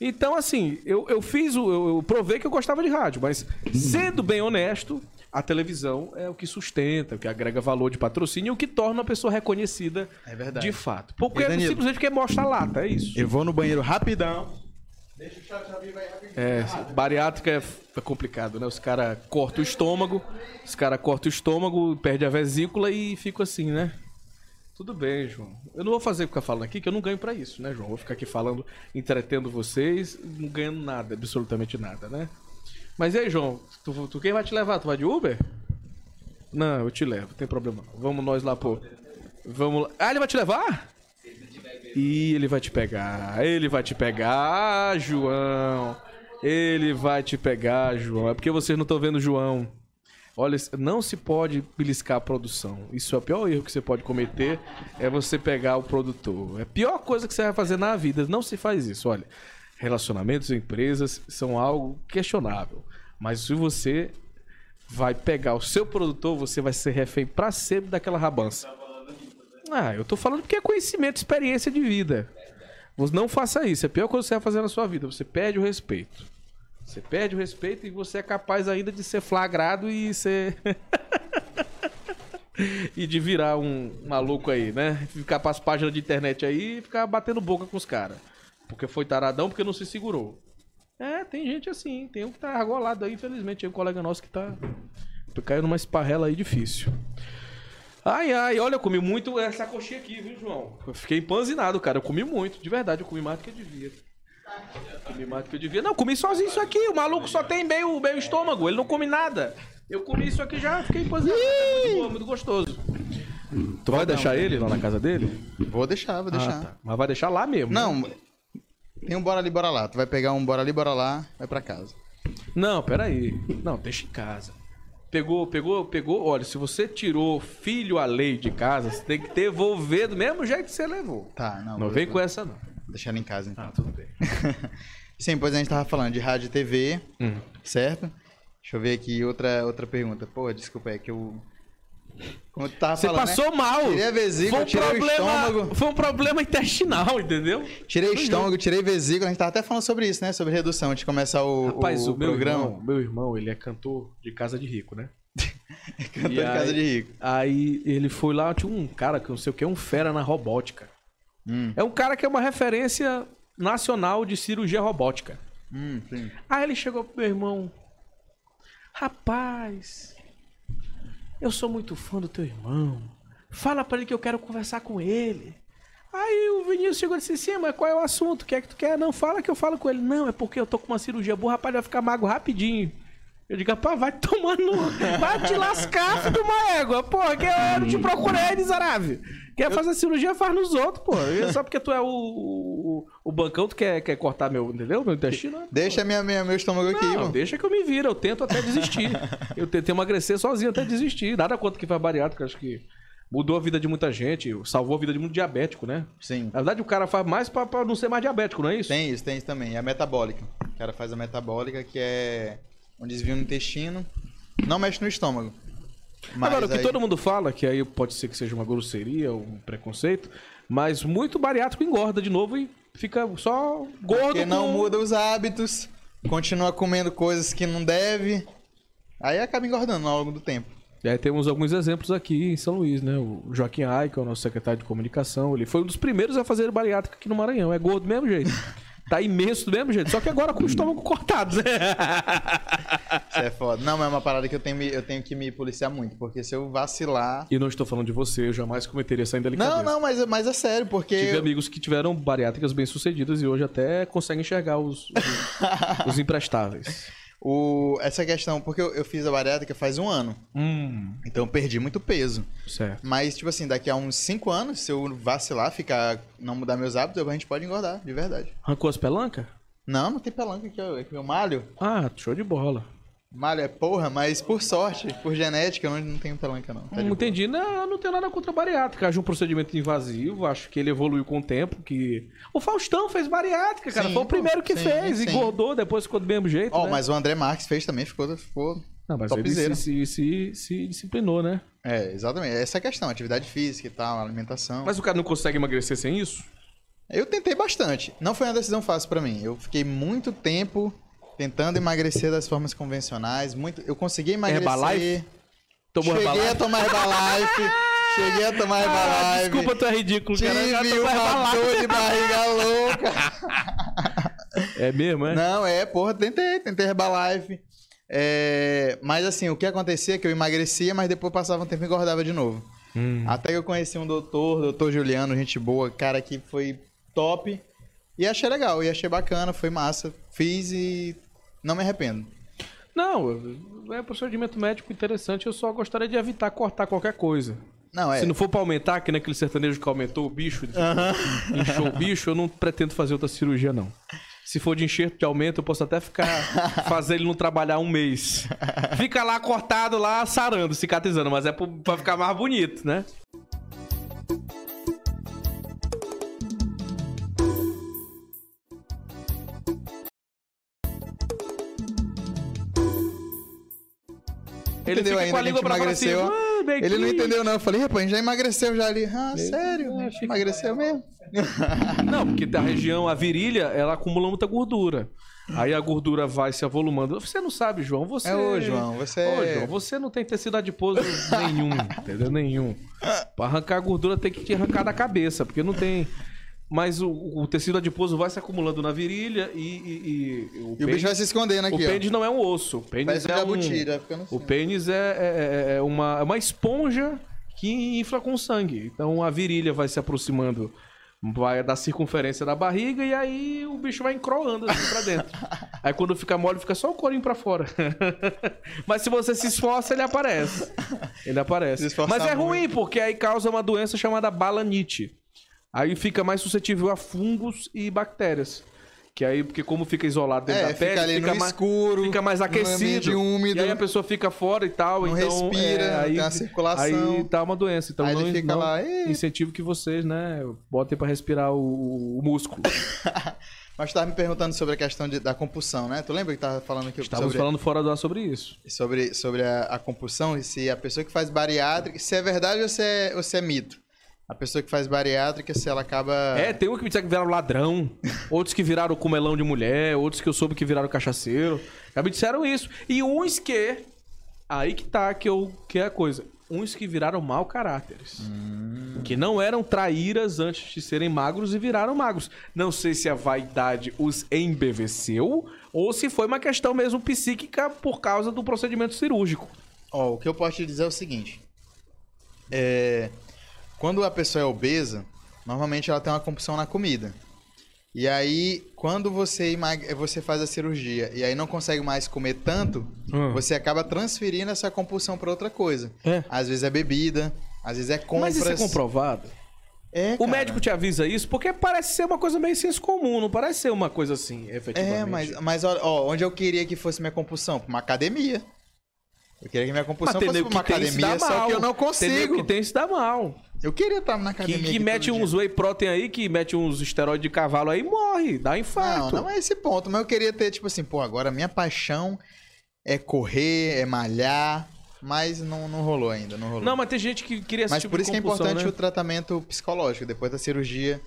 Então, assim, eu, eu fiz o. Eu, eu provei que eu gostava de rádio, mas sendo bem honesto, a televisão é o que sustenta, o que agrega valor de patrocínio e o que torna a pessoa reconhecida É verdade. de fato. Porque E, Danilo? simplesmente porque mostra a lata, é isso. Eu vou no banheiro rapidão. Deixa o chat abrir, vai rapidinho. É, bariátrica é, é complicado, né? Os caras cortam o estômago, os caras cortam o estômago, perde a vesícula e fica assim, né? Tudo bem, João. Eu não vou fazer ficar falando aqui, que eu não ganho pra isso, né, João? Vou ficar aqui falando, entretendo vocês, não ganhando nada, absolutamente nada, né? Mas e aí, João? Tu, tu quem vai te levar? Tu vai de Uber? Não, eu te levo, não tem problema. Vamos nós lá, pô. Vamos lá. Ah, ele vai te levar? Ih, ele vai te pegar. Ele vai te pegar, João. Ele vai te pegar, João. É porque vocês não estão vendo o João. Olha, não se pode beliscar a produção. Isso é o pior erro que você pode cometer, é você pegar o produtor. É a pior coisa que você vai fazer na vida. Não se faz isso. Olha, relacionamentos e empresas são algo questionável. Mas se você vai pegar o seu produtor, você vai ser refém pra sempre daquela rabança. Ah, eu tô falando porque é conhecimento, experiência de vida. Não faça isso. É a pior coisa que você vai fazer na sua vida. Você perde o respeito. Você perde o respeito e você é capaz ainda de ser flagrado e ser. (laughs) e de virar um maluco aí, né? Ficar pras páginas de internet aí e ficar batendo boca com os caras. Porque foi taradão, porque não se segurou. É, tem gente assim. Tem um que tá argolado aí, infelizmente. Tem um colega nosso que tá. Caiu numa esparrela aí difícil. Ai, ai, olha, eu comi muito essa coxinha aqui, viu, João? Eu fiquei empanzinado, cara. Eu comi muito, de verdade, eu comi mais do que eu devia. Mais do que eu devia. Não, eu comi sozinho isso aqui. O maluco só tem meio, meio estômago, ele não come nada. Eu comi isso aqui já, fiquei empanzinado. É muito, bom, muito gostoso. Tu vai deixar ele lá na casa dele? Vou deixar, vou deixar. Ah, tá. Mas vai deixar lá mesmo. né? Não, tem um bora ali, bora lá. Tu vai pegar um bora ali, bora lá, vai pra casa. Não, peraí. Não, deixa em casa. Pegou, pegou, pegou. Olha, se você tirou filho a lei de casa, você tem que devolver do mesmo jeito que você levou. Tá, não. Não vem vou com essa, não. Deixar ele em casa, então. Ah, tudo bem. (laughs) Sim, pois a gente tava falando de rádio e TV, Hum. certo? Deixa eu ver aqui outra, outra pergunta. Pô, desculpa, é que eu... Como tu tava Você falando, passou né? mal. Tirei a vesícula, foi um tirei o problema, estômago. Foi um problema intestinal, entendeu? Tirei estômago, tirei vesícula. A gente tava até falando sobre isso, né? Sobre redução, antes de começar o, Rapaz, o, o, meu programa. irmão, meu irmão, ele é cantor de casa de rico, né? (laughs) Cantor E de casa aí- de rico. Aí ele foi lá, tinha um cara que não sei o que, um fera na robótica. Hum, É um cara que é uma referência nacional de cirurgia robótica. hum. Aí ele chegou pro meu irmão. Rapaz, eu sou muito fã do teu irmão. Fala pra ele que eu quero conversar com ele. Aí o Vinícius chegou e disse assim, mas qual é o assunto? O que é que tu quer? Não, fala que eu falo com ele. Não, é porque eu tô com uma cirurgia boa, rapaz, vai ficar mago rapidinho. Eu digo, rapaz, vai tomar no... Vai te lascar, filho de uma égua. Porra, que eu te procurei, miserável. Quer fazer cirurgia, faz nos outros, pô. Só porque tu é o, o, o bancão, tu quer, quer cortar meu, entendeu? Meu intestino. Deixa minha, minha, meu estômago aqui, Não, mano. deixa que eu me vira, eu tento até desistir. eu tentei emagrecer sozinho até desistir. Nada contra que faz bariátrica, acho que mudou a vida de muita gente, salvou a vida de muito diabético, né? Sim. Na verdade, o cara faz mais pra, pra não ser mais diabético, não é isso? Tem isso, tem isso também. É a metabólica. O cara faz a metabólica, que é um desvio no intestino. Não mexe no estômago. Mas Agora, o que aí- todo mundo fala, que aí pode ser que seja uma grosseria, um preconceito, mas muito bariátrico engorda de novo e fica só gordo. Porque não com- muda os hábitos, continua comendo coisas que não deve. Aí acaba engordando ao longo do tempo. E aí temos alguns exemplos aqui em São Luís, né? O Joaquim Ai, que é o nosso secretário de comunicação, ele foi um dos primeiros a fazer bariátrica aqui no Maranhão. É gordo do mesmo jeito. (laughs) Tá imenso do mesmo jeito, só que agora com o estômago cortado. (laughs) Isso é foda. Não, mas é uma parada que eu tenho, eu tenho que me policiar muito, porque se eu vacilar. e não estou falando de você, eu jamais cometeria essa indelicadeza. Não, não, mas, mas é sério, porque. Tive amigos que tiveram bariátricas bem-sucedidas e hoje até conseguem enxergar os, os, (laughs) os imprestáveis. O, essa questão, porque eu, eu fiz a bariátrica faz um ano, Hum, então eu perdi muito peso. certo. Mas, tipo assim, daqui a uns 5 anos, se eu vacilar, ficar, não mudar meus hábitos, a gente pode engordar, de verdade. Arrancou as pelancas? Não, não tem pelanca aqui, ó. Aqui eu malho. Ah, show de bola. Malho é porra, mas por sorte, por genética, eu não, não tenho pelanca, não. Tá Não boa. entendi. Não, não tenho nada contra a bariátrica. Acho um procedimento invasivo, acho que ele evoluiu com o tempo. Que... O Faustão fez bariátrica, cara. Sim, Foi o primeiro que sim, fez. sim. Engordou, depois ficou do mesmo jeito. Ó, né? mas o André Marques fez também, ficou, ficou Não, mas ele topzera. se, se, se, se disciplinou, né? É, exatamente. Essa é a questão, atividade física e tal, alimentação. Mas o cara não consegue emagrecer sem isso? Eu tentei bastante. Não foi uma decisão fácil pra mim. Eu fiquei muito tempo tentando emagrecer das formas convencionais. Muito... Eu consegui emagrecer. Herbalife? Tomou Cheguei Herbalife? a tomar Herbalife. Cheguei a tomar Ah, Herbalife. desculpa, tu é ridículo, cara. Já Tive uma dor de barriga louca. É mesmo, é? Não, é, porra, tentei, tentei Herbalife. É, mas assim, o que acontecia é que eu emagrecia, mas depois passava um tempo e engordava de novo. Hum. Até que eu conheci um doutor, doutor Juliano, gente boa, cara que foi top. E achei legal, e achei bacana, foi massa. Fiz e não me arrependo. Não, é um procedimento médico interessante. Eu só gostaria de evitar cortar qualquer coisa. Não, é. Se não for pra aumentar, que naquele sertanejo que aumentou o bicho, inchou o bicho, eu não pretendo fazer outra cirurgia, não. Se for de enxerto de aumento, eu posso até ficar. fazer ele não trabalhar um mês. Fica lá cortado, lá sarando, cicatrizando, mas é pra ficar mais bonito, né? Ele Entendeu fica ainda com a a gente assim, emagreceu? "Ah, bem Ele não entendeu, não. Eu falei, rapaz, a gente já emagreceu já ali. Ah, sério? Ah, que- Emagreceu mesmo? (laughs) Não, porque a região, a virilha, ela acumula muita gordura. Aí a gordura vai se avolumando. Você não sabe, João. Você. É ô, João, você Ô, é- João, você não tem tecido adiposo nenhum, entendeu? Nenhum. Pra arrancar a gordura tem que te arrancar da cabeça, porque não tem. Mas o, o tecido adiposo vai se acumulando na virilha e. E, e o, E o bicho vai se escondendo o aqui, ó. pênis não é um osso. O pênis Parece é um, assim. O pênis é, é- é uma, é uma esponja que infla com sangue. Então a virilha vai se aproximando vai da circunferência da barriga e aí o bicho vai encroando assim pra dentro. (laughs) aí quando fica mole, fica só o corinho pra fora. (laughs) Mas se você se esforça, ele aparece. Ele aparece. Mas é muito. ruim, porque aí causa uma doença chamada balanite. Aí fica mais suscetível a fungos e bactérias. Que aí, porque como fica isolado dentro É, da fica pele, ali fica no mais, escuro, fica mais aquecido. úmido. E aí a pessoa fica fora e tal. Não então, respira, é, aí, tem a circulação. Aí dá uma doença. Então Aí não, ele fica não lá, "Ih". incentivo que vocês, né, botem pra respirar o, o músculo. (laughs) Mas tu tava me perguntando sobre a questão de- da compulsão, né? Tu lembra que tava falando aqui Estávamos sobre, falando fora do ar sobre isso. sobre, sobre a, a compulsão e se a pessoa que faz bariátrica, se é verdade ou se é, ou se é mito. A pessoa que faz bariátrica, se ela acaba... É, tem um que me disseram que viraram ladrão, outros que viraram comelão de mulher, outros que eu soube que viraram cachaceiro. Já me disseram isso. E uns que. Aí que tá, que, eu, que é a coisa. Uns que viraram mau caráteres. Que não eram traíras antes de serem magros e viraram magros. Não sei se a vaidade os embeveceu ou se foi uma questão mesmo psíquica por causa do procedimento cirúrgico. Ó, o que eu posso te dizer é o seguinte. É, quando a pessoa é obesa, normalmente ela tem uma compulsão na comida. E aí, quando você, você faz a cirurgia e aí não consegue mais comer tanto, Hum. você acaba transferindo essa compulsão para outra coisa. É. Às vezes é bebida, às vezes é compras. Mas isso é comprovado? É, O cara. médico te avisa isso porque parece ser uma coisa meio senso comum, não parece ser uma coisa assim, efetivamente. É, mas, mas ó, onde eu queria que fosse minha compulsão? Pra uma academia. Eu queria que minha compulsão tem fosse pra uma tem academia, só mal. que eu não Tem consigo. que tem se dá mal. Eu queria estar na Que, academia. que aqui mete dia. uns whey protein aí, que mete uns esteroides de cavalo aí, morre, dá Não, infarto. não é esse ponto, mas eu queria ter, tipo assim, pô, agora minha paixão é correr, é malhar, mas não, não rolou ainda, não rolou. Não, mas tem gente que queria esse mas tipo por isso que é importante né? o tratamento psicológico, depois da cirurgia,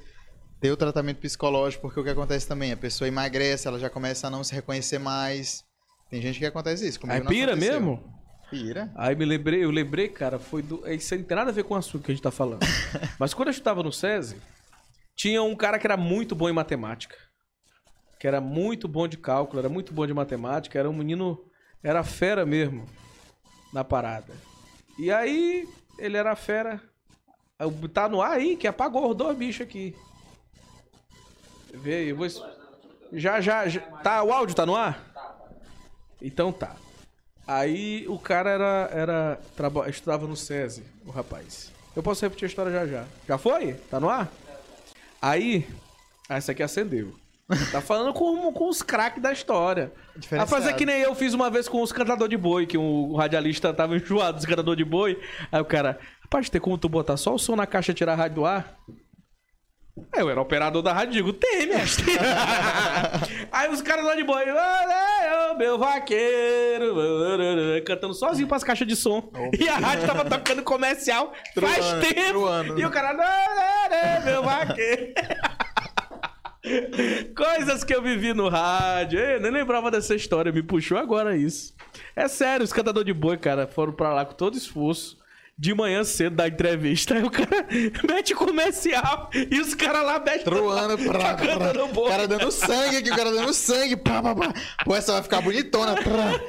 ter o tratamento psicológico, porque o que acontece também, a pessoa emagrece, ela já começa a não se reconhecer mais. Tem gente que acontece isso, comigo não pira aconteceu. mesmo? Pira. Aí me lembrei, eu lembrei, cara, foi do. Isso aí não tem nada a ver com o assunto que a gente tá falando. (laughs) Mas quando eu estudava no SESI, tinha um cara que era muito bom em matemática. Que era muito bom de cálculo, era muito bom de matemática, era um menino. Era fera mesmo na parada. E aí, ele era fera. Tá no ar aí, que apagou os dois bichos aqui. Vê aí, eu vou. Já, já, já. Tá, o áudio tá no ar? Então tá. Aí o cara era, era traba- estudava no SESI, o rapaz. Eu posso repetir a história já já. Já foi? Tá no ar? Aí, ah, essa aqui acendeu. Tá falando com, com os craques da história. A fazer que nem eu fiz uma vez com os cantadores de boi, que o radialista tava enjoado dos cantadores de boi. Aí o cara, rapaz, tem como tu botar só o som na caixa e tirar a rádio do ar? Aí eu era operador da rádio, digo, tem, mestre. (laughs) Aí os caras lá de boi, "Olha, ô, meu vaqueiro, cantando sozinho pras caixas de som. E a rádio tava tocando comercial faz tempo. E o cara, "Olha, meu vaqueiro. (laughs) Coisas que eu vivi no rádio. Eu nem lembrava dessa história, me puxou agora isso. É sério, os cantadores de boi, cara, foram pra lá com todo esforço. De manhã cedo da entrevista, aí o cara (laughs) mete comercial e os caras lá metem Truando, (laughs) pra, pra, boi. o cara dando sangue aqui, o cara dando sangue, pá, pá, pá. Pô, essa vai ficar bonitona. Trá.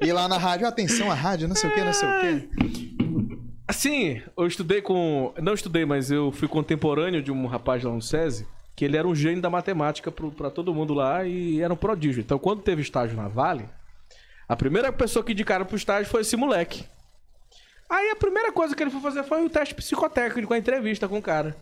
E lá na rádio, atenção, a rádio, não sei o que, não sei o que. Assim, eu estudei com. Não estudei, mas eu fui contemporâneo de um rapaz lá no SESI, que ele era um gênio da matemática pra todo mundo lá e era um prodígio. Então, quando teve estágio na Vale, a primeira pessoa que indicaram pro estágio foi esse moleque. Aí a primeira coisa que ele foi fazer foi o teste psicotécnico, a entrevista com o cara.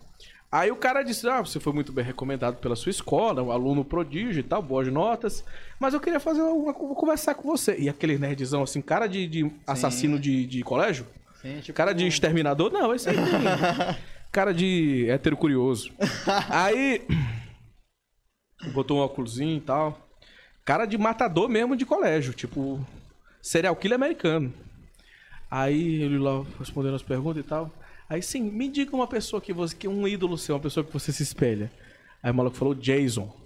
Aí o cara disse: Ah, você foi muito bem recomendado pela sua escola, um aluno prodígio e tal, boas notas. Mas eu queria fazer uma, vou conversar com você. E aquele nerdzão assim, cara de, de assassino de, de colégio? Sim, tipo, Cara de exterminador? Não, esse aí. (laughs) Cara de hétero curioso. (laughs) Aí. Botou um óculosinho e tal. Cara de matador mesmo de colégio. Tipo. Serial killer americano. Aí ele lá respondendo as perguntas e tal. Aí sim, me diga uma pessoa que você, que é um ídolo seu, uma pessoa que você se espelha. Aí o maluco falou Jason.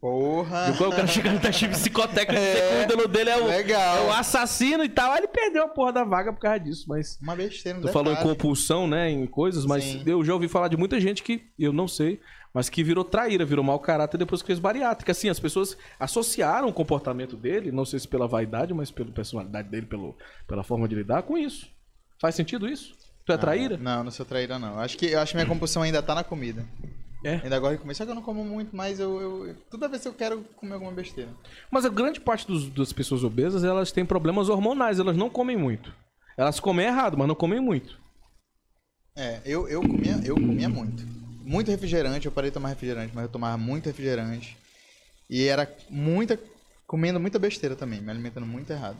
Porra! E quando o cara chega no teste psicotécnico, (laughs) é, o ídolo dele é o, legal. é o assassino e tal. Aí ele perdeu a porra da vaga por causa disso, mas. Uma besteira, Tu falou em compulsão, né? Em coisas, mas Sim. eu já ouvi falar de muita gente que eu não sei, mas que virou traíra, virou mau caráter depois que fez bariátrica. Assim, as pessoas associaram o comportamento dele, não sei se pela vaidade, mas pela personalidade dele, pelo, pela forma de lidar com isso. Faz sentido isso? Tu é traíra? Não, não sou traíra, não. Acho que, eu acho que minha compulsão ainda tá na comida. É. Ainda gosto de comer, só que eu não como muito, mas eu, eu- toda vez que eu quero comer alguma besteira. Mas a grande parte dos- das pessoas obesas, elas têm problemas hormonais, elas não comem muito. Elas comem errado, mas não comem muito. É, eu, eu, comia, eu comia muito. Muito refrigerante, eu parei de tomar refrigerante, mas eu tomava muito refrigerante. E era muita. comendo muita besteira também, me alimentando muito errado.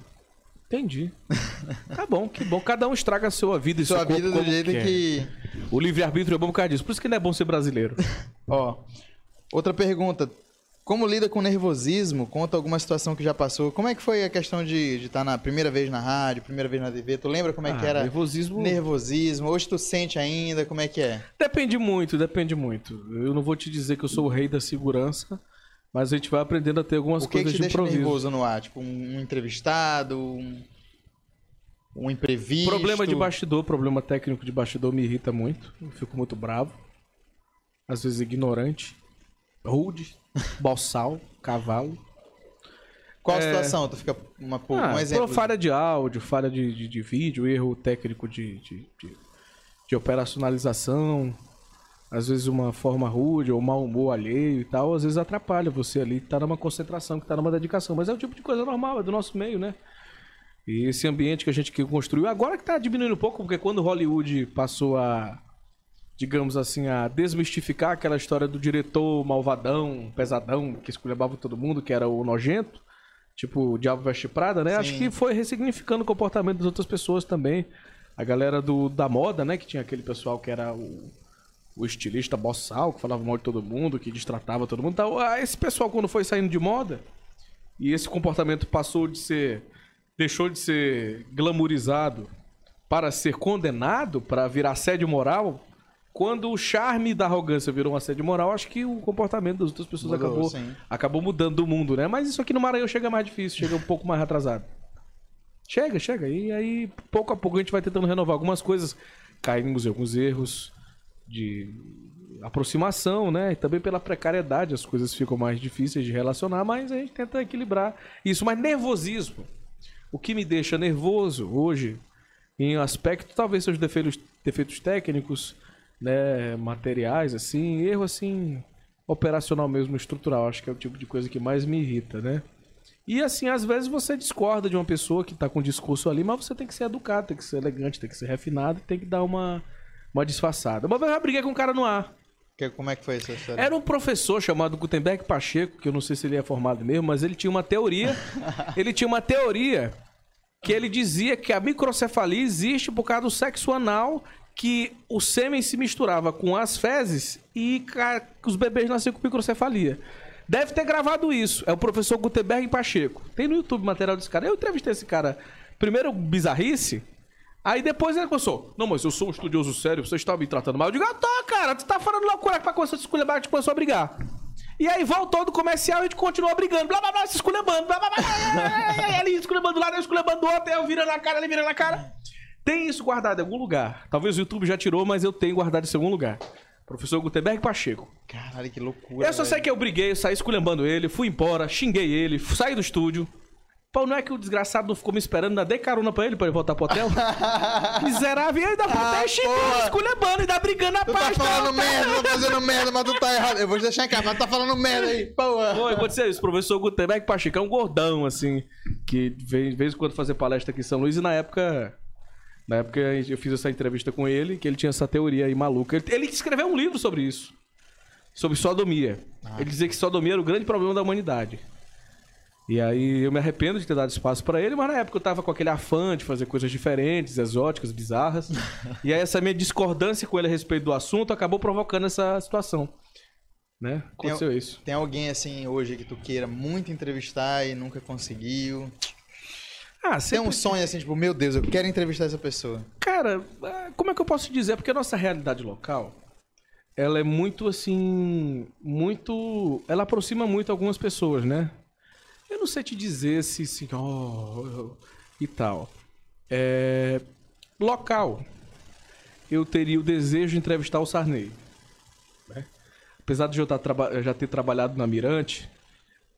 Entendi. (laughs) Tá bom, que bom. Cada um estraga a sua vida e Sua vida do como jeito quer. que. O livre-arbítrio é bom por causa disso. Por isso que não é bom ser brasileiro. (laughs) Ó, outra pergunta. Como lida com nervosismo? Conta alguma situação que já passou. Como é que foi a questão de estar na primeira vez na rádio, primeira vez na TV? Tu lembra como é que Ah, era? nervosismo- Nervosismo. Hoje tu sente ainda? Como é que é? Depende muito, depende muito. Eu não vou te dizer que eu sou o rei da segurança, mas a gente vai aprendendo a ter algumas O que, que coisas te de deixa improviso. nervoso no ar? Tipo, um, um entrevistado, um, um imprevisto? Problema de bastidor, problema técnico de bastidor me irrita muito. Eu fico muito bravo. Às vezes ignorante. Rude. Boçal. Cavalo. Qual a É. situação? Tu fica uma, Ah, um exemplo. falha de áudio, falha de, de, de vídeo, erro técnico de, de, de, de operacionalização. Às vezes uma forma rude ou mau humor alheio e tal, às vezes atrapalha você ali que tá numa concentração, que tá numa dedicação. Mas é o tipo de coisa normal, é do nosso meio, né? E esse ambiente que a gente construiu, agora que tá diminuindo um pouco, porque quando Hollywood passou a, digamos assim, a desmistificar aquela história do diretor malvadão, pesadão, que esculhambava todo mundo, que era o nojento, tipo o Diabo Veste Prada, né? Acho Sim. que foi ressignificando o comportamento das outras pessoas também. A galera do, da moda, né? Que tinha aquele pessoal que era o, o estilista boçal, que falava mal de todo mundo, que destratava todo mundo. Então, ah, esse pessoal, quando foi saindo de moda, e esse comportamento passou de ser. deixou de ser glamourizado para ser condenado, para virar assédio moral. Quando o charme da arrogância virou um assédio moral, acho que o comportamento das outras pessoas Mudou, acabou, sim. acabou mudando do mundo, né? Mas isso aqui no Maranhão chega mais difícil, chega um pouco mais atrasado. Chega, chega. E aí, pouco a pouco, a gente vai tentando renovar algumas coisas. Caímos em alguns erros de aproximação, né? E também pela precariedade, as coisas ficam mais difíceis de relacionar, mas a gente tenta equilibrar isso. Mas nervosismo. O que me deixa nervoso hoje, em aspecto, talvez seus defeitos, defeitos técnicos, né? Materiais, assim, erro assim, operacional mesmo, estrutural. Acho que é o tipo de coisa que mais me irrita, né? E assim, às vezes você discorda de uma pessoa que tá com um discurso ali, mas você tem que ser educado, tem que ser elegante, tem que ser refinado, tem que dar uma, uma disfarçada. Uma vez eu já briguei com um cara no ar. Que- como é que foi essa história? Era um professor chamado Gutenberg Pacheco, que eu não sei se ele é formado mesmo, mas ele tinha uma teoria. (laughs) ele tinha uma teoria que ele dizia que a microcefalia existe por causa do sexo anal, que o sêmen se misturava com as fezes e os bebês nasciam com microcefalia. Deve ter gravado isso. É o professor Gutenberg Pacheco. Tem no YouTube material desse cara. Eu entrevistei esse cara. Primeiro, bizarrice. Aí depois ele começou. Não, mas eu sou um estudioso sério, você está me tratando mal. Eu digo, ah, tô, cara, tu tá falando loucura pra começar a se esculhambar, a começou a brigar. E aí voltou do comercial e a gente continuou brigando. Blá, blá, blá, se esculhambando. Blá, blá, blá. Ele esculhambando do lado, eu esculhambando do outro, eu virando a cara, ele virando a cara. Tem isso guardado em algum lugar. Talvez o YouTube já tirou, mas eu tenho guardado isso em algum lugar. Professor Gutenberg Pacheco. Caralho, que loucura. Eu só sei velho. que eu briguei, eu saí esculhambando ele, fui embora, xinguei ele, saí do estúdio. Pô, não é que o desgraçado não ficou me esperando, ainda dei carona pra ele pra ele voltar pro hotel? (laughs) Miserável, ainda Ah, xingando, porra. esculhambando, ainda brigando na Tu tá falando merda, tá fazendo merda, mas tu tá errado. Eu vou te deixar em casa, mas tu tá falando merda aí. Porra. Pô, eu vou dizer isso, professor Gutenberg Pacheco é um gordão, assim, que de vez em quando fazer palestra aqui em São Luís e na época... Na época eu fiz essa entrevista com ele, que ele tinha essa teoria aí maluca. Ele, ele escreveu um livro sobre isso. Sobre sodomia. Ele dizia que sodomia era o grande problema da humanidade. E aí eu me arrependo de ter dado espaço pra ele, mas na época eu tava com aquele afã de fazer coisas diferentes, exóticas, bizarras. (laughs) e aí essa minha discordância com ele a respeito do assunto acabou provocando essa situação. Né? Aconteceu isso. Tem alguém assim hoje que tu queira muito entrevistar e nunca conseguiu? Ah, sempre... Tem um sonho assim, tipo, meu Deus, eu quero entrevistar essa pessoa. Cara, ah, como é que eu posso dizer? Porque a nossa realidade local, ela é muito assim, muito, ela aproxima muito algumas pessoas, né? Eu não sei te dizer se, se oh, e tal. É, local, eu teria o desejo de entrevistar o Sarney. Né? Apesar de eu tá já ter trabalhado na Mirante,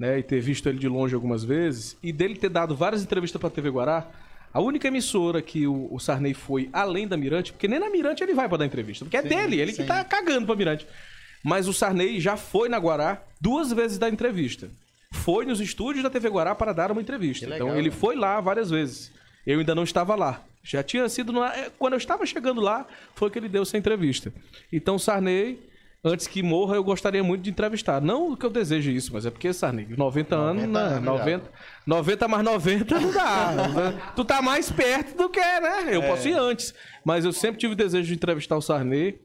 né, e ter visto ele de longe algumas vezes, e dele ter dado várias entrevistas para a TV Guará, a única emissora que o, o, Sarney foi além da Mirante, porque nem na Mirante ele vai para dar entrevista, porque é sim, dele, ele sim. que tá cagando pra Mirante. Mas o Sarney já foi na Guará duas vezes dar entrevista. Foi nos estúdios da TV Guará para dar uma entrevista. Legal, então ele né? foi lá várias vezes. Eu ainda não estava lá. Já tinha sido. No... É, quando eu estava chegando lá, foi que ele deu essa entrevista. Então, Sarney antes que morra, eu gostaria muito de entrevistar. Não que eu deseje isso, mas é porque, Sarney, 90 anos, 90, né? 90, 90 mais 90 não dá. (laughs) tu tá mais perto do que, né? Eu é. posso ir antes. Mas eu sempre tive o desejo de entrevistar o Sarney,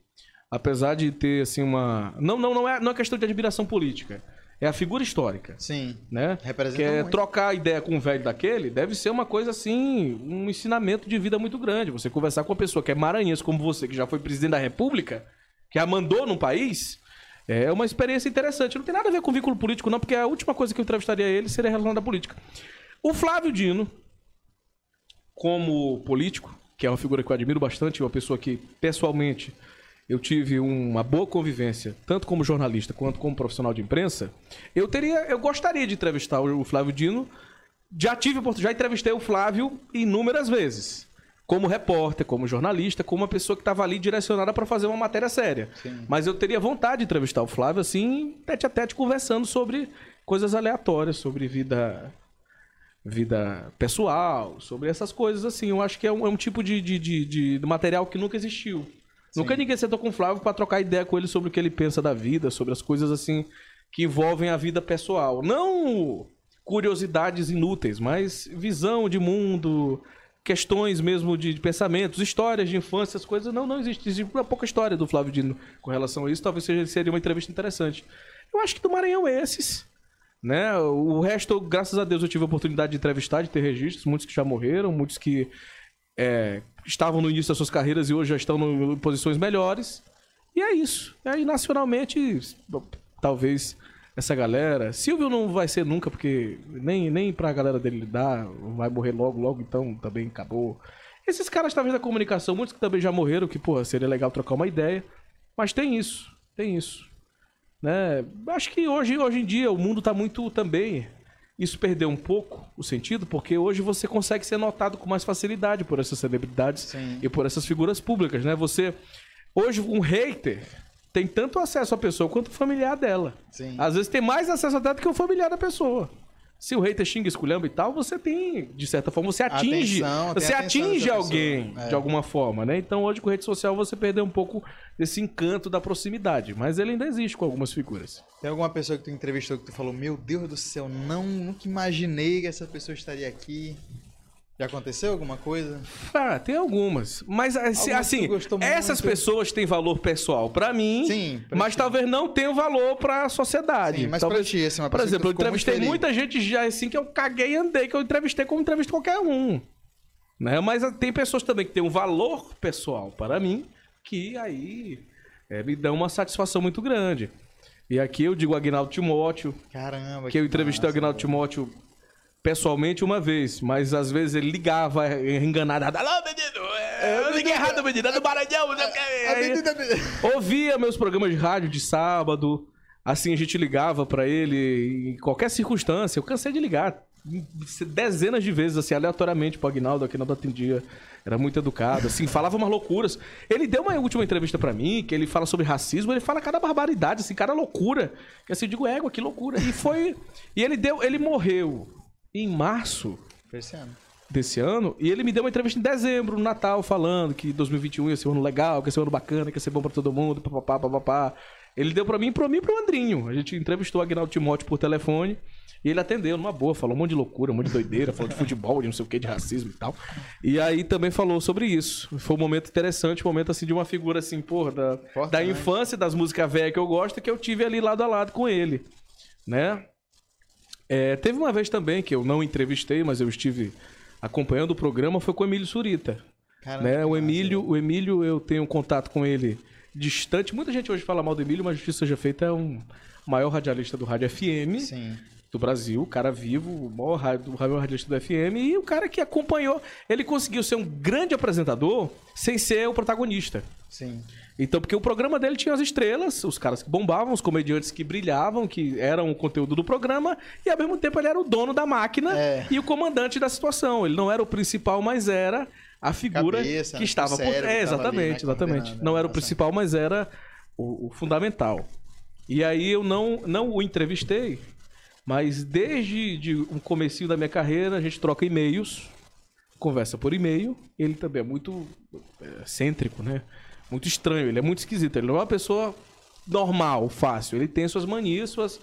apesar de ter, assim, uma... Não, não, não, é, não é questão de admiração política. É a figura histórica. Sim. Né? Representa que é muito. trocar ideia com um velho daquele deve ser uma coisa assim, um ensinamento de vida muito grande. Você conversar com uma pessoa que é maranhense como você, que já foi presidente da República, que a mandou num país, é uma experiência interessante. Não tem nada a ver com vínculo político, não, porque a última coisa que eu entrevistaria ele seria relacionada à política. O Flávio Dino, como político, que é uma figura que eu admiro bastante, uma pessoa que, pessoalmente, eu tive uma boa convivência, tanto como jornalista quanto como profissional de imprensa, eu teria, eu gostaria de entrevistar o Flávio Dino. Já tive, já entrevistei o Flávio inúmeras vezes como repórter, como jornalista, como uma pessoa que estava ali direcionada para fazer uma matéria séria. Sim. Mas eu teria vontade de entrevistar o Flávio, assim, tete a tete, conversando sobre coisas aleatórias, sobre vida vida pessoal, sobre essas coisas assim. Eu acho que é um, é um tipo de, de, de, de, material que nunca existiu. Sim. Nunca ninguém sentou com o Flávio para trocar ideia com ele sobre o que ele pensa da vida, sobre as coisas assim que envolvem a vida pessoal. Não curiosidades inúteis, mas visão de mundo, questões mesmo de, pensamentos, histórias de infância, as coisas. Não, não existe. Existe uma pouca história do Flávio Dino com relação a isso. Talvez seja, seria uma entrevista interessante. Eu acho que do Maranhão é esses. Né? O resto, graças a Deus, eu tive a oportunidade de entrevistar, de ter registros. Muitos que já morreram, muitos que é, estavam no início das suas carreiras e hoje já estão em posições melhores. E é isso. E aí, nacionalmente, talvez essa galera. Silvio não vai ser nunca, porque nem, nem pra galera dele dar, vai morrer logo, logo, então também acabou. Esses caras, talvez, da comunicação, muitos que também já morreram, que, pô, seria legal trocar uma ideia. Mas tem isso, tem isso. Né? Acho que hoje, hoje em dia o mundo tá muito também. Isso perdeu um pouco o sentido, porque hoje você consegue ser notado com mais facilidade por essas celebridades Sim. e por essas figuras públicas, né? Você. Hoje, um hater tem tanto acesso à pessoa quanto o familiar dela. Sim. Às vezes tem mais acesso até do que o familiar da pessoa. Se o hater xinga, esculhamba e tal, você tem, de certa forma, você atinge. Atenção, você atinge alguém é. de alguma forma, né? Então hoje com rede social você perdeu um pouco desse encanto da proximidade. Mas ele ainda existe com algumas figuras. Tem alguma pessoa que tu entrevistou que tu falou, meu Deus do céu, não, nunca imaginei que essa pessoa estaria aqui. Já aconteceu alguma coisa? Ah, tem algumas. Mas assim, assim essas pessoas têm valor pessoal para mim, Sim, mas ti. talvez não tenham valor para a sociedade. Sim, mas talvez, pra ti, assim, uma Por exemplo, eu entrevistei muita gente já assim que eu caguei e andei, que eu entrevistei como entrevisto qualquer um. Né? Mas tem pessoas também que têm um valor pessoal para mim, que aí é, me dão uma satisfação muito grande. E aqui eu digo Agnaldo Timóteo. Caramba, que, que eu entrevistei o Agnaldo Timóteo pessoalmente uma vez, mas às vezes ele ligava enganado. Alô, menino! É, eu liguei errado, menino, é do Maranhão. Não Ouvia meus programas de rádio de sábado. Assim, a gente ligava para ele em qualquer circunstância. Eu cansei de ligar dezenas de vezes, assim, aleatoriamente pro Agnaldo. O Agnaldo atendia. Era muito educado, assim, (laughs) falava umas loucuras. Ele deu uma última entrevista para mim, que ele fala sobre racismo, ele fala cada barbaridade, assim, cada loucura. Que assim, eu digo, égua, que loucura. E foi. E ele deu. Ele morreu em março Esse ano. desse ano. E ele me deu uma entrevista em dezembro, no Natal, falando que 2021 ia ser um ano legal, que ia ser um ano bacana, que ia ser bom pra todo mundo, papapá, papapá. Ele deu pra mim, pra mim e pro Andrinho. A gente entrevistou o Agnaldo Timóteo por telefone. E ele atendeu numa boa, falou um monte de loucura, um monte de doideira, falou de futebol, de não sei o que, de racismo e tal. E aí também falou sobre isso. Foi um momento interessante, um momento assim de uma figura assim, porra, da, Forte, da né? infância, das músicas velhas que eu gosto, que eu tive ali lado a lado com ele. Né? É, teve uma vez também que eu não entrevistei, mas eu estive acompanhando o programa foi com o Emílio Surita. Caramba, né? O. Emílio, o Emílio, eu tenho contato com ele distante. Muita gente hoje fala mal do Emílio, mas justiça seja feita, é um maior radialista do Rádio FM Sim. do Brasil, o cara vivo, o maior, rádio, o maior radialista do FM, e o cara que acompanhou. Ele conseguiu ser um grande apresentador sem ser o protagonista. Sim. Então, porque o programa dele tinha as estrelas, os caras que bombavam, os comediantes que brilhavam, que eram o conteúdo do programa, e ao mesmo tempo ele era o dono da máquina É. e o comandante da situação. Ele não era o principal, mas era a figura Cabeça, que estava por É, tava ali, né, exatamente, exatamente. coordenando, Não era o né? principal, mas era o, o fundamental. E aí eu não, não o entrevistei, mas desde de um comecinho da minha carreira, a gente troca e-mails, conversa por e-mail. Ele também é muito é, excêntrico, né? Muito estranho, ele é muito esquisito. Ele não é uma pessoa normal, fácil. Ele tem suas manias, suas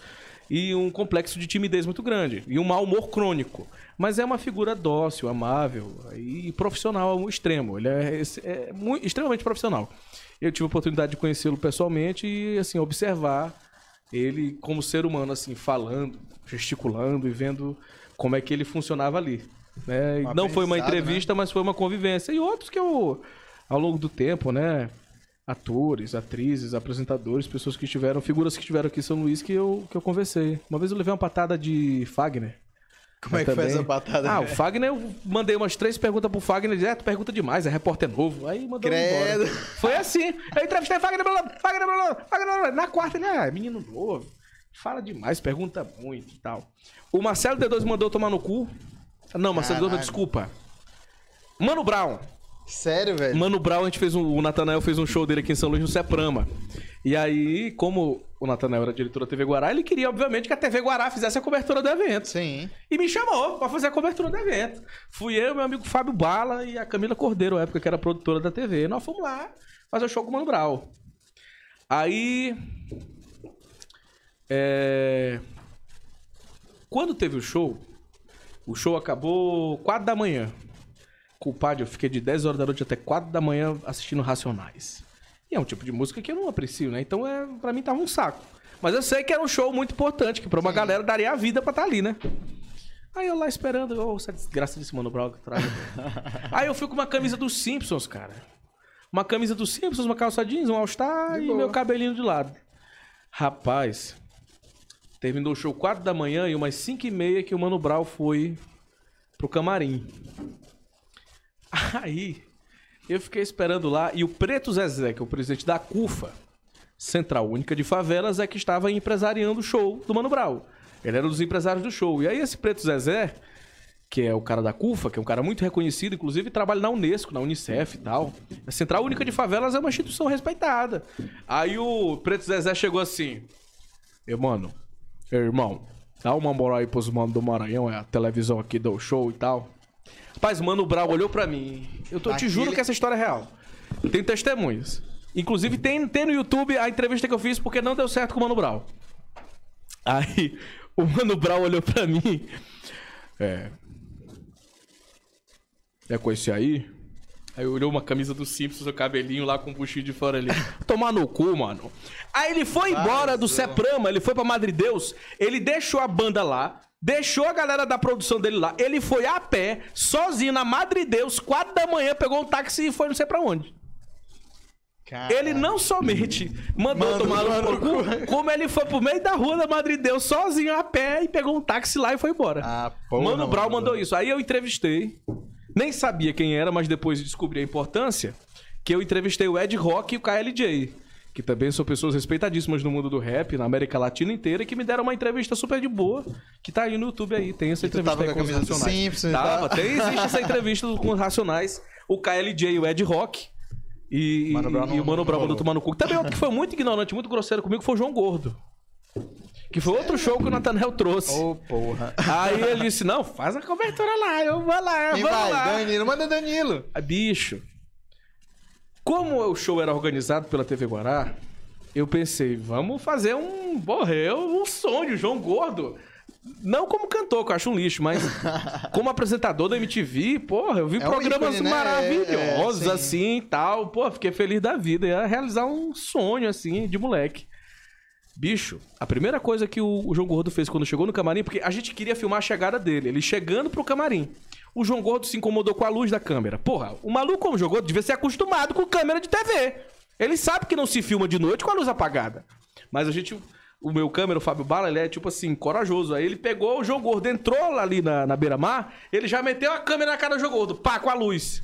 e um complexo de timidez muito grande e um mau humor crônico. Mas é uma figura dócil, amável e profissional ao extremo. Ele é, é mui- extremamente profissional. Eu tive a oportunidade de conhecê-lo pessoalmente e assim observar ele como ser humano assim falando, gesticulando e vendo como é que ele funcionava ali. né? Não foi uma entrevista, mas foi uma convivência. E outros que eu, ao longo do tempo, né? Atores, atrizes, apresentadores, pessoas que estiveram, figuras que estiveram aqui em São Luís que eu, que eu conversei. Uma vez eu levei uma patada de Fagner. Como é que Também. essa batada? Ah, o velho? Fagner, eu mandei umas três perguntas pro Fagner. Ele disse, é, tu pergunta demais, é repórter novo. Aí mandou Credo. embora. Foi assim. Eu entrevistei Fagner, blá, Fagner, blá, Fagner, blá, na quarta ele, ah, é menino novo. Fala demais, pergunta muito e tal. O Marcelo D2 mandou eu tomar no cu. Não, Marcelo D2, Caralho. desculpa. Mano Brown. Sério, velho? Mano Brown, a gente fez um, o Natanael fez um show dele aqui em São Luís no Seprama. E aí, como o Natanael era diretor da TV Guará, ele queria, obviamente, que a TV Guará fizesse a cobertura do evento. Sim. E me chamou pra fazer a cobertura do evento. Fui eu, meu amigo Fábio Bala e a Camila Cordeiro, à época que era produtora da TV. Nós fomos lá fazer o show com o Mano Brown. Aí. É... Quando teve o show, o show acabou 4 da manhã. Culpado, eu fiquei de 10 horas da noite até 4 da manhã assistindo Racionais. E é um tipo de música que eu não aprecio, né? Então, é, pra mim, tava um saco. Mas eu sei que era um show muito importante, que pra uma galera daria a vida pra estar ali, né? Aí eu lá esperando, ô, essa desgraça desse Mano Brown que traz. (laughs) Aí eu fui com uma camisa dos Simpsons, cara. Uma camisa dos Simpsons, uma calça jeans, um All-Star e boa. meu cabelinho de lado. Rapaz, terminou o show 4 da manhã e umas 5 e meia que o Mano Brown foi pro camarim. (laughs) Aí, eu fiquei esperando lá e o Preto Zezé, que é o presidente da CUFA, Central Única de Favelas, é que estava empresariando o show do Mano Brown. Ele era um dos empresários do show. E aí esse Preto Zezé, que é o cara da CUFA, que é um cara muito reconhecido, inclusive trabalha na Unesco, na Unicef e tal. A Central Única de Favelas é uma instituição respeitada. Aí o Preto Zezé chegou assim: "Meu mano, irmão, dá uma moral aí pros manos do Maranhão, é a televisão aqui deu show e tal." Rapaz, Mano Brown olhou pra mim. Eu tô, te juro que essa história é real. Tem testemunhas. Inclusive tem, tem no YouTube a entrevista que eu fiz porque não deu certo com o Mano Brown. Aí (laughs) o Mano Brown olhou pra mim. É. É com esse aí? Aí olhou uma camisa do Simpsons, o cabelinho lá com o buchinho de fora ali. (laughs) Tomar no cu, mano. Aí ele foi embora do Seprama, ele foi pra Madre Deus, ele deixou a banda lá, deixou a galera da produção dele lá, ele foi a pé, sozinho na Madre Deus, quatro da manhã, pegou um táxi e foi não sei pra onde. Ele não somente mandou Mano, tomar mano, no cu, como ele foi pro meio da rua da Madre Deus sozinho a pé e pegou um táxi lá e foi embora. Ah, porra, Mano Brown mandou isso. Aí eu entrevistei. Nem sabia quem era, mas depois descobri a importância. Que eu entrevistei o Ed Rock e o KLJ. Que também são pessoas respeitadíssimas no mundo do rap, na América Latina inteira, e que me deram uma entrevista super de boa, que tá aí no YouTube aí. Tem essa E entrevista tava aí com os do Racionais. Simpsons e Tava, tal? tem, existe essa (laughs) entrevista com os Racionais, o KLJ e o Ed Rock. E, Mano Brown e o Mano Brown mandou rolou. tomar no cu. Também outro que foi muito ignorante, muito grosseiro comigo foi o João Gordo. Que foi outro show que o Nathaniel trouxe. Ô, porra. Aí ele disse: Não, faz a cobertura lá, eu vou lá, eu Quem vou vai? lá. Danilo, manda Danilo. Ah, Bicho, como o show era organizado pela TV Guará, eu pensei, vamos fazer um. Morreu um sonho, João Gordo. Não como cantor, que eu acho um lixo, mas (laughs) como apresentador da MTV, porra, eu vi É programas ícone, né? maravilhosos É, é, sim. assim e tal. Pô, fiquei feliz da vida. Ia realizar um sonho assim de moleque. Bicho, a primeira coisa que o, o João Gordo fez quando chegou no camarim, porque a gente queria filmar a chegada dele, ele chegando pro camarim. O João Gordo se incomodou com a luz da câmera. Porra, o maluco como Gordo devia ser acostumado com câmera de TV. Ele sabe que não se filma de noite com a luz apagada. Mas a gente o meu câmera, o Fábio Bala, ele é tipo assim, corajoso. Aí ele pegou o João Gordo, entrou ali na, na beira-mar, ele já meteu a câmera na cara do João Gordo, pá, com a luz.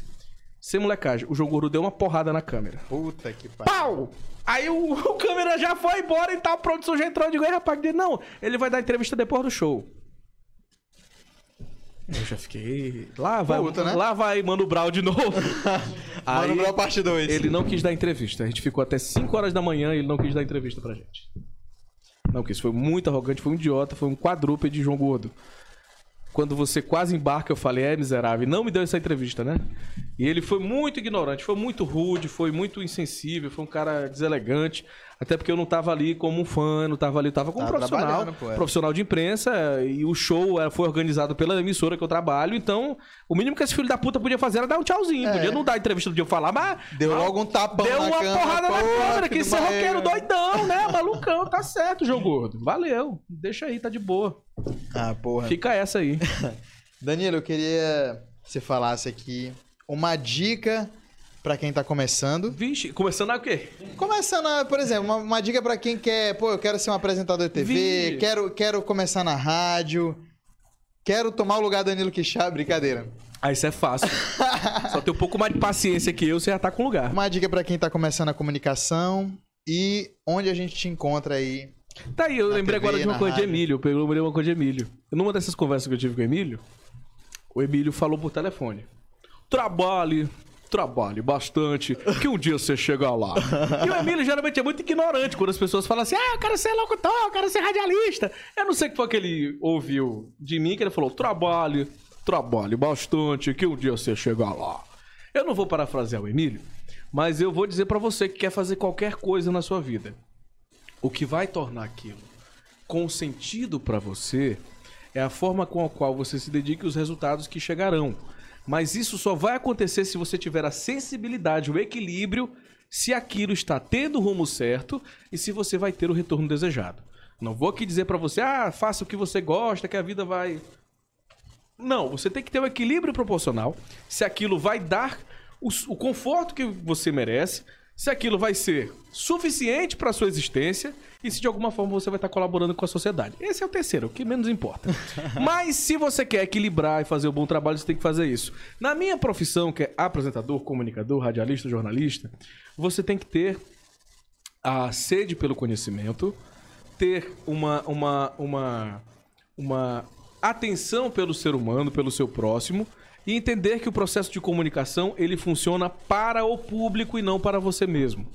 Sem molecagem, o João Gordo deu uma porrada na câmera. Puta que pariu. Pau! Aí o, (laughs) o câmera já foi embora e tal, a produção já entrou. Eu digo, rapaz, não, ele vai dar entrevista depois do show. Eu já fiquei. Lá vai, Puta, né? lá vai Mano Brown de novo. (laughs) Mano Brown parte 2. Ele não quis dar entrevista. A gente ficou até 5 horas da manhã e ele não quis dar entrevista pra gente. Não quis. Foi muito arrogante, foi um idiota, foi um quadrúpede de João Gordo. Quando você quase embarca, eu falei, é miserável. E não me deu essa entrevista, né? E ele foi muito ignorante, foi muito rude, foi muito insensível, foi um cara deselegante. Até porque eu não tava ali como um fã, não tava ali, eu tava como um Tava profissional, trabalhando, pô, é. profissional de imprensa, e o show eh, foi organizado pela emissora que eu trabalho, então o mínimo que esse filho da puta podia fazer era dar um tchauzinho. É. Podia não dar entrevista do dia eu falar, mas. Deu logo um tapão Deu uma porrada na câmera, que esse é roqueiro doidão, né? Malucão, tá certo, João Gordo. Valeu. Deixa aí, tá de boa. Ah, porra. Fica essa aí. (laughs) Danilo, eu queria que você falasse aqui uma dica pra quem tá começando. Vixe, começando a quê? Começando, a, por exemplo, uma, uma dica pra quem quer, pô, eu quero ser um apresentador de TV, Vi. quero, quero começar na rádio, quero tomar o lugar do Danilo Quixá, brincadeira. Ah, isso é fácil. (laughs) Só tem um pouco mais de paciência que eu, você já tá com lugar. Uma dica pra quem tá começando a comunicação e onde a gente te encontra aí. Tá aí, eu lembrei TV, agora de uma coisa de rádio. Emílio. Eu lembrei uma coisa de Emílio. Numa dessas conversas que eu tive com o Emílio, o Emílio falou por telefone. Trabalhe, trabalhe bastante, que um dia você chega lá. E o Emílio geralmente é muito ignorante quando as pessoas falam assim: ah, eu quero ser locutor, eu quero ser radialista. Eu não sei o que foi que ele ouviu de mim, que ele falou: trabalhe, trabalhe bastante, que um dia você chega lá. Eu não vou parafrasear o Emílio, mas eu vou dizer pra você que quer fazer qualquer coisa na sua vida. O que vai tornar aquilo com sentido pra você é a forma com a qual você se dedica e os resultados que chegarão. Mas isso só vai acontecer se você tiver a sensibilidade, o equilíbrio, se aquilo está tendo o rumo certo e se você vai ter o retorno desejado. Não vou aqui dizer pra você, ah, faça o que você gosta, que a vida vai. Não, você tem que ter o equilíbrio proporcional. Se aquilo vai dar o, o conforto que você merece, se aquilo vai ser suficiente para sua existência e se de alguma forma você vai estar colaborando com a sociedade. Esse é o terceiro, o que menos importa. (laughs) Mas se você quer equilibrar e fazer um bom trabalho, você tem que fazer isso. Na minha profissão, que é apresentador, comunicador, radialista, jornalista, você tem que ter a sede pelo conhecimento, ter uma, uma, uma, uma atenção pelo ser humano, pelo seu próximo e entender que o processo de comunicação ele funciona para o público e não para você mesmo.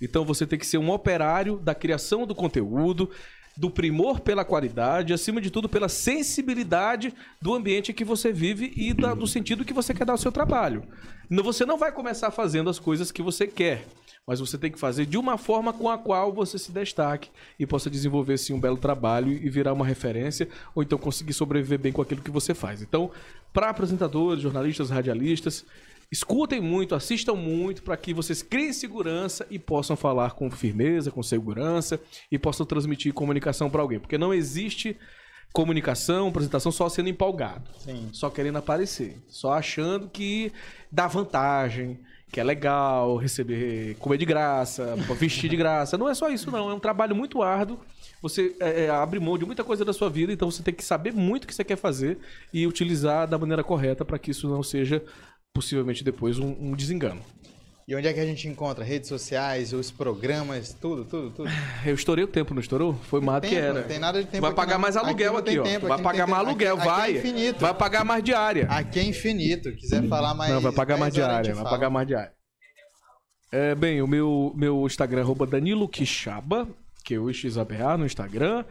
Então você tem que ser um operário da criação do conteúdo, do primor pela qualidade, acima de tudo pela sensibilidade do ambiente que você vive e da- do sentido que você quer dar ao seu trabalho. Você não vai começar fazendo as coisas que você quer, mas você tem que fazer de uma forma com a qual você se destaque e possa desenvolver sim um belo trabalho e virar uma referência ou então conseguir sobreviver bem com aquilo que você faz. Então, para apresentadores, jornalistas, radialistas, escutem muito, assistam muito para que vocês criem segurança e possam falar com firmeza, com segurança e possam transmitir comunicação para alguém, porque não existe comunicação, apresentação só sendo empolgado Sim. só querendo aparecer, só achando que dá vantagem, que é legal receber, comer de graça, (laughs) vestir de graça. Não é só isso, não. É um trabalho muito árduo. Você é, é, abre mão de muita coisa da sua vida, então você tem que saber muito o que você quer fazer e utilizar da maneira correta para que isso não seja possivelmente depois um, um desengano. E onde é que a gente encontra? Redes sociais, os programas, tudo, tudo, tudo. (sighs) Eu estourei o tempo, não estourou? Foi mais do que era. não tem nada de tempo Vai pagar não. mais aluguel Aqui aqui, ó. tempo, vai aqui pagar mais aluguel, Aqui- aqui é vai. infinito. Vai pagar mais diária. Aqui é infinito. Quiser falar mais. Não, vai pagar mais 10 horas a diária, vai pagar mais diária. É, bem, o meu, meu Instagram é Danilo Quixaba, que é o XABA no Instagram.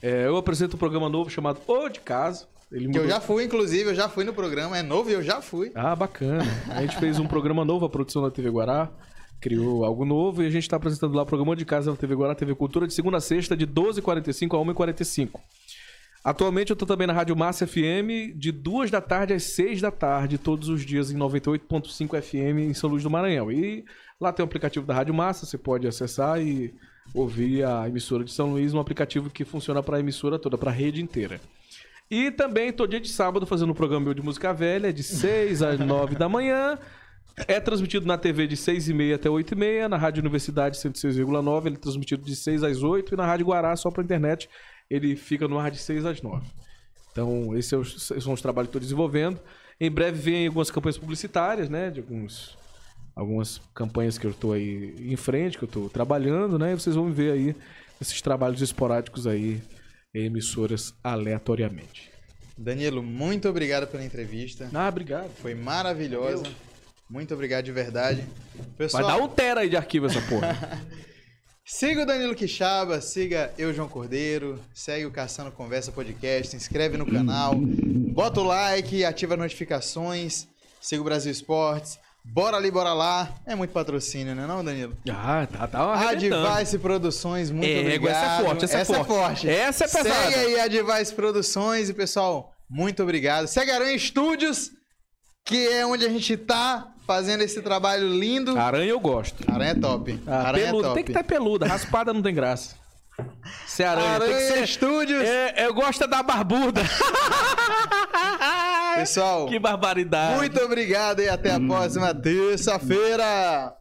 É, eu apresento um programa novo chamado O de Casa. Ele Que eu mudou- já fui, inclusive, eu já fui no programa. É novo e eu já fui. Ah, bacana. A gente fez um programa novo, a produção da TV Guará criou algo novo e a gente está apresentando lá o programa de casa da TV Guará, TV Cultura, de segunda a sexta, de 12h45 a 1h45. Atualmente eu tô também na Rádio Massa FM, de 2 da tarde às 6 da tarde, todos os dias em 98.5 FM em São Luís do Maranhão. E lá tem o aplicativo da Rádio Massa, você pode acessar e ouvir a emissora de São Luís, um aplicativo que funciona para a emissora toda, para a rede inteira. E também tô dia de sábado fazendo um programa meu de música velha, de 6 às (laughs) 9 da manhã. É transmitido na TV de 6 e meia até 8 e meia, na Rádio Universidade 106,9 ele é transmitido de 6 às 8 e na Rádio Guará, só pra internet, ele fica no ar de 6 às 9. Então, esses são os, esses são os trabalhos que estou desenvolvendo. Em breve vem algumas campanhas publicitárias, né? De alguns, algumas campanhas que eu estou aí em frente, que eu estou trabalhando, né? E vocês vão ver aí esses trabalhos esporádicos aí emissoras aleatoriamente. Danilo, muito obrigado pela entrevista. Ah, obrigado. Foi maravilhosa. Muito obrigado de verdade. Pessoal, Vai dar um tera aí de arquivo essa porra. (laughs) Siga o Danilo Quixaba, siga eu, João Cordeiro, segue o Caçando Conversa Podcast, se inscreve no canal, bota o like, ativa as notificações, siga o Brasil Esportes, bora ali, bora lá. É muito patrocínio, né não, Danilo? ah, tá, tá. Advice Produções, muito É, obrigado. essa é forte, essa é forte. Essa é pesada. Segue aí a Advice Produções e, pessoal, muito obrigado. Segue Aranha Studios, que é onde a gente tá fazendo esse trabalho lindo. Aranha eu gosto. Aranha é top. Ah, Aranha peluda. é top. Tem que estar peluda. Raspada não tem graça. Ser aranha, tem que Aranha ser... Studios. É, eu gosto é da barbuda. (laughs) Pessoal, que barbaridade. muito obrigado e até a próxima terça-feira.